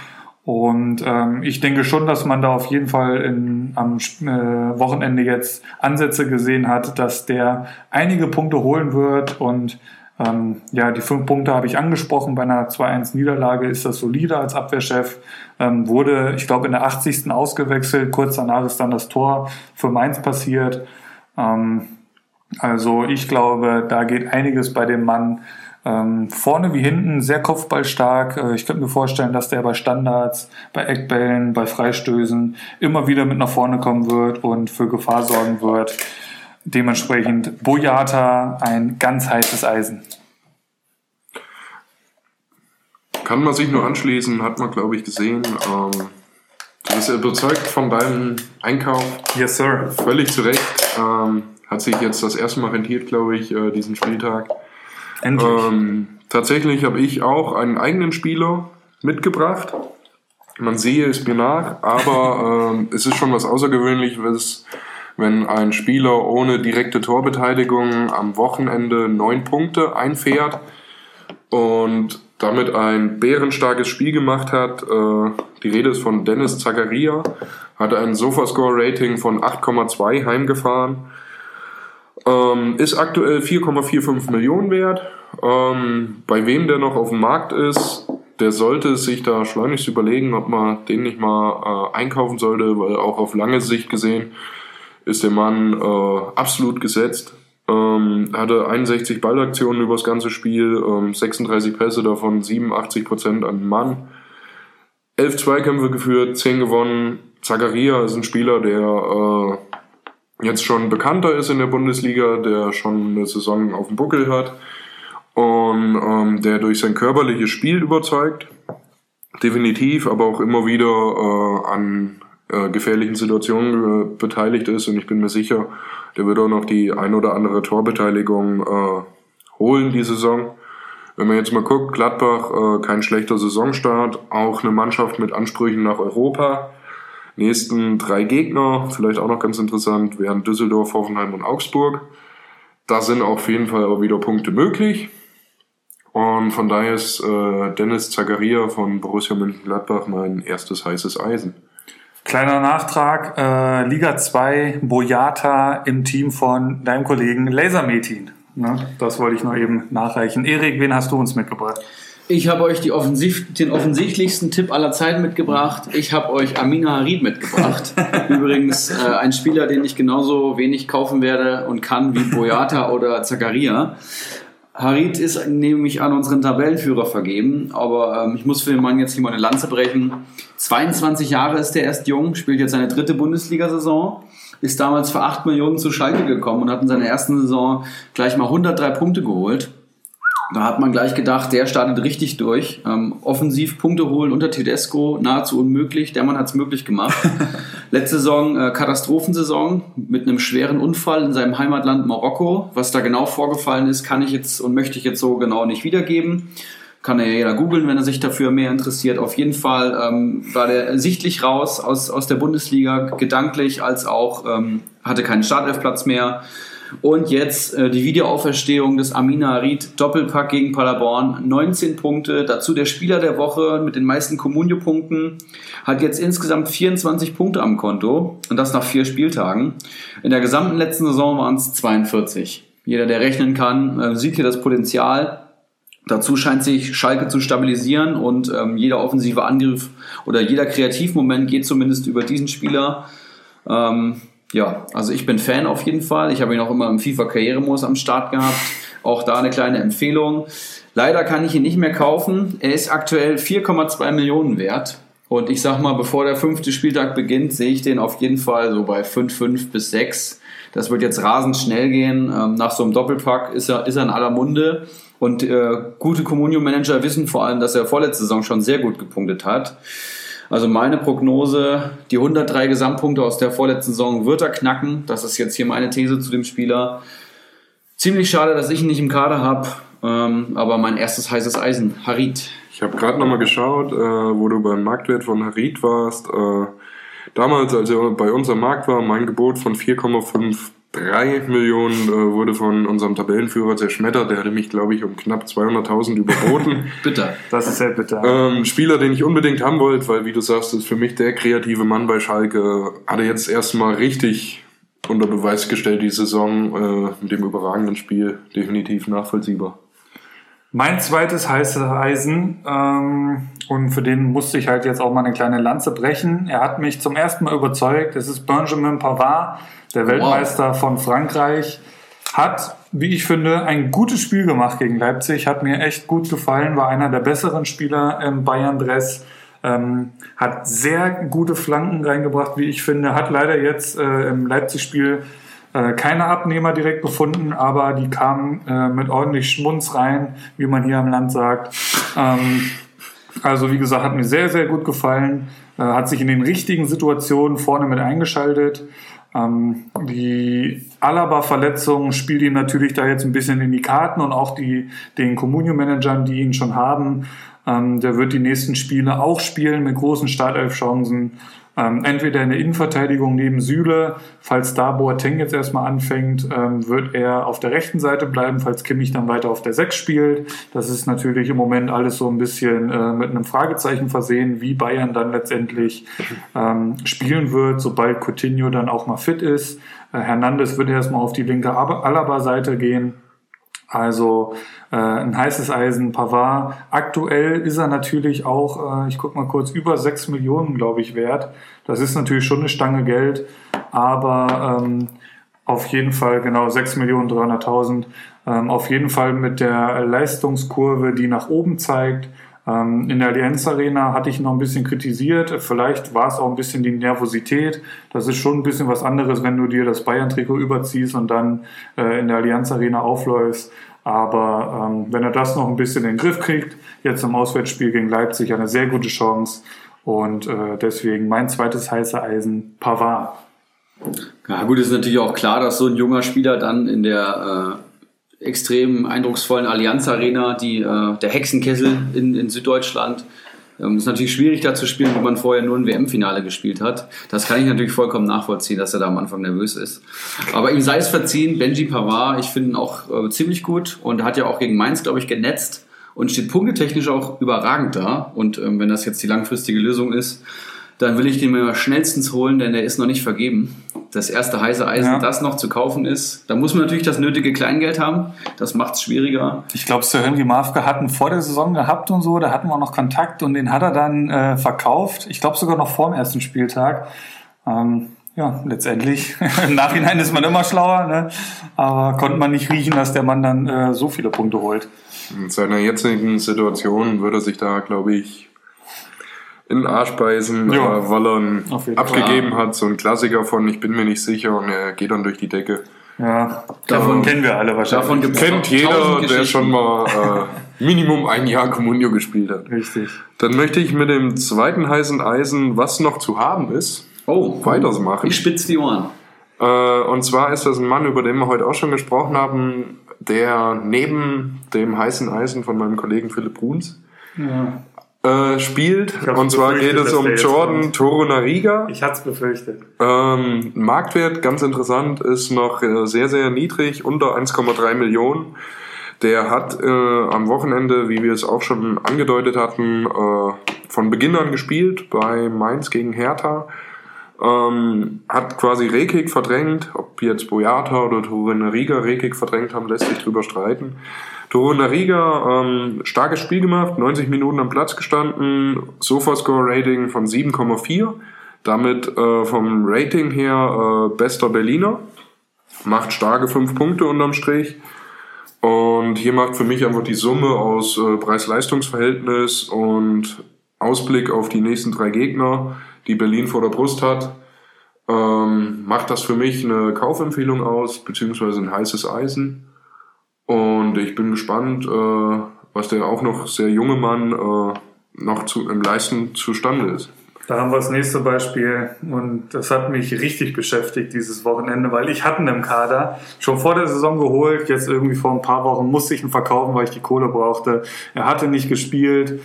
und ähm, ich denke schon, dass man da auf jeden Fall in, am äh, Wochenende jetzt Ansätze gesehen hat, dass der einige Punkte holen wird und ähm, ja, die fünf Punkte habe ich angesprochen. Bei einer 2-1-Niederlage ist das solide als Abwehrchef. Ähm, wurde, ich glaube, in der 80. ausgewechselt. Kurz danach ist dann das Tor für Mainz passiert. Ähm, also ich glaube, da geht einiges bei dem Mann. Ähm, vorne wie hinten sehr kopfballstark. Äh, ich könnte mir vorstellen, dass der bei Standards, bei Eckbällen, bei Freistößen immer wieder mit nach vorne kommen wird und für Gefahr sorgen wird. Dementsprechend Boyata ein ganz heißes Eisen.
Kann man sich nur anschließen, hat man, glaube ich, gesehen. Ähm, du bist überzeugt von deinem Einkauf,
Yes, sir.
völlig zu Recht. Ähm, hat sich jetzt das erste Mal rentiert, glaube ich, äh, diesen Spieltag.
Endlich.
Ähm, tatsächlich habe ich auch einen eigenen Spieler mitgebracht. Man sehe es mir nach, aber ähm, es ist schon was Außergewöhnliches, wenn ein Spieler ohne direkte Torbeteiligung am Wochenende neun Punkte einfährt und damit ein bärenstarkes Spiel gemacht hat. Äh, die Rede ist von Dennis Zakaria, hatte ein Sofascore-Rating von 8,2 heimgefahren. Ähm, ist aktuell 4,45 Millionen wert. Ähm, bei wem der noch auf dem Markt ist, der sollte sich da schleunigst überlegen, ob man den nicht mal äh, einkaufen sollte, weil auch auf lange Sicht gesehen ist der Mann äh, absolut gesetzt. Ähm, hatte 61 Ballaktionen über das ganze Spiel, ähm, 36 Pässe, davon 87 Prozent an den Mann. 11 Zweikämpfe geführt, 10 gewonnen. Zakaria ist ein Spieler, der äh, jetzt schon bekannter ist in der Bundesliga, der schon eine Saison auf dem Buckel hat und ähm, der durch sein körperliches Spiel überzeugt. Definitiv, aber auch immer wieder äh, an äh, gefährlichen Situationen äh, beteiligt ist und ich bin mir sicher, der wird auch noch die ein oder andere Torbeteiligung äh, holen die Saison. Wenn man jetzt mal guckt, Gladbach, äh, kein schlechter Saisonstart, auch eine Mannschaft mit Ansprüchen nach Europa. Nächsten drei Gegner, vielleicht auch noch ganz interessant, wären Düsseldorf, Hoffenheim und Augsburg. Da sind auf jeden Fall aber wieder Punkte möglich. Und von daher ist äh, Dennis Zagaria von Borussia Mönchengladbach mein erstes heißes Eisen.
Kleiner Nachtrag, äh, Liga 2, Boyata im Team von deinem Kollegen Lasermetin. Ne? Das wollte ich noch eben nachreichen. Erik, wen hast du uns mitgebracht?
Ich habe euch offensiv, den offensichtlichsten Tipp aller Zeiten mitgebracht. Ich habe euch Amina Harid mitgebracht. <laughs> Übrigens äh, ein Spieler, den ich genauso wenig kaufen werde und kann wie Boyata oder Zakaria. Harid ist nämlich an unseren Tabellenführer vergeben, aber ähm, ich muss für den Mann jetzt hier mal eine Lanze brechen. 22 Jahre ist der erst jung, spielt jetzt seine dritte Bundesliga-Saison, ist damals für 8 Millionen zu Schalke gekommen und hat in seiner ersten Saison gleich mal 103 Punkte geholt. Da hat man gleich gedacht, der startet richtig durch. Ähm, offensiv Punkte holen unter Tedesco, nahezu unmöglich. Der Mann hat es möglich gemacht. <laughs> Letzte Saison äh, Katastrophensaison mit einem schweren Unfall in seinem Heimatland Marokko. Was da genau vorgefallen ist, kann ich jetzt und möchte ich jetzt so genau nicht wiedergeben. Kann ja jeder googeln, wenn er sich dafür mehr interessiert. Auf jeden Fall ähm, war der sichtlich raus aus, aus der Bundesliga, gedanklich als auch ähm, hatte keinen Startelfplatz mehr und jetzt äh, die Wiederauferstehung des Amina Harid, Doppelpack gegen Paderborn, 19 Punkte, dazu der Spieler der Woche mit den meisten Comunio-Punkten, hat jetzt insgesamt 24 Punkte am Konto und das nach vier Spieltagen. In der gesamten letzten Saison waren es 42. Jeder, der rechnen kann, äh, sieht hier das Potenzial. Dazu scheint sich Schalke zu stabilisieren und ähm, jeder offensive Angriff oder jeder Kreativmoment geht zumindest über diesen Spieler. Ähm, ja, also ich bin Fan auf jeden Fall. Ich habe ihn auch immer im FIFA-Karrieremodus am Start gehabt. Auch da eine kleine Empfehlung. Leider kann ich ihn nicht mehr kaufen. Er ist aktuell 4,2 Millionen wert. Und ich sag mal, bevor der fünfte Spieltag beginnt, sehe ich den auf jeden Fall so bei 5, 5 bis 6. Das wird jetzt rasend schnell gehen. Ähm, nach so einem Doppelpack ist er, ist er in aller Munde. Und äh, gute Communio-Manager wissen vor allem, dass er vorletzte Saison schon sehr gut gepunktet hat. Also meine Prognose, die 103 Gesamtpunkte aus der vorletzten Saison wird er knacken. Das ist jetzt hier meine These zu dem Spieler. Ziemlich schade, dass ich ihn nicht im Kader habe, ähm, aber mein erstes heißes Eisen, Harit.
Ich habe gerade nochmal geschaut, äh, wo du beim Marktwert von Harit warst. Äh, damals, als er bei uns am Markt war, mein Gebot von 4,5 Drei Millionen äh, wurde von unserem Tabellenführer zerschmettert. Der hatte mich, glaube ich, um knapp 200.000 überboten. <laughs>
bitter.
Das ist sehr bitter.
Ähm, Spieler, den ich unbedingt haben wollte, weil, wie du sagst, ist für mich der kreative Mann bei Schalke. Hat er jetzt erstmal richtig unter Beweis gestellt, die Saison äh, mit dem überragenden Spiel. Definitiv nachvollziehbar.
Mein zweites heiße Eisen, ähm, und für den musste ich halt jetzt auch mal eine kleine Lanze brechen. Er hat mich zum ersten Mal überzeugt. Es ist Benjamin Pavard der Weltmeister wow. von Frankreich hat, wie ich finde, ein gutes Spiel gemacht gegen Leipzig. Hat mir echt gut gefallen, war einer der besseren Spieler im Bayern-Dress. Ähm, hat sehr gute Flanken reingebracht, wie ich finde. Hat leider jetzt äh, im Leipzig-Spiel äh, keine Abnehmer direkt gefunden, aber die kamen äh, mit ordentlich Schmunz rein, wie man hier am Land sagt. Ähm, also wie gesagt, hat mir sehr, sehr gut gefallen. Äh, hat sich in den richtigen Situationen vorne mit eingeschaltet. Ähm, die Alaba-Verletzung spielt ihm natürlich da jetzt ein bisschen in die Karten und auch die, den Comunio-Managern, die ihn schon haben. Ähm, der wird die nächsten Spiele auch spielen mit großen Startelf-Chancen. Ähm, entweder in der Innenverteidigung neben Süle, falls da Boateng jetzt erstmal anfängt, ähm, wird er auf der rechten Seite bleiben, falls Kimmich dann weiter auf der 6 spielt. Das ist natürlich im Moment alles so ein bisschen äh, mit einem Fragezeichen versehen, wie Bayern dann letztendlich ähm, spielen wird, sobald Coutinho dann auch mal fit ist. Äh, Hernandez wird erstmal auf die linke Alaba-Seite gehen. Also äh, ein heißes Eisen, Pavard. Aktuell ist er natürlich auch, äh, ich guck mal kurz, über 6 Millionen, glaube ich, wert. Das ist natürlich schon eine Stange Geld, aber ähm, auf jeden Fall genau 6 Millionen 300.000. Ähm, auf jeden Fall mit der Leistungskurve, die nach oben zeigt. Ähm, in der Allianz Arena hatte ich noch ein bisschen kritisiert. Vielleicht war es auch ein bisschen die Nervosität. Das ist schon ein bisschen was anderes, wenn du dir das Bayern-Trikot überziehst und dann äh, in der Allianz Arena aufläufst. Aber ähm, wenn er das noch ein bisschen in den Griff kriegt, jetzt im Auswärtsspiel gegen Leipzig eine sehr gute Chance. Und äh, deswegen mein zweites heiße Eisen, Pavard.
Ja gut, ist natürlich auch klar, dass so ein junger Spieler dann in der äh, extrem eindrucksvollen Allianz Arena, die, äh, der Hexenkessel in, in Süddeutschland, Ähm, ist natürlich schwierig, da zu spielen, wo man vorher nur ein WM-Finale gespielt hat. Das kann ich natürlich vollkommen nachvollziehen, dass er da am Anfang nervös ist. Aber ihm sei es verziehen, Benji Pavard, ich finde ihn auch äh, ziemlich gut und hat ja auch gegen Mainz, glaube ich, genetzt und steht punktetechnisch auch überragend da. Und ähm, wenn das jetzt die langfristige Lösung ist, dann will ich den mir schnellstens holen, denn der ist noch nicht vergeben. Das erste heiße Eisen,
Ja.
das noch zu kaufen ist. Da muss man natürlich das nötige Kleingeld haben. Das macht es schwieriger.
Ich glaube, Sir Henry Mafke hatten vor der Saison gehabt und so, da hatten wir auch noch Kontakt und den hat er dann äh, verkauft. Ich glaube sogar noch vor dem ersten Spieltag. Ähm, ja, letztendlich. <laughs> Im Nachhinein ist man immer schlauer, ne? aber konnte man nicht riechen, dass der Mann dann äh, so viele Punkte holt.
In seiner jetzigen Situation würde er sich da, glaube ich, in den Arsch beißen,
Ja.
weil er ihn abgegeben hat. So ein Klassiker von Ich bin mir nicht sicher und er geht dann durch die Decke.
Ja,
Davon-
davon kennen wir alle wahrscheinlich.
davon gibt's-
Kennt jeder, der schon mal äh, Minimum ein Jahr Communio gespielt hat.
Richtig.
Dann möchte ich mit dem zweiten heißen Eisen, was noch zu haben ist,
Oh,
weitermachen.
ich spitz die Ohren.
Äh, und zwar ist das ein Mann, über den wir heute auch schon gesprochen haben, der neben dem heißen Eisen von meinem Kollegen Philipp Bruns äh, spielt. Und zwar geht es um Jordan. Torunariga.
Ich hatte es befürchtet.
Ähm, Marktwert, ganz interessant, ist noch äh, sehr, sehr niedrig, unter 1,3 Millionen. Der hat äh, am Wochenende, wie wir es auch schon angedeutet hatten, äh, von Beginn an gespielt bei Mainz gegen Hertha. Ähm, hat quasi Rekik verdrängt. Ob jetzt Boyata oder Torunariga Rekik verdrängt haben, lässt sich drüber streiten. Torunariga, ähm, starkes Spiel gemacht, 90 Minuten am Platz gestanden, Sofascore-Rating von 7,4. Damit äh, vom Rating her äh, bester Berliner. Macht starke 5 Punkte unterm Strich. Und hier macht für mich einfach die Summe aus äh, Preis-Leistungs-Verhältnis und Ausblick auf die nächsten drei Gegner, die Berlin vor der Brust hat, ähm, macht das für mich eine Kaufempfehlung aus, beziehungsweise ein heißes Eisen. Und ich bin gespannt, äh, was der auch noch sehr junge Mann äh, noch zu, im Leisten zustande ist.
Da haben wir das nächste Beispiel und das hat mich richtig beschäftigt dieses Wochenende, weil ich hatte ihn im Kader schon vor der Saison geholt, jetzt irgendwie vor ein paar Wochen musste ich ihn verkaufen, weil ich die Kohle brauchte. Er hatte nicht gespielt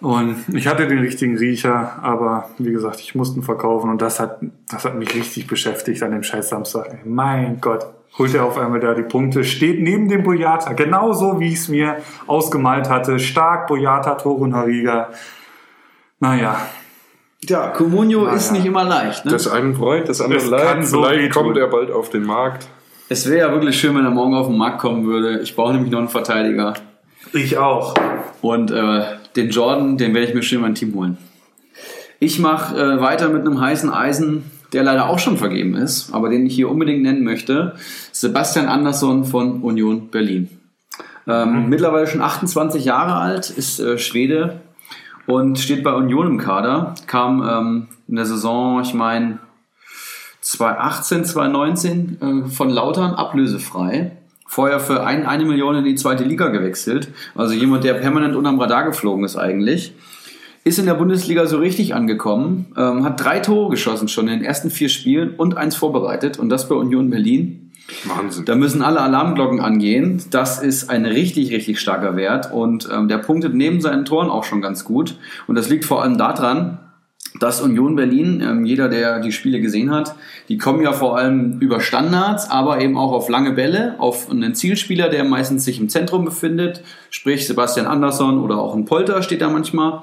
und ich hatte den richtigen Riecher, aber wie gesagt, ich musste ihn verkaufen und das hat, das hat mich richtig beschäftigt an dem scheiß Samstag. Ey, Mein Gott, holt er auf einmal da die Punkte, steht neben dem Boyata, genauso wie ich es mir ausgemalt hatte. Stark Boyata, Torun Hariga. Naja,
Ja, Comunio ist nicht immer leicht. Ne?
Das einen freut, das andere leid.
so
Vielleicht kommt er bald auf den Markt.
Es wäre ja wirklich schön, wenn er morgen auf den Markt kommen würde. Ich brauche nämlich noch einen Verteidiger.
ich auch.
Und äh, den Jordan, den werde ich mir schön in mein Team holen. Ich mache äh, weiter mit einem heißen Eisen, der leider auch schon vergeben ist, aber den ich hier unbedingt nennen möchte. Sebastian Andersson von Union Berlin. Ähm, Mittlerweile schon 28 Jahre alt, ist äh, Schwede und steht bei Union im Kader. Kam ähm, in der Saison, ich meine, 2018, 2019 äh, von Lautern ablösefrei. Vorher für ein, eine Million in die zweite Liga gewechselt. Also jemand, der permanent unterm Radar geflogen ist eigentlich. Ist in der Bundesliga so richtig angekommen, ähm, hat drei Tore geschossen schon in den ersten vier Spielen und eins vorbereitet und das bei Union Berlin.
Wahnsinn.
Da müssen alle Alarmglocken angehen. Das ist ein richtig, richtig starker Wert und ähm, der punktet neben seinen Toren auch schon ganz gut. Und das liegt vor allem daran, dass Union Berlin, ähm, jeder, der die Spiele gesehen hat, die kommen ja vor allem über Standards, aber eben auch auf lange Bälle, auf einen Zielspieler, der meistens sich im Zentrum befindet, sprich Sebastian Andersson oder auch ein Polter steht da manchmal,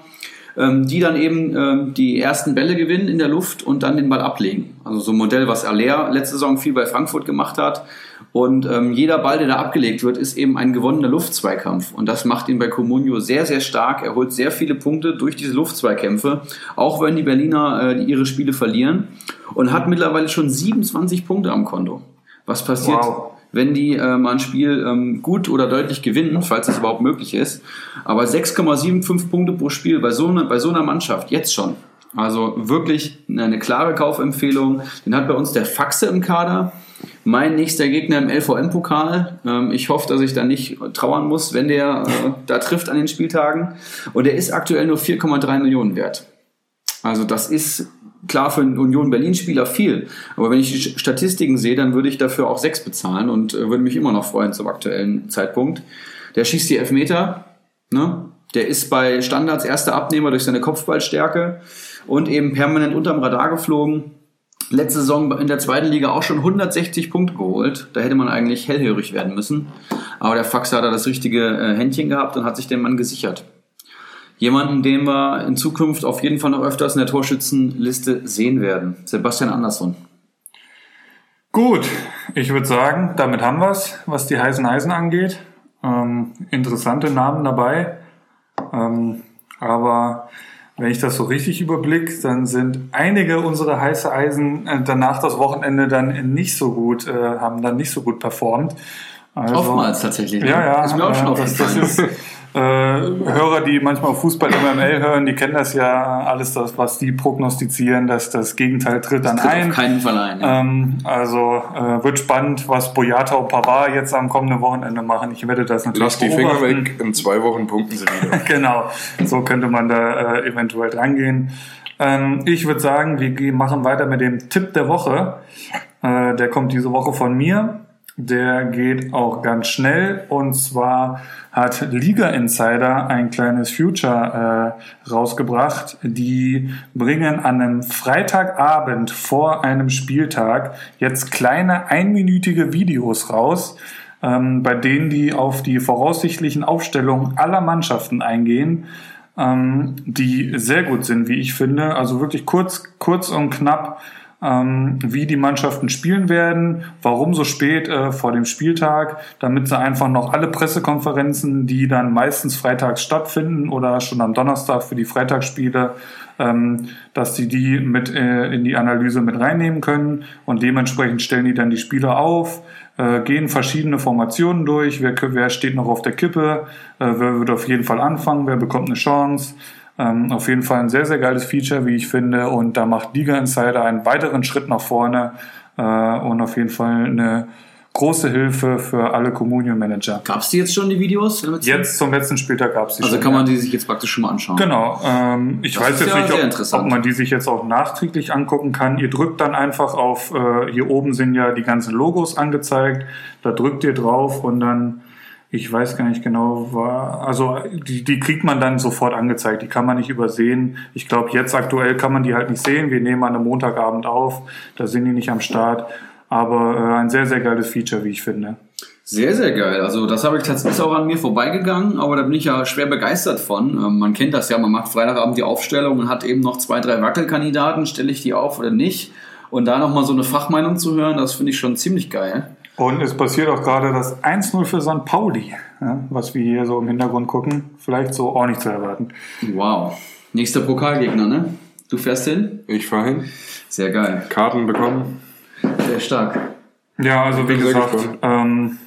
ähm, die dann eben ähm, die ersten Bälle gewinnen in der Luft und dann den Ball ablegen. Also so ein Modell, was Aller letzte Saison viel bei Frankfurt gemacht hat. Und ähm, jeder Ball, der da abgelegt wird, ist eben ein gewonnener Luftzweikampf. Und das macht ihn bei Comunio sehr, sehr stark. Er holt sehr viele Punkte durch diese Luftzweikämpfe, auch wenn die Berliner äh, ihre Spiele verlieren. Und hat mittlerweile schon 27 Punkte am Konto. Was passiert,
Wow.
Wenn die äh, mal ein Spiel ähm, gut oder deutlich gewinnen, falls das überhaupt möglich ist. Aber 6,75 Punkte pro Spiel bei so, einer, bei so einer Mannschaft, jetzt schon. Also wirklich eine klare Kaufempfehlung. Den hat bei uns der Faxe im Kader. Mein nächster Gegner im LVM-Pokal. Ähm, ich hoffe, dass ich da nicht trauern muss, wenn der äh, da trifft an den Spieltagen. Und der ist aktuell nur 4,3 Millionen wert. Also das ist klar für einen Union Berlin-Spieler viel. Aber wenn ich die Statistiken sehe, dann würde ich dafür auch sechs bezahlen und äh, würde mich immer noch freuen zum aktuellen Zeitpunkt. Der schießt die Elfmeter, ne? Der ist bei Standards erster Abnehmer durch seine Kopfballstärke und eben permanent unterm Radar geflogen. Letzte Saison in der zweiten Liga auch schon 160 Punkte geholt. Da hätte man eigentlich hellhörig werden müssen. Aber der Fax hat da das richtige äh, Händchen gehabt und hat sich den Mann gesichert. Jemanden, den wir in Zukunft auf jeden Fall noch öfters in der Torschützenliste sehen werden. Sebastian Andersson.
Gut, ich würde sagen, damit haben wir es, was die heißen Eisen angeht. Ähm, interessante Namen dabei. Ähm, aber wenn ich das so richtig überblicke, dann sind einige unserer heiße Eisen äh, danach das Wochenende dann nicht so gut, äh, haben dann nicht so gut performt.
Also, Oftmals tatsächlich.
Ne? Ja, ja. Ist mir auch schon äh, das, das ist, äh, Hörer, die manchmal Fußball MML hören, die kennen das ja alles, das, was die prognostizieren, dass das Gegenteil tritt dann
das tritt
ein.
Auf keinen Fall ein. Ja.
Ähm, also äh, wird spannend, was Boyata und Pavard jetzt am kommenden Wochenende machen. Ich werde das natürlich
Lass die Finger weg, in zwei Wochen punkten sie wieder. <laughs>
genau, so könnte man da äh, eventuell drangehen. Ähm, ich würde sagen, wir machen weiter mit dem Tipp der Woche. Äh, der kommt diese Woche von mir. Der geht auch ganz schnell und zwar hat Liga Insider ein kleines Future äh, rausgebracht. Die bringen an einem Freitagabend vor einem Spieltag jetzt kleine einminütige Videos raus, ähm, bei denen die auf die voraussichtlichen Aufstellungen aller Mannschaften eingehen, ähm, die sehr gut sind, wie ich finde. Also wirklich kurz, kurz und knapp ähm, wie die Mannschaften spielen werden, warum so spät äh, vor dem Spieltag, damit sie einfach noch alle Pressekonferenzen, die dann meistens freitags stattfinden oder schon am Donnerstag für die Freitagsspiele, ähm, dass sie die mit äh, in die Analyse mit reinnehmen können. Und dementsprechend stellen die dann die Spieler auf, äh, gehen verschiedene Formationen durch, wer, wer steht noch auf der Kippe, äh, wer wird auf jeden Fall anfangen, wer bekommt eine Chance, ähm, auf jeden Fall ein sehr, sehr geiles Feature, wie ich finde. Und da macht Liga Insider einen weiteren Schritt nach vorne äh, und auf jeden Fall eine große Hilfe für alle Communion Manager.
Gab es die jetzt schon, die Videos?
Jetzt zum letzten Spieltag gab es die
also
schon.
Also kann man die sich jetzt praktisch schon mal anschauen.
Genau. Ähm, ich das weiß jetzt ja nicht, ob, ob, man die sich jetzt auch nachträglich angucken kann. Ihr drückt dann einfach auf, äh, hier oben sind ja die ganzen Logos angezeigt. Da drückt ihr drauf und dann ich weiß gar nicht genau, war, also die, die kriegt man dann sofort angezeigt, die kann man nicht übersehen. Ich glaube, jetzt aktuell kann man die halt nicht sehen. Wir nehmen an einem Montagabend auf, da sind die nicht am Start. Aber äh, ein sehr, sehr geiles Feature, wie ich finde.
Sehr, sehr geil. Also das habe ich tatsächlich auch an mir vorbeigegangen, aber da bin ich ja schwer begeistert von. Ähm, man kennt das ja, man macht Freitagabend die Aufstellung und hat eben noch zwei, drei Wackelkandidaten, stelle ich die auf oder nicht. Und da nochmal so eine Fachmeinung zu hören, das finde ich schon ziemlich geil.
Und es passiert auch gerade das 1-0 für St. Pauli, ja, was wir hier so im Hintergrund gucken. Vielleicht so auch nicht zu erwarten.
Wow. Nächster Pokalgegner, ne? Du fährst hin?
Ich fahre hin.
Sehr geil.
Karten bekommen.
Sehr stark.
Ja, also wie gesagt, ähm,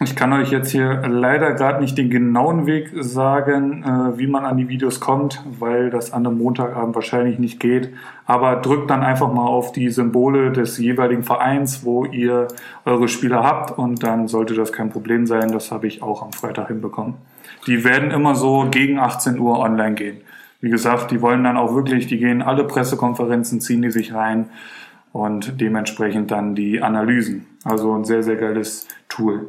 ich kann euch jetzt hier leider gerade nicht den genauen Weg sagen, äh, wie man an die Videos kommt, weil das an einem Montagabend wahrscheinlich nicht geht. Aber drückt dann einfach mal auf die Symbole des jeweiligen Vereins, wo ihr eure Spieler habt und dann sollte das kein Problem sein. Das habe ich auch am Freitag hinbekommen. Die werden immer so gegen 18 Uhr online gehen. Wie gesagt, die wollen dann auch wirklich, die gehen alle Pressekonferenzen, ziehen die sich rein und dementsprechend dann die Analysen. Also ein sehr, sehr geiles Tool.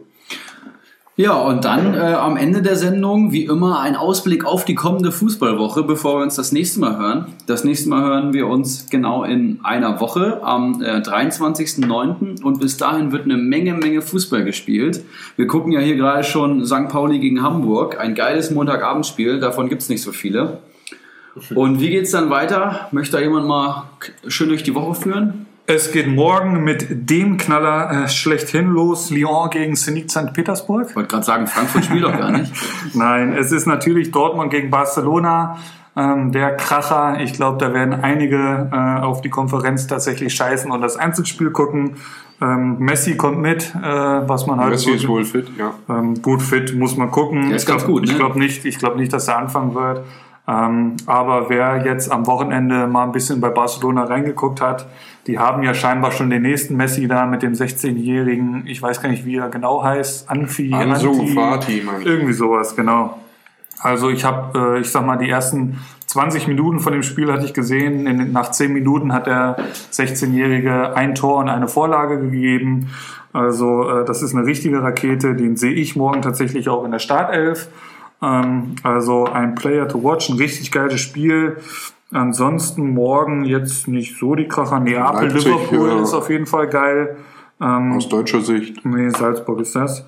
Ja, und dann äh, am Ende der Sendung, wie immer, ein Ausblick auf die kommende Fußballwoche, bevor wir uns das nächste Mal hören. Das nächste Mal hören wir uns genau in einer Woche am äh, 23.09. Und bis dahin wird eine Menge, Menge Fußball gespielt. Wir gucken ja hier gerade schon St. Pauli gegen Hamburg. Ein geiles Montagabendspiel, davon gibt's nicht so viele. Und wie geht's dann weiter? Möchte da jemand mal schön durch die Woche führen?
Es geht morgen mit dem Knaller äh, schlechthin los. Lyon gegen Zenit St. Petersburg.
Ich wollte gerade sagen, Frankfurt spielt doch gar nicht. <laughs>
Nein, es ist natürlich Dortmund gegen Barcelona. Ähm, der Kracher. Ich glaube, da werden einige äh, auf die Konferenz tatsächlich scheißen und das Einzelspiel gucken. Ähm, Messi kommt mit, äh, was man halt.
Messi so, ist wohl fit, ja.
Ähm, gut fit, muss man gucken.
Der ist ganz gut.
Ich
ne?
glaube nicht, ich glaube nicht, dass er anfangen wird. Ähm, aber wer jetzt am Wochenende mal ein bisschen bei Barcelona reingeguckt hat, die haben ja scheinbar schon den nächsten Messi da mit dem 16-jährigen, ich weiß gar nicht, wie er genau heißt, Anfi,
Ansu
Anti,
Fati,
irgendwie sowas, genau. Also ich habe, äh, ich sag mal, die ersten 20 Minuten von dem Spiel hatte ich gesehen. In, nach 10 Minuten hat der 16-Jährige ein Tor und eine Vorlage gegeben. Also äh, das ist eine richtige Rakete. Den sehe ich morgen tatsächlich auch in der Startelf. Ähm, also ein Player to watch, ein richtig geiles Spiel. Ansonsten morgen jetzt nicht so die Kracher. Neapel,
Leipzig,
Liverpool
ja.
ist auf jeden Fall geil. Ähm,
Aus deutscher Sicht.
nee, Salzburg ist das.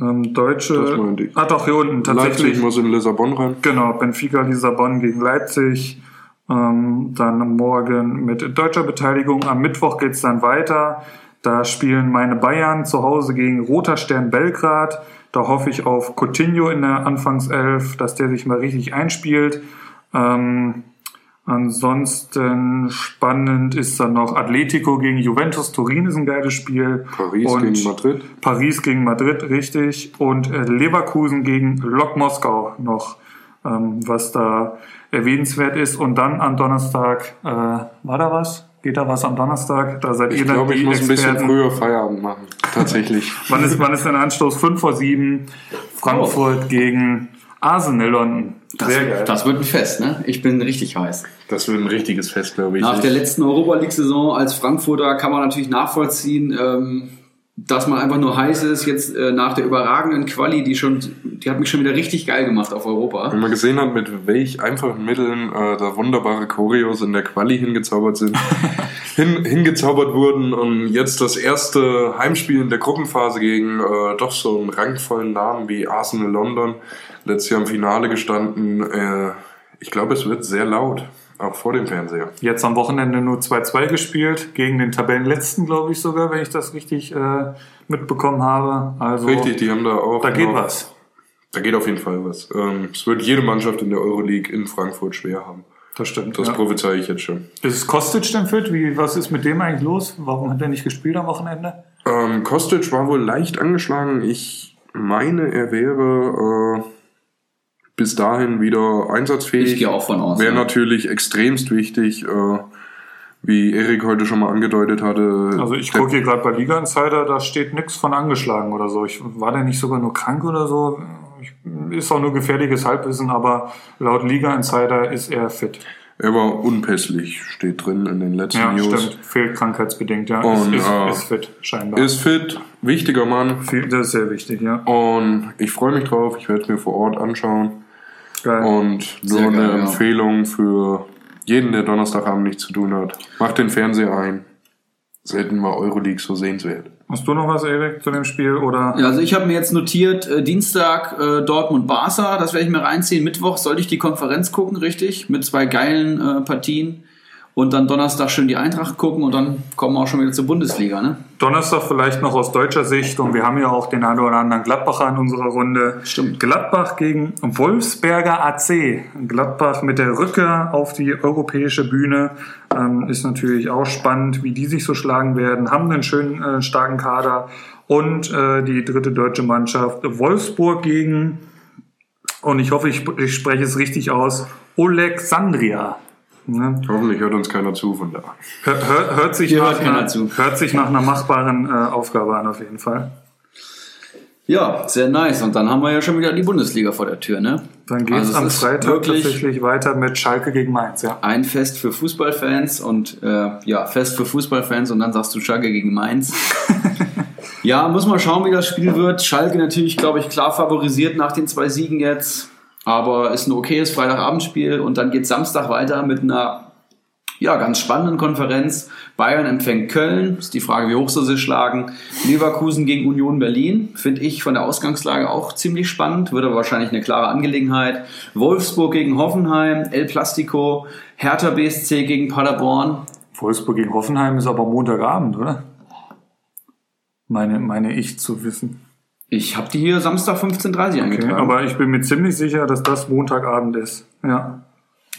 Ähm, Deutsche.
Das meinte ich.
Ah, doch, hier unten tatsächlich.
Leipzig muss in Lissabon rein.
Genau, Benfica Lissabon gegen Leipzig. Ähm, dann morgen mit deutscher Beteiligung. Am Mittwoch geht's dann weiter. Da spielen meine Bayern zu Hause gegen Roter Stern Belgrad. Da hoffe ich auf Coutinho in der Anfangself, dass der sich mal richtig einspielt. Ähm, ansonsten spannend ist dann noch Atletico gegen Juventus Turin ist ein geiles Spiel.
Paris
Und
gegen Madrid.
Paris gegen Madrid, richtig. Und äh, Leverkusen gegen Lok Moskau noch, ähm, was da erwähnenswert ist. Und dann am Donnerstag, äh, war da was? Geht da was am Donnerstag? Da seid
Ich
ihr dann
glaube, ich muss ein bisschen
Experten.
früher Feierabend machen. Tatsächlich. <laughs>
Wann ist, wann ist denn Anstoß? 5 vor 7. Frankfurt gegen Arsenal London.
Das,
Sehr geil.
das wird ein Fest, ne? Ich bin richtig heiß.
Das wird ein richtiges Fest, glaube ich.
Nach der letzten Europa League-Saison als Frankfurter kann man natürlich nachvollziehen, ähm, dass man einfach nur heiß ist. Jetzt äh, nach der überragenden Quali, die schon, die hat mich schon wieder richtig geil gemacht auf Europa.
Wenn man gesehen hat, mit welch einfachen Mitteln äh, da wunderbare Choreos in der Quali hingezaubert sind, <laughs> hin, hingezaubert wurden und jetzt das erste Heimspiel in der Gruppenphase gegen äh, doch so einen rangvollen Namen wie Arsenal London, letztes Jahr im Finale gestanden. Äh, ich glaube, es wird sehr laut, auch vor dem Fernseher.
Jetzt am Wochenende nur 2-2 gespielt, gegen den Tabellenletzten, glaube ich sogar, wenn ich das richtig äh, mitbekommen habe. Also
Richtig, die haben da auch.
da geht
noch-
was.
Da geht auf jeden Fall was. Ähm, es wird jede Mannschaft in der Euroleague in Frankfurt schwer haben.
Das stimmt.
Das
ja.
prophezei ich jetzt schon.
Ist Kostic denn fit? Wie, was ist mit dem eigentlich los? Warum hat er nicht gespielt am Wochenende?
Ähm, Kostic war wohl leicht angeschlagen. Ich meine, er wäre äh, bis dahin wieder einsatzfähig.
Ich gehe auch von aus.
Wäre
ja.
natürlich extremst wichtig, äh, wie Erik heute schon mal angedeutet hatte.
Also ich gucke hier gerade bei Liga Insider, da steht nichts von angeschlagen oder so. Ich, war der nicht sogar nur krank oder so? Ich, ist auch nur gefährliches Halbwissen, aber laut Liga Insider ist er fit.
Er war unpässlich, steht drin in den letzten
Ja,
News.
stimmt. Fehlt krankheitsbedingt, ja.
Und,
ist, ist,
äh,
ist fit, scheinbar.
Ist fit, wichtiger Mann.
Das ist sehr wichtig, ja.
Und ich freue mich drauf. Ich werde es mir vor Ort anschauen.
Geil.
Und nur eine
geil, ja.
Empfehlung für jeden, der Donnerstagabend nichts zu tun hat. Macht den Fernseher ein. Selten war Euroleague so sehenswert.
Hast du noch was, Erik, zu dem Spiel? Oder?
Ja, also ich habe mir jetzt notiert, äh, Dienstag äh, Dortmund-Barca, das werde ich mir reinziehen. Mittwoch sollte ich die Konferenz gucken, richtig, mit zwei geilen äh, Partien. Und dann Donnerstag schön die Eintracht gucken und dann kommen wir auch schon wieder zur Bundesliga, ne?
Donnerstag vielleicht noch aus deutscher Sicht und wir haben ja auch den einen oder anderen Gladbacher in unserer Runde.
Stimmt.
Gladbach gegen Wolfsberger AC. Gladbach mit der Rückkehr auf die europäische Bühne ähm, ist natürlich auch spannend, wie die sich so schlagen werden. Haben einen schönen äh, starken Kader und äh, die dritte deutsche Mannschaft Wolfsburg gegen und ich hoffe, ich, ich spreche es richtig aus. Alexandria. Ne?
Hoffentlich hört uns keiner zu von da.
Hör, hör, hört, sich
Hier
nach einer,
zu.
hört sich nach einer machbaren äh, Aufgabe an, auf jeden Fall.
Ja, sehr nice. Und dann haben wir ja schon wieder die Bundesliga vor der Tür, ne?
Dann geht
Also
es am Freitag
wirklich-
tatsächlich weiter mit Schalke gegen Mainz, ja.
Ein Fest für Fußballfans und äh, ja, Fest für Fußballfans und dann sagst du Schalke gegen Mainz. <laughs> ja, muss mal schauen, wie das Spiel wird. Schalke natürlich, glaube ich, klar favorisiert nach den zwei Siegen jetzt. Aber ist ein okayes Freitagabendspiel und dann geht Samstag weiter mit einer ja, ganz spannenden Konferenz. Bayern empfängt Köln. Ist die Frage, wie hoch sie sich schlagen. Leverkusen gegen Union Berlin. Finde ich von der Ausgangslage auch ziemlich spannend. Wird aber wahrscheinlich eine klare Angelegenheit. Wolfsburg gegen Hoffenheim. El Plastico. Hertha BSC gegen Paderborn.
Wolfsburg gegen Hoffenheim ist aber Montagabend, oder? Meine, meine ich zu wissen.
Ich habe die hier Samstag 15.30 Uhr
Okay,
eingetragen.
aber ich bin mir ziemlich sicher, dass das Montagabend ist. Ja.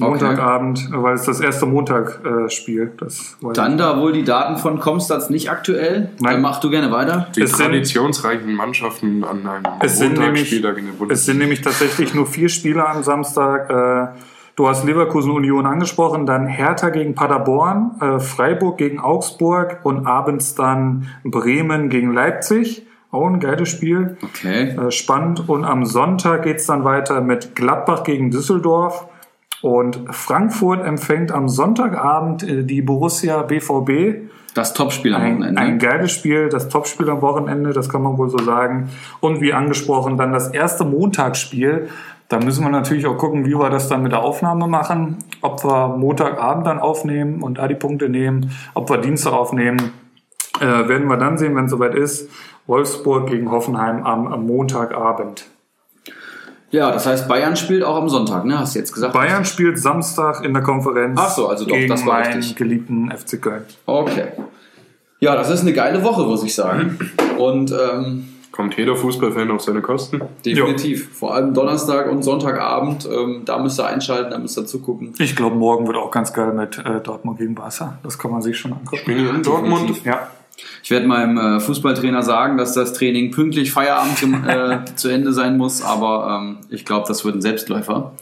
Okay.
Montagabend, weil es das erste Montagspiel. Äh,
dann da wohl die Daten von Comstats nicht aktuell.
Nein.
Dann mach du gerne weiter.
Die
Es sind-
traditionsreichen Mannschaften an einem
Es sind nämlich-
Montagsspieltag in der
Es
Bundesliga.
sind nämlich tatsächlich nur vier Spiele am Samstag. Äh, Du hast Leverkusen Union angesprochen, dann Hertha gegen Paderborn, äh, Freiburg gegen Augsburg und abends dann Bremen gegen Leipzig. Auch ein geiles Spiel.
Okay.
Äh, spannend. Und am Sonntag geht's dann weiter mit Gladbach gegen Düsseldorf. Und Frankfurt empfängt am Sonntagabend äh, die Borussia BVB.
Das Topspiel am
Ein,
Wochenende.
ein geiles Spiel, das Topspiel am Wochenende, das kann man wohl so sagen. Und wie angesprochen, dann das erste Montagsspiel. Da müssen wir natürlich auch gucken, wie wir das dann mit der Aufnahme machen. Ob wir Montagabend dann aufnehmen und da die Punkte nehmen, ob wir Dienstag aufnehmen, äh, werden wir dann sehen, wenn es soweit ist. Wolfsburg gegen Hoffenheim am, am Montagabend.
Ja, das heißt, Bayern spielt auch am Sonntag, ne? Hast du jetzt gesagt?
Bayern spielt Samstag in der Konferenz
Ach so, also doch,
gegen
das war
meinen
richtig.
geliebten FC Köln.
Okay. Ja, das ist eine geile Woche, muss ich sagen. Und ähm,
Kommt jeder Fußballfan auf seine Kosten?
definitiv. Vor allem Donnerstag und Sonntagabend, ähm, da müsst ihr einschalten, da müsst ihr zugucken.
Ich glaube, morgen wird auch ganz geil mit äh, Dortmund gegen Barca. Das kann man sich schon angucken.
Spielen in Dortmund?
definitiv.
Ja.
Ich werde meinem äh, Fußballtrainer sagen, dass das Training pünktlich Feierabend <laughs> äh, zu Ende sein muss, aber ähm, ich glaube, das wird ein Selbstläufer.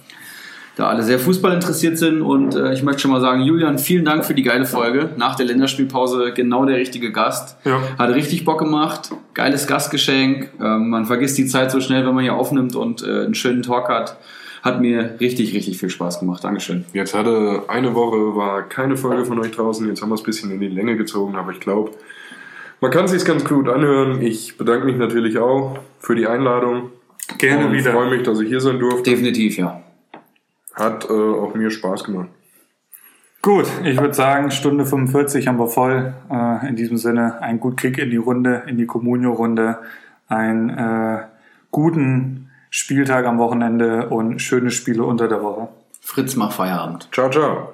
Da alle sehr Fußball interessiert sind und äh, ich möchte schon mal sagen, Julian, vielen Dank für die geile Folge. Nach der Länderspielpause genau der richtige Gast.
Ja.
Hat richtig Bock gemacht. Geiles Gastgeschenk. Ähm, man vergisst die Zeit so schnell, wenn man hier aufnimmt und äh, einen schönen Talk hat. Hat mir richtig, richtig viel Spaß gemacht. Dankeschön.
Jetzt hatte eine Woche, war keine Folge von euch draußen. Jetzt haben wir es ein bisschen in die Länge gezogen, aber ich glaube, man kann sich ganz gut anhören. Ich bedanke mich natürlich auch für die Einladung.
Gerne
und
wieder.
freue mich, dass ich hier sein durfte.
Definitiv, ja.
Hat äh, auch mir Spaß gemacht.
Gut, ich würde sagen, Stunde 45 haben wir voll. Äh, in diesem Sinne, einen guten Kick in die Runde, in die Communio-Runde, einen äh, guten Spieltag am Wochenende und schöne Spiele unter der Woche.
Fritz macht Feierabend.
Ciao, ciao.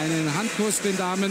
Einen Handkuss den Damen